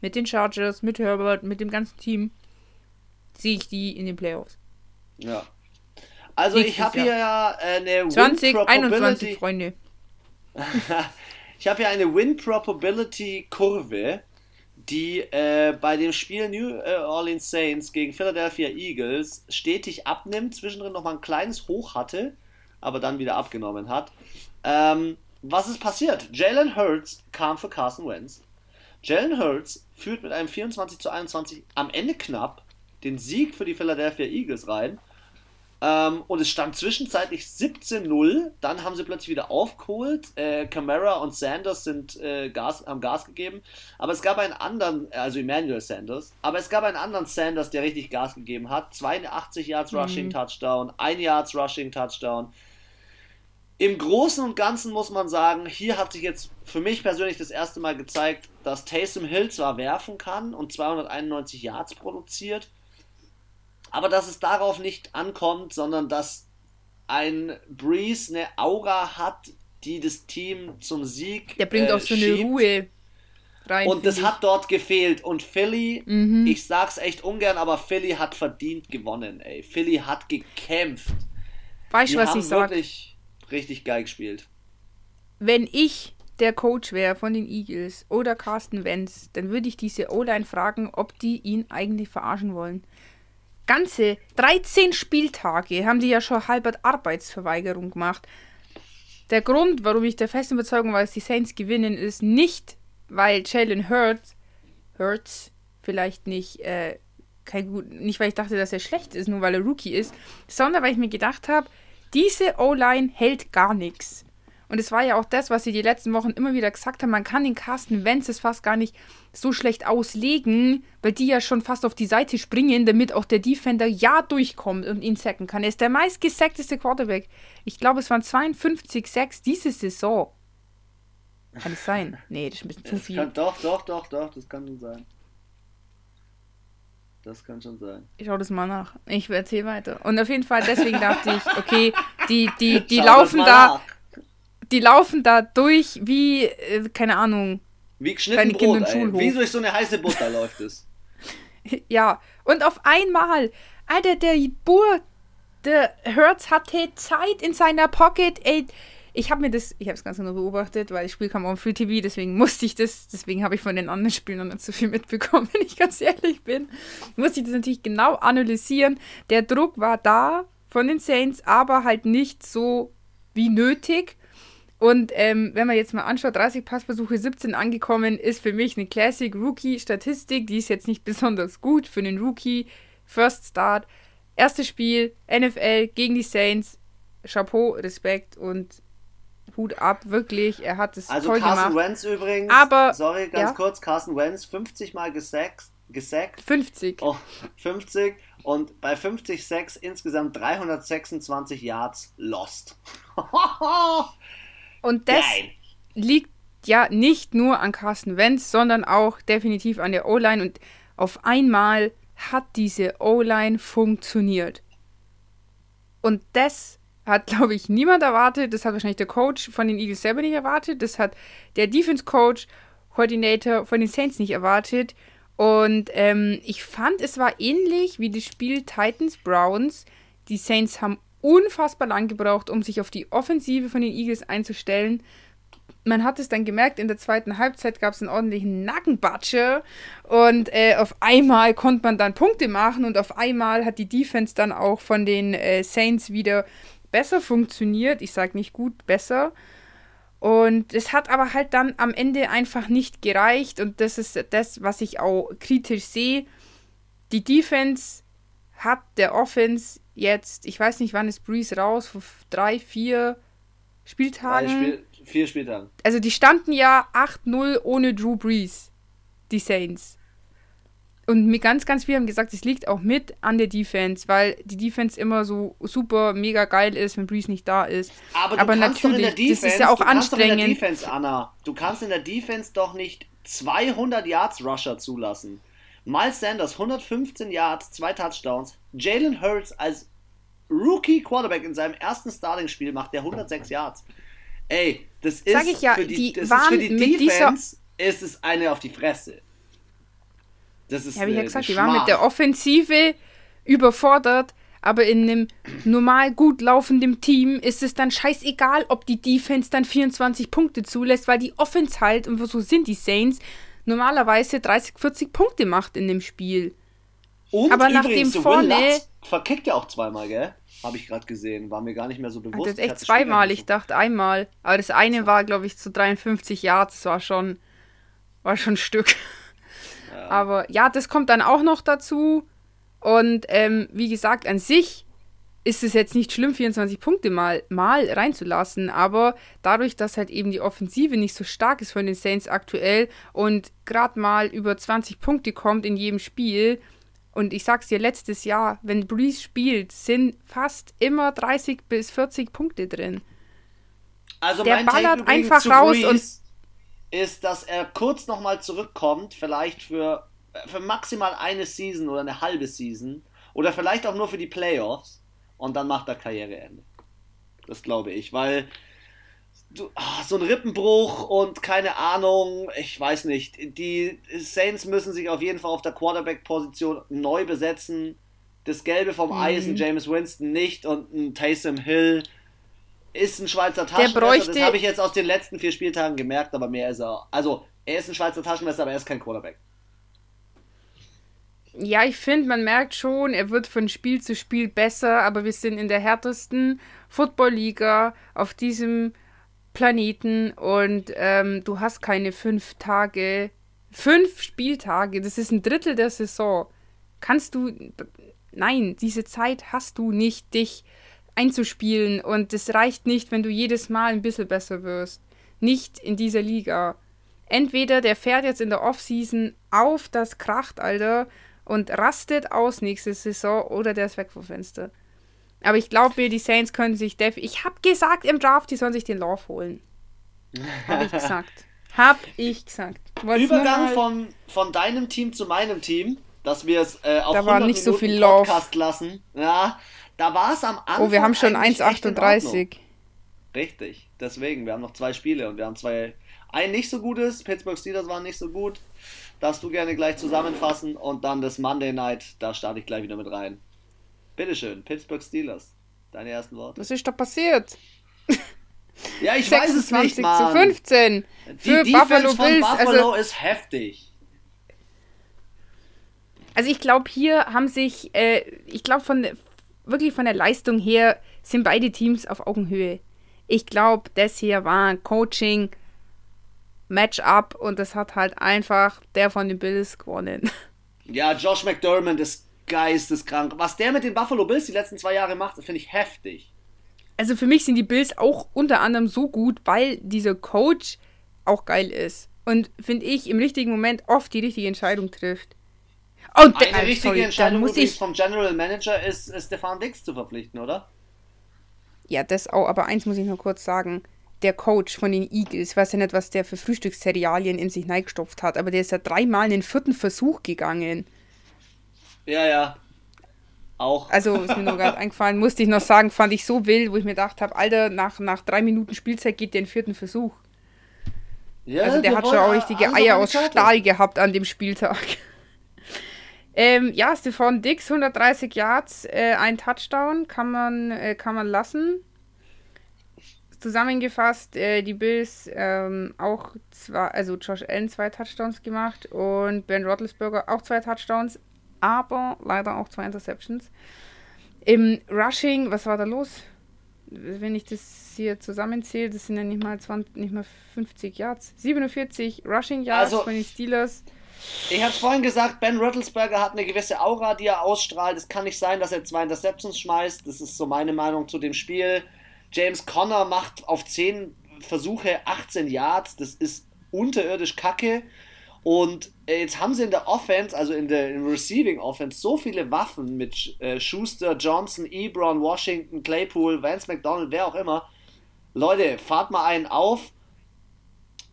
mit den Chargers, mit Herbert, mit dem ganzen Team, sehe ich die in den Playoffs. Ja. Also Nächstes ich habe hier ja eine 2021 Freunde. ich habe hier eine Win Probability Kurve, die äh, bei dem Spiel New äh, Orleans Saints gegen Philadelphia Eagles stetig abnimmt, zwischendrin noch mal ein kleines Hoch hatte, aber dann wieder abgenommen hat. Ähm, was ist passiert? Jalen Hurts kam für Carson Wentz. Jalen Hurts führt mit einem 24 zu 21 am Ende knapp den Sieg für die Philadelphia Eagles rein ähm, und es stand zwischenzeitlich 17-0. Dann haben sie plötzlich wieder aufgeholt. Äh, Camara und Sanders sind, äh, Gas, haben Gas gegeben. Aber es gab einen anderen, also Emmanuel Sanders. Aber es gab einen anderen Sanders, der richtig Gas gegeben hat. 82 Yards Rushing mhm. Touchdown, 1 Yards Rushing Touchdown. Im Großen und Ganzen muss man sagen, hier hat sich jetzt für mich persönlich das erste Mal gezeigt, dass Taysom Hill zwar werfen kann und 291 Yards produziert, aber dass es darauf nicht ankommt, sondern dass ein Breeze eine Aura hat, die das Team zum Sieg. Der bringt äh, auch so eine Ruhe rein. Und das hat dort gefehlt. Und Philly, mhm. ich sag's echt ungern, aber Philly hat verdient gewonnen, ey. Philly hat gekämpft. Weißt du, was ich sag? wirklich richtig geil gespielt. Wenn ich der Coach wäre von den Eagles oder Carsten Wentz, dann würde ich diese O-Line fragen, ob die ihn eigentlich verarschen wollen ganze 13 Spieltage haben die ja schon halbert Arbeitsverweigerung gemacht. Der Grund, warum ich der festen Überzeugung war, dass die Saints gewinnen, ist nicht, weil Jalen Hurts, Hurts vielleicht nicht, äh, kein gut, nicht weil ich dachte, dass er schlecht ist, nur weil er Rookie ist, sondern weil ich mir gedacht habe, diese O-Line hält gar nichts. Und es war ja auch das, was sie die letzten Wochen immer wieder gesagt haben. Man kann den Carsten Wentz fast gar nicht so schlecht auslegen, weil die ja schon fast auf die Seite springen, damit auch der Defender ja durchkommt und ihn sacken kann. Er ist der meistgesackteste Quarterback. Ich glaube, es waren 52 Sacks diese Saison. Kann es sein? Nee, das ist ein bisschen zu viel. Kann, doch, doch, doch, doch, das kann schon sein. Das kann schon sein. Ich schau das mal nach. Ich erzähle weiter. Und auf jeden Fall, deswegen dachte ich, okay, die, die, die laufen da. Nach die laufen da durch wie, äh, keine Ahnung. Wie geschnitten Brot, ey. Wie durch so eine heiße Butter läuft es. Ja, und auf einmal, Alter, der Bur, der Hertz hatte Zeit in seiner Pocket, ey. ich habe mir das, ich habe es ganz genau beobachtet, weil das Spiel kam auf Free TV, deswegen musste ich das, deswegen habe ich von den anderen Spielen noch nicht so viel mitbekommen, wenn ich ganz ehrlich bin. Musste ich das natürlich genau analysieren. Der Druck war da von den Saints, aber halt nicht so wie nötig. Und ähm, wenn man jetzt mal anschaut, 30 Passversuche, 17 angekommen, ist für mich eine Classic Rookie-Statistik. Die ist jetzt nicht besonders gut für einen Rookie. First Start, erstes Spiel, NFL gegen die Saints. Chapeau, Respekt und Hut ab, wirklich. Er hat es also toll Carson gemacht. Wentz übrigens, Aber, sorry, ganz ja? kurz, Carson Wentz 50 Mal gesackt. gesackt 50. Oh, 50 und bei 50 Sacks insgesamt 326 Yards lost. Und das Geil. liegt ja nicht nur an Carsten Wentz, sondern auch definitiv an der O-Line. Und auf einmal hat diese O-Line funktioniert. Und das hat, glaube ich, niemand erwartet. Das hat wahrscheinlich der Coach von den Eagles selber nicht erwartet. Das hat der Defense-Coach, Coordinator von den Saints nicht erwartet. Und ähm, ich fand, es war ähnlich wie das Spiel Titans-Browns. Die Saints haben unfassbar lang gebraucht, um sich auf die Offensive von den Eagles einzustellen. Man hat es dann gemerkt, in der zweiten Halbzeit gab es einen ordentlichen Nackenbatsche und äh, auf einmal konnte man dann Punkte machen und auf einmal hat die Defense dann auch von den äh, Saints wieder besser funktioniert. Ich sage nicht gut, besser. Und es hat aber halt dann am Ende einfach nicht gereicht und das ist das, was ich auch kritisch sehe. Die Defense hat der Offense jetzt, ich weiß nicht, wann ist Breeze raus, vor drei, vier Spieltagen. Spiel, vier Spieltagen. Also die standen ja 8-0 ohne Drew Breeze, die Saints. Und mir ganz, ganz viele haben gesagt, es liegt auch mit an der Defense, weil die Defense immer so super mega geil ist, wenn Breeze nicht da ist. Aber, Aber natürlich, Defense, das ist ja auch du anstrengend. in der Defense, Anna, du kannst in der Defense doch nicht 200 Yards Rusher zulassen. Miles Sanders 115 Yards, zwei Touchdowns. Jalen Hurts als Rookie Quarterback in seinem ersten Starting-Spiel macht der 106 Yards. Ey, das ist Sag ich ja, für die, die das ist für die Defense ist es eine auf die Fresse. Das ist ja, wie ich ja gesagt, die waren mit der Offensive überfordert, aber in einem normal gut laufenden Team ist es dann scheißegal, ob die Defense dann 24 Punkte zulässt, weil die Offense halt, und so sind die Saints, normalerweise 30, 40 Punkte macht in dem Spiel. Und aber nachdem vorne. verkickt ja auch zweimal, gell? Habe ich gerade gesehen. War mir gar nicht mehr so bewusst. Das ist echt zweimal, ich dachte einmal. Aber das eine war, glaube ich, zu 53 Yards. Das war schon, war schon ein Stück. Ja. Aber ja, das kommt dann auch noch dazu. Und ähm, wie gesagt, an sich ist es jetzt nicht schlimm, 24 Punkte mal, mal reinzulassen, aber dadurch, dass halt eben die Offensive nicht so stark ist von den Saints aktuell und gerade mal über 20 Punkte kommt in jedem Spiel, und ich sag's dir, letztes Jahr, wenn Breeze spielt, sind fast immer 30 bis 40 Punkte drin. Also der ballert einfach raus Breeze und ist, dass er kurz nochmal zurückkommt, vielleicht für, für maximal eine Season oder eine halbe Season oder vielleicht auch nur für die Playoffs und dann macht er Karriereende. Das glaube ich, weil du, ach, so ein Rippenbruch und keine Ahnung, ich weiß nicht. Die Saints müssen sich auf jeden Fall auf der Quarterback-Position neu besetzen. Das Gelbe vom mhm. Eis, ein James Winston nicht und ein Taysom Hill ist ein Schweizer Taschenmesser. Das habe ich jetzt aus den letzten vier Spieltagen gemerkt, aber mehr ist er. Also, er ist ein Schweizer Taschenmesser, aber er ist kein Quarterback. Ja, ich finde, man merkt schon, er wird von Spiel zu Spiel besser, aber wir sind in der härtesten Football-Liga auf diesem Planeten und ähm, du hast keine fünf Tage, fünf Spieltage, das ist ein Drittel der Saison. Kannst du, nein, diese Zeit hast du nicht, dich einzuspielen und es reicht nicht, wenn du jedes Mal ein bisschen besser wirst. Nicht in dieser Liga. Entweder der fährt jetzt in der Offseason auf das Kracht, Alter, und rastet aus nächste Saison oder der ist weg vom Fenster. Aber ich glaube mir, die Saints können sich def. Ich habe gesagt im Draft, die sollen sich den Lauf holen. Habe ich gesagt. Hab ich gesagt. Wollt's Übergang von, von deinem Team zu meinem Team, dass wir es äh, auf da war nicht Minuten so viel Podcast lassen. Ja, da war es am Anfang. Oh, wir haben schon 1,38. Richtig, deswegen. Wir haben noch zwei Spiele und wir haben zwei. Ein nicht so gutes, Pittsburgh Steelers waren nicht so gut darfst du gerne gleich zusammenfassen und dann das Monday Night, da starte ich gleich wieder mit rein. Bitteschön, Pittsburgh Steelers, deine ersten Worte. Was ist da passiert? Ja, ich weiß es nicht, Mann. zu 15. Für die Buffalo Defense Bills. Von Buffalo also, ist heftig. Also ich glaube, hier haben sich, äh, ich glaube von wirklich von der Leistung her sind beide Teams auf Augenhöhe. Ich glaube, das hier war ein Coaching Matchup und das hat halt einfach der von den Bills gewonnen. Ja, Josh McDermott ist geisteskrank. Was der mit den Buffalo Bills die letzten zwei Jahre macht, finde ich heftig. Also für mich sind die Bills auch unter anderem so gut, weil dieser Coach auch geil ist. Und finde ich im richtigen Moment oft die richtige Entscheidung trifft. Und Eine der, richtige sorry, Entscheidung muss ich vom General Manager ist, ist Stefan Dix zu verpflichten, oder? Ja, das auch, aber eins muss ich noch kurz sagen. Der Coach von den Eagles, ich weiß ja nicht, was der für Frühstücksserialien in sich neigestopft hat, aber der ist ja dreimal in den vierten Versuch gegangen. Ja, ja. Auch. Also, ist mir nur gerade eingefallen, musste ich noch sagen, fand ich so wild, wo ich mir gedacht habe, Alter, nach, nach drei Minuten Spielzeit geht der in den vierten Versuch. Ja, also der hat schon auch richtige Eier aus Stahl gehabt an dem Spieltag. ähm, ja, Stefan Dix, 130 Yards, äh, ein Touchdown, kann man, äh, kann man lassen. Zusammengefasst, äh, die Bills ähm, auch zwei, also Josh Allen zwei Touchdowns gemacht und Ben Roethlisberger auch zwei Touchdowns, aber leider auch zwei Interceptions. Im Rushing, was war da los? Wenn ich das hier zusammenzähle, das sind ja nicht mal 20, nicht mal 50 Yards. 47 Rushing Yards also, von den Steelers. Ich habe vorhin gesagt, Ben Rattlesberger hat eine gewisse Aura, die er ausstrahlt. Es kann nicht sein, dass er zwei Interceptions schmeißt. Das ist so meine Meinung zu dem Spiel. James Conner macht auf 10 Versuche 18 Yards. Das ist unterirdisch kacke. Und äh, jetzt haben sie in der Offense, also in der in Receiving Offense, so viele Waffen mit äh, Schuster, Johnson, Ebron, Washington, Claypool, Vance McDonald, wer auch immer. Leute, fahrt mal einen auf.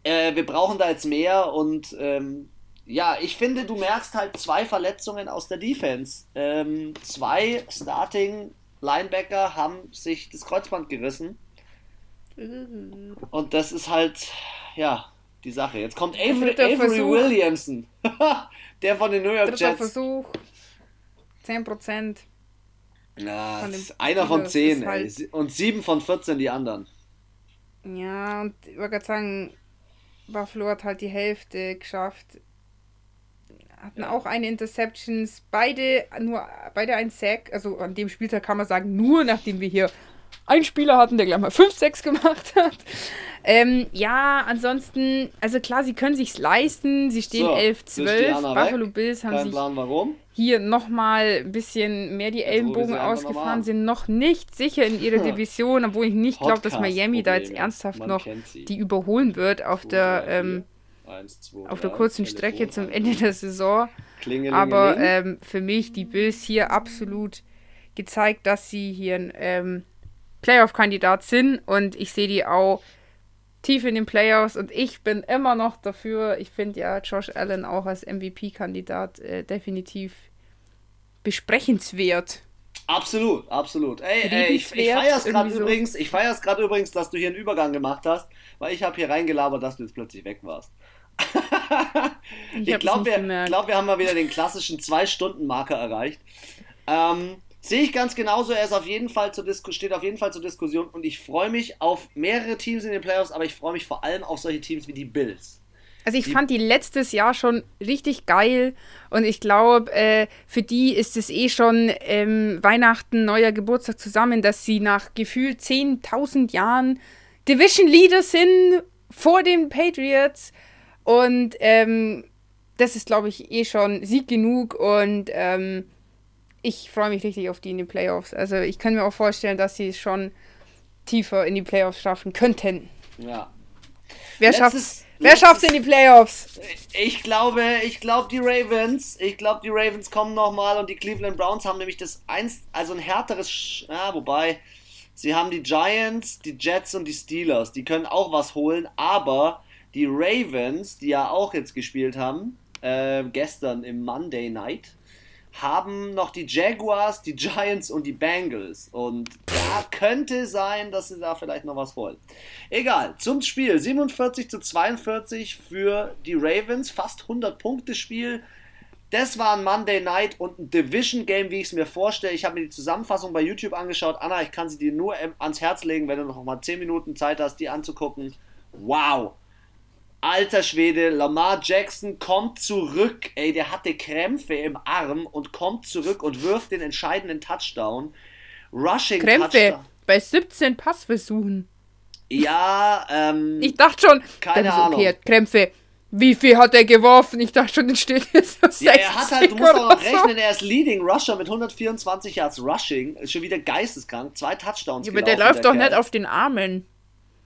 Äh, wir brauchen da jetzt mehr und ähm, ja, ich finde, du merkst halt zwei Verletzungen aus der Defense. Ähm, zwei Starting Linebacker haben sich das Kreuzband gerissen. Und das ist halt, ja, die Sache. Jetzt kommt Avery, Avery Williamson, der von den New York Dritter Jets. Versuch, 10%. Na, von einer von 10 halt und 7 von 14 die anderen. Ja, und ich wollte gerade sagen, Buffalo hat halt die Hälfte geschafft. Hatten ja. auch eine Interceptions, beide nur beide ein Sack. Also an dem Spieltag kann man sagen, nur nachdem wir hier einen Spieler hatten, der gleich mal 5-6 gemacht hat. Ähm, ja, ansonsten, also klar, sie können sich's leisten. Sie stehen so, 11-12. Buffalo weg. Bills haben Kein sich Plan, warum. hier nochmal ein bisschen mehr die Ellenbogen ausgefahren, sind noch nicht sicher in ihrer Division, obwohl ich nicht glaube, dass Miami da jetzt ernsthaft Man noch die überholen wird auf der, ähm, Eins, zwei, auf der kurzen Strecke zum Ende der Saison. Aber ähm, für mich die Bills hier absolut gezeigt, dass sie hier ähm, Playoff-Kandidat sind und ich sehe die auch tief in den Playoffs und ich bin immer noch dafür. Ich finde ja Josh Allen auch als MVP-Kandidat äh, definitiv besprechenswert. Absolut, absolut. Ey, ey ich, ich feiere es gerade so. übrigens, ich feiere es gerade übrigens, dass du hier einen Übergang gemacht hast, weil ich habe hier reingelabert, dass du jetzt plötzlich weg warst. ich, ich glaube, wir, glaub, wir haben mal wieder den klassischen Zwei-Stunden-Marker erreicht. Ähm, Sehe ich ganz genauso. Er ist auf jeden Fall zur Disku steht auf jeden Fall zur Diskussion und ich freue mich auf mehrere Teams in den Playoffs, aber ich freue mich vor allem auf solche Teams wie die Bills. Also ich die fand die letztes Jahr schon richtig geil und ich glaube, äh, für die ist es eh schon ähm, Weihnachten, neuer Geburtstag zusammen, dass sie nach gefühlt 10.000 Jahren Division Leader sind vor den Patriots und ähm, das ist, glaube ich, eh schon Sieg genug und ähm, ich freue mich richtig auf die in den Playoffs. Also ich kann mir auch vorstellen, dass sie es schon tiefer in die Playoffs schaffen könnten. Ja. Wer schafft es? Wer schafft in die Playoffs? Ich glaube, ich glaube die Ravens. Ich glaube die Ravens kommen nochmal und die Cleveland Browns haben nämlich das eins, also ein härteres, ja, wobei sie haben die Giants, die Jets und die Steelers. Die können auch was holen, aber die Ravens, die ja auch jetzt gespielt haben, äh, gestern im Monday Night, haben noch die Jaguars, die Giants und die Bengals. Und da könnte sein, dass sie da vielleicht noch was holen. Egal, zum Spiel. 47 zu 42 für die Ravens, fast 100 Punkte Spiel. Das war ein Monday Night und ein Division Game, wie ich es mir vorstelle. Ich habe mir die Zusammenfassung bei YouTube angeschaut. Anna, ich kann sie dir nur ans Herz legen, wenn du noch mal 10 Minuten Zeit hast, die anzugucken. Wow! Alter Schwede, Lamar Jackson kommt zurück. Ey, der hatte Krämpfe im Arm und kommt zurück und wirft den entscheidenden Touchdown. Rushing Krämpfe Touchdown. bei 17 Passversuchen. Ja, ähm. Ich dachte schon, keine Ahnung. Okay, Krämpfe. Wie viel hat er geworfen? Ich dachte schon, den steht jetzt so Ja, er hat halt, du musst auch noch rechnen, er ist Leading Rusher mit 124 Yards Rushing. Ist schon wieder geisteskrank. Zwei Touchdowns. Ja, aber der läuft der doch Kerl. nicht auf den Armen.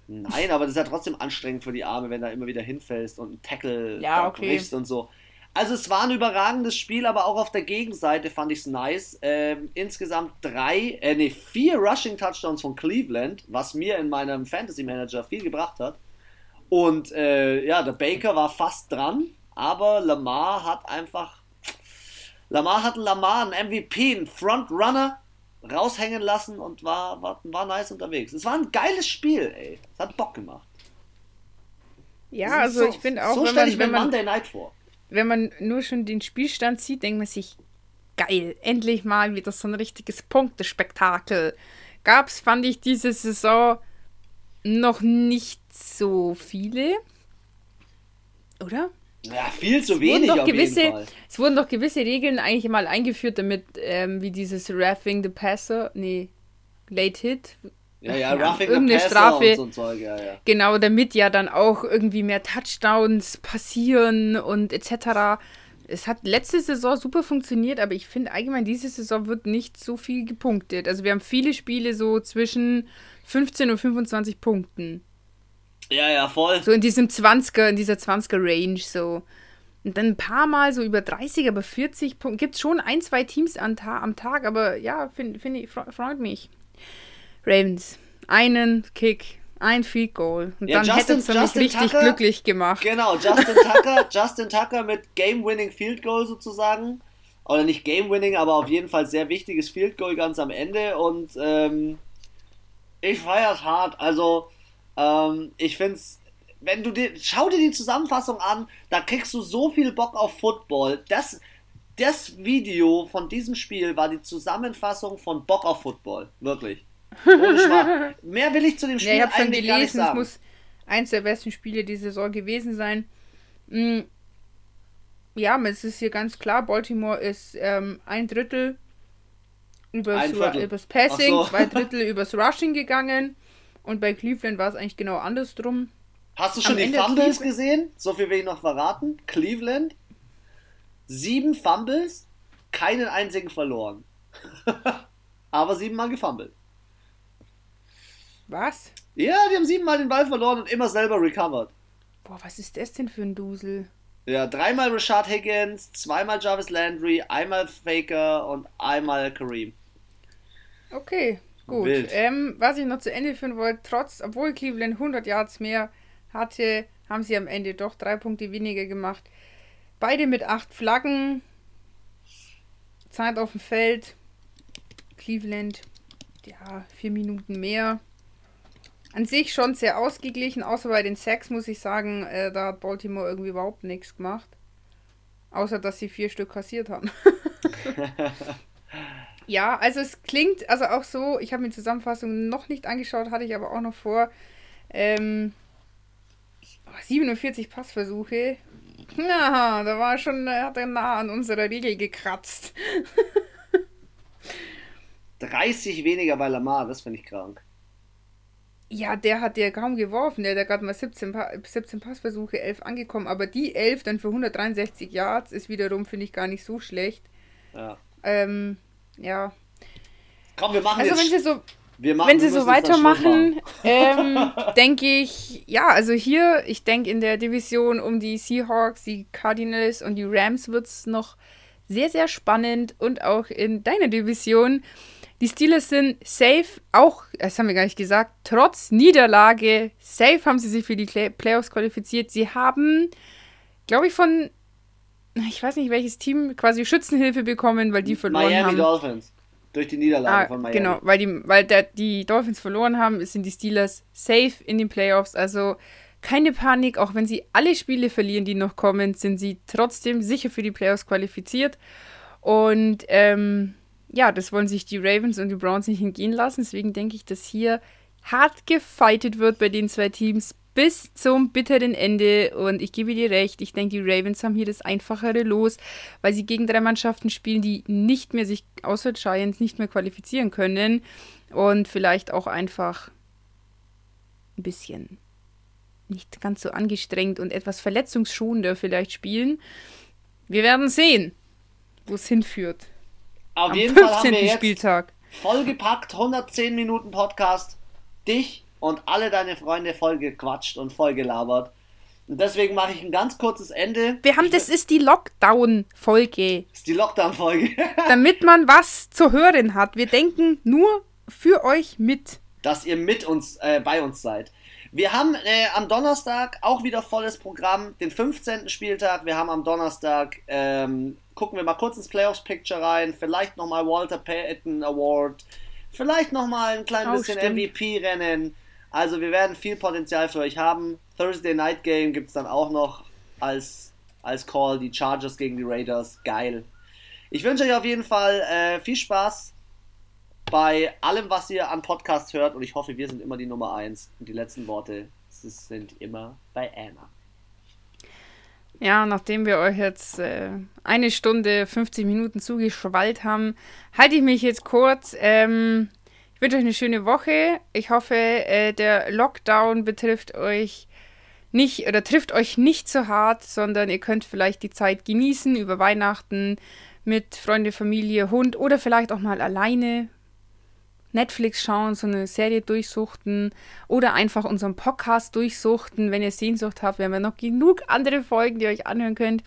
Nein, aber das ist ja trotzdem anstrengend für die Arme, wenn du immer wieder hinfällst und einen Tackle ja, okay. brichst und so. Also es war ein überragendes Spiel, aber auch auf der Gegenseite fand ich es nice. Ähm, insgesamt drei, äh, nee, vier Rushing Touchdowns von Cleveland, was mir in meinem Fantasy Manager viel gebracht hat. Und äh, ja, der Baker war fast dran, aber Lamar hat einfach. Lamar hat Lamar, ein MVP, ein Frontrunner, raushängen lassen und war, war, war nice unterwegs. Es war ein geiles Spiel, ey. Es hat Bock gemacht. Ja, also so, ich finde auch, so wenn, man, ich wenn man Monday Night vor. Wenn man nur schon den Spielstand sieht, denkt man sich, geil, endlich mal wieder so ein richtiges Punktespektakel. Gab's, fand ich, diese Saison noch nicht so viele. Oder? Ja, viel zu wenig auf gewisse, jeden Fall. Es wurden doch gewisse Regeln eigentlich mal eingeführt, damit, ähm, wie dieses Roughing the Passer, nee, Late Hit. Ja, ja, Roughing irgendeine the Passer Strafe, und so ein Zeug, ja, ja. Genau, damit ja dann auch irgendwie mehr Touchdowns passieren und etc. Es hat letzte Saison super funktioniert, aber ich finde allgemein, diese Saison wird nicht so viel gepunktet. Also wir haben viele Spiele so zwischen 15 und 25 Punkten. Ja, ja, voll. So in diesem 20er, in dieser 20er Range so. Und dann ein paar Mal so über 30, aber 40 Punkte. Gibt schon ein, zwei Teams ta am Tag, aber ja, finde find ich, freut mich. Ravens. Einen Kick, ein Field Goal. Und ja, dann hätte es mich richtig Tucker, glücklich gemacht. Genau, Justin Tucker, Justin Tucker mit Game-Winning Field Goal sozusagen. Oder nicht Game-Winning, aber auf jeden Fall sehr wichtiges Field Goal ganz am Ende. Und ähm, ich feiere es hart. Also, ähm, ich finde es, wenn du dir, schau dir die Zusammenfassung an, da kriegst du so viel Bock auf Football. Das, das Video von diesem Spiel war die Zusammenfassung von Bock auf Football. Wirklich. Mehr will ich zu dem Spiel ja, ich eigentlich gelesen, gar nicht sagen. Es muss eins der besten Spiele dieser Saison gewesen sein. Mhm. Ja, es ist hier ganz klar, Baltimore ist ähm, ein Drittel übers, übers Passing, so. zwei Drittel übers Rushing gegangen. Und bei Cleveland war es eigentlich genau andersrum. Hast du schon Am die Ende Fumbles gesehen? So viel will ich noch verraten. Cleveland, sieben Fumbles, keinen einzigen verloren. Aber siebenmal gefummelt. Was? Ja, die haben siebenmal den Ball verloren und immer selber recovered. Boah, was ist das denn für ein Dusel? Ja, dreimal Rashad Higgins, zweimal Jarvis Landry, einmal Faker und einmal Kareem. Okay, gut. Ähm, was ich noch zu Ende führen wollte, trotz, obwohl Cleveland 100 Yards mehr hatte, haben sie am Ende doch drei Punkte weniger gemacht. Beide mit acht Flaggen. Zeit auf dem Feld. Cleveland, ja, vier Minuten mehr. An sich schon sehr ausgeglichen, außer bei den Sacks muss ich sagen, äh, da hat Baltimore irgendwie überhaupt nichts gemacht. Außer dass sie vier Stück kassiert haben. Ja, also es klingt also auch so, ich habe mir die Zusammenfassung noch nicht angeschaut, hatte ich aber auch noch vor. Ähm, 47 Passversuche. Ja, da war schon, hat er nah an unserer Regel gekratzt. 30 weniger bei Lamar, das finde ich krank. Ja, der hat ja kaum geworfen. Der hat ja gerade mal 17, pa 17 Passversuche, 11 angekommen. Aber die 11 dann für 163 Yards ist wiederum, finde ich, gar nicht so schlecht. Ja. Ähm, ja. Komm, wir machen also, jetzt. Wenn sie so, machen, wenn sie so weitermachen, ähm, denke ich, ja, also hier, ich denke in der Division um die Seahawks, die Cardinals und die Rams wird es noch sehr, sehr spannend und auch in deiner Division. Die Steelers sind safe, auch, das haben wir gar nicht gesagt, trotz Niederlage, safe haben sie sich für die Playoffs qualifiziert. Sie haben, glaube ich, von ich weiß nicht, welches Team quasi Schützenhilfe bekommen, weil die verloren Miami haben. Miami Dolphins. Durch die Niederlage ah, von Miami. Genau, weil die, weil der, die Dolphins verloren haben, sind die Steelers safe in den Playoffs. Also keine Panik, auch wenn sie alle Spiele verlieren, die noch kommen, sind sie trotzdem sicher für die Playoffs qualifiziert. Und ähm, ja, das wollen sich die Ravens und die Browns nicht entgehen lassen. Deswegen denke ich, dass hier hart gefightet wird bei den zwei Teams bis zum bitteren Ende. Und ich gebe dir recht, ich denke, die Ravens haben hier das einfachere Los, weil sie gegen drei Mannschaften spielen, die nicht mehr sich außer Giants nicht mehr qualifizieren können. Und vielleicht auch einfach ein bisschen nicht ganz so angestrengt und etwas verletzungsschonender vielleicht spielen. Wir werden sehen, wo es hinführt. Auf Am jeden 15. Fall haben wir jetzt Spieltag. vollgepackt, 110 Minuten Podcast, dich und alle deine Freunde vollgequatscht und vollgelabert. Und deswegen mache ich ein ganz kurzes Ende. Wir haben, das ist die Lockdown-Folge. Ist die Lockdown-Folge. Damit man was zu hören hat. Wir denken nur für euch mit. Dass ihr mit uns, äh, bei uns seid. Wir haben äh, am Donnerstag auch wieder volles Programm, den 15. Spieltag. Wir haben am Donnerstag, ähm, gucken wir mal kurz ins Playoffs-Picture rein, vielleicht nochmal Walter Payton Award, vielleicht nochmal ein klein oh, bisschen MVP-Rennen. Also wir werden viel Potenzial für euch haben. Thursday Night Game gibt es dann auch noch als, als Call, die Chargers gegen die Raiders. Geil. Ich wünsche euch auf jeden Fall äh, viel Spaß bei allem, was ihr an Podcasts hört. Und ich hoffe, wir sind immer die Nummer 1. Und die letzten Worte sind immer bei Anna. Ja, nachdem wir euch jetzt äh, eine Stunde, 50 Minuten zugeschwallt haben, halte ich mich jetzt kurz. Ähm, wünsche euch eine schöne Woche. Ich hoffe, äh, der Lockdown betrifft euch nicht oder trifft euch nicht so hart, sondern ihr könnt vielleicht die Zeit genießen über Weihnachten mit Freunde, Familie, Hund oder vielleicht auch mal alleine, Netflix schauen, so eine Serie durchsuchten oder einfach unseren Podcast durchsuchten. Wenn ihr Sehnsucht habt, wir haben ja noch genug andere Folgen, die ihr euch anhören könnt.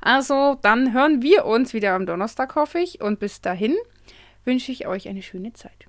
Also, dann hören wir uns wieder am Donnerstag, hoffe ich. Und bis dahin wünsche ich euch eine schöne Zeit.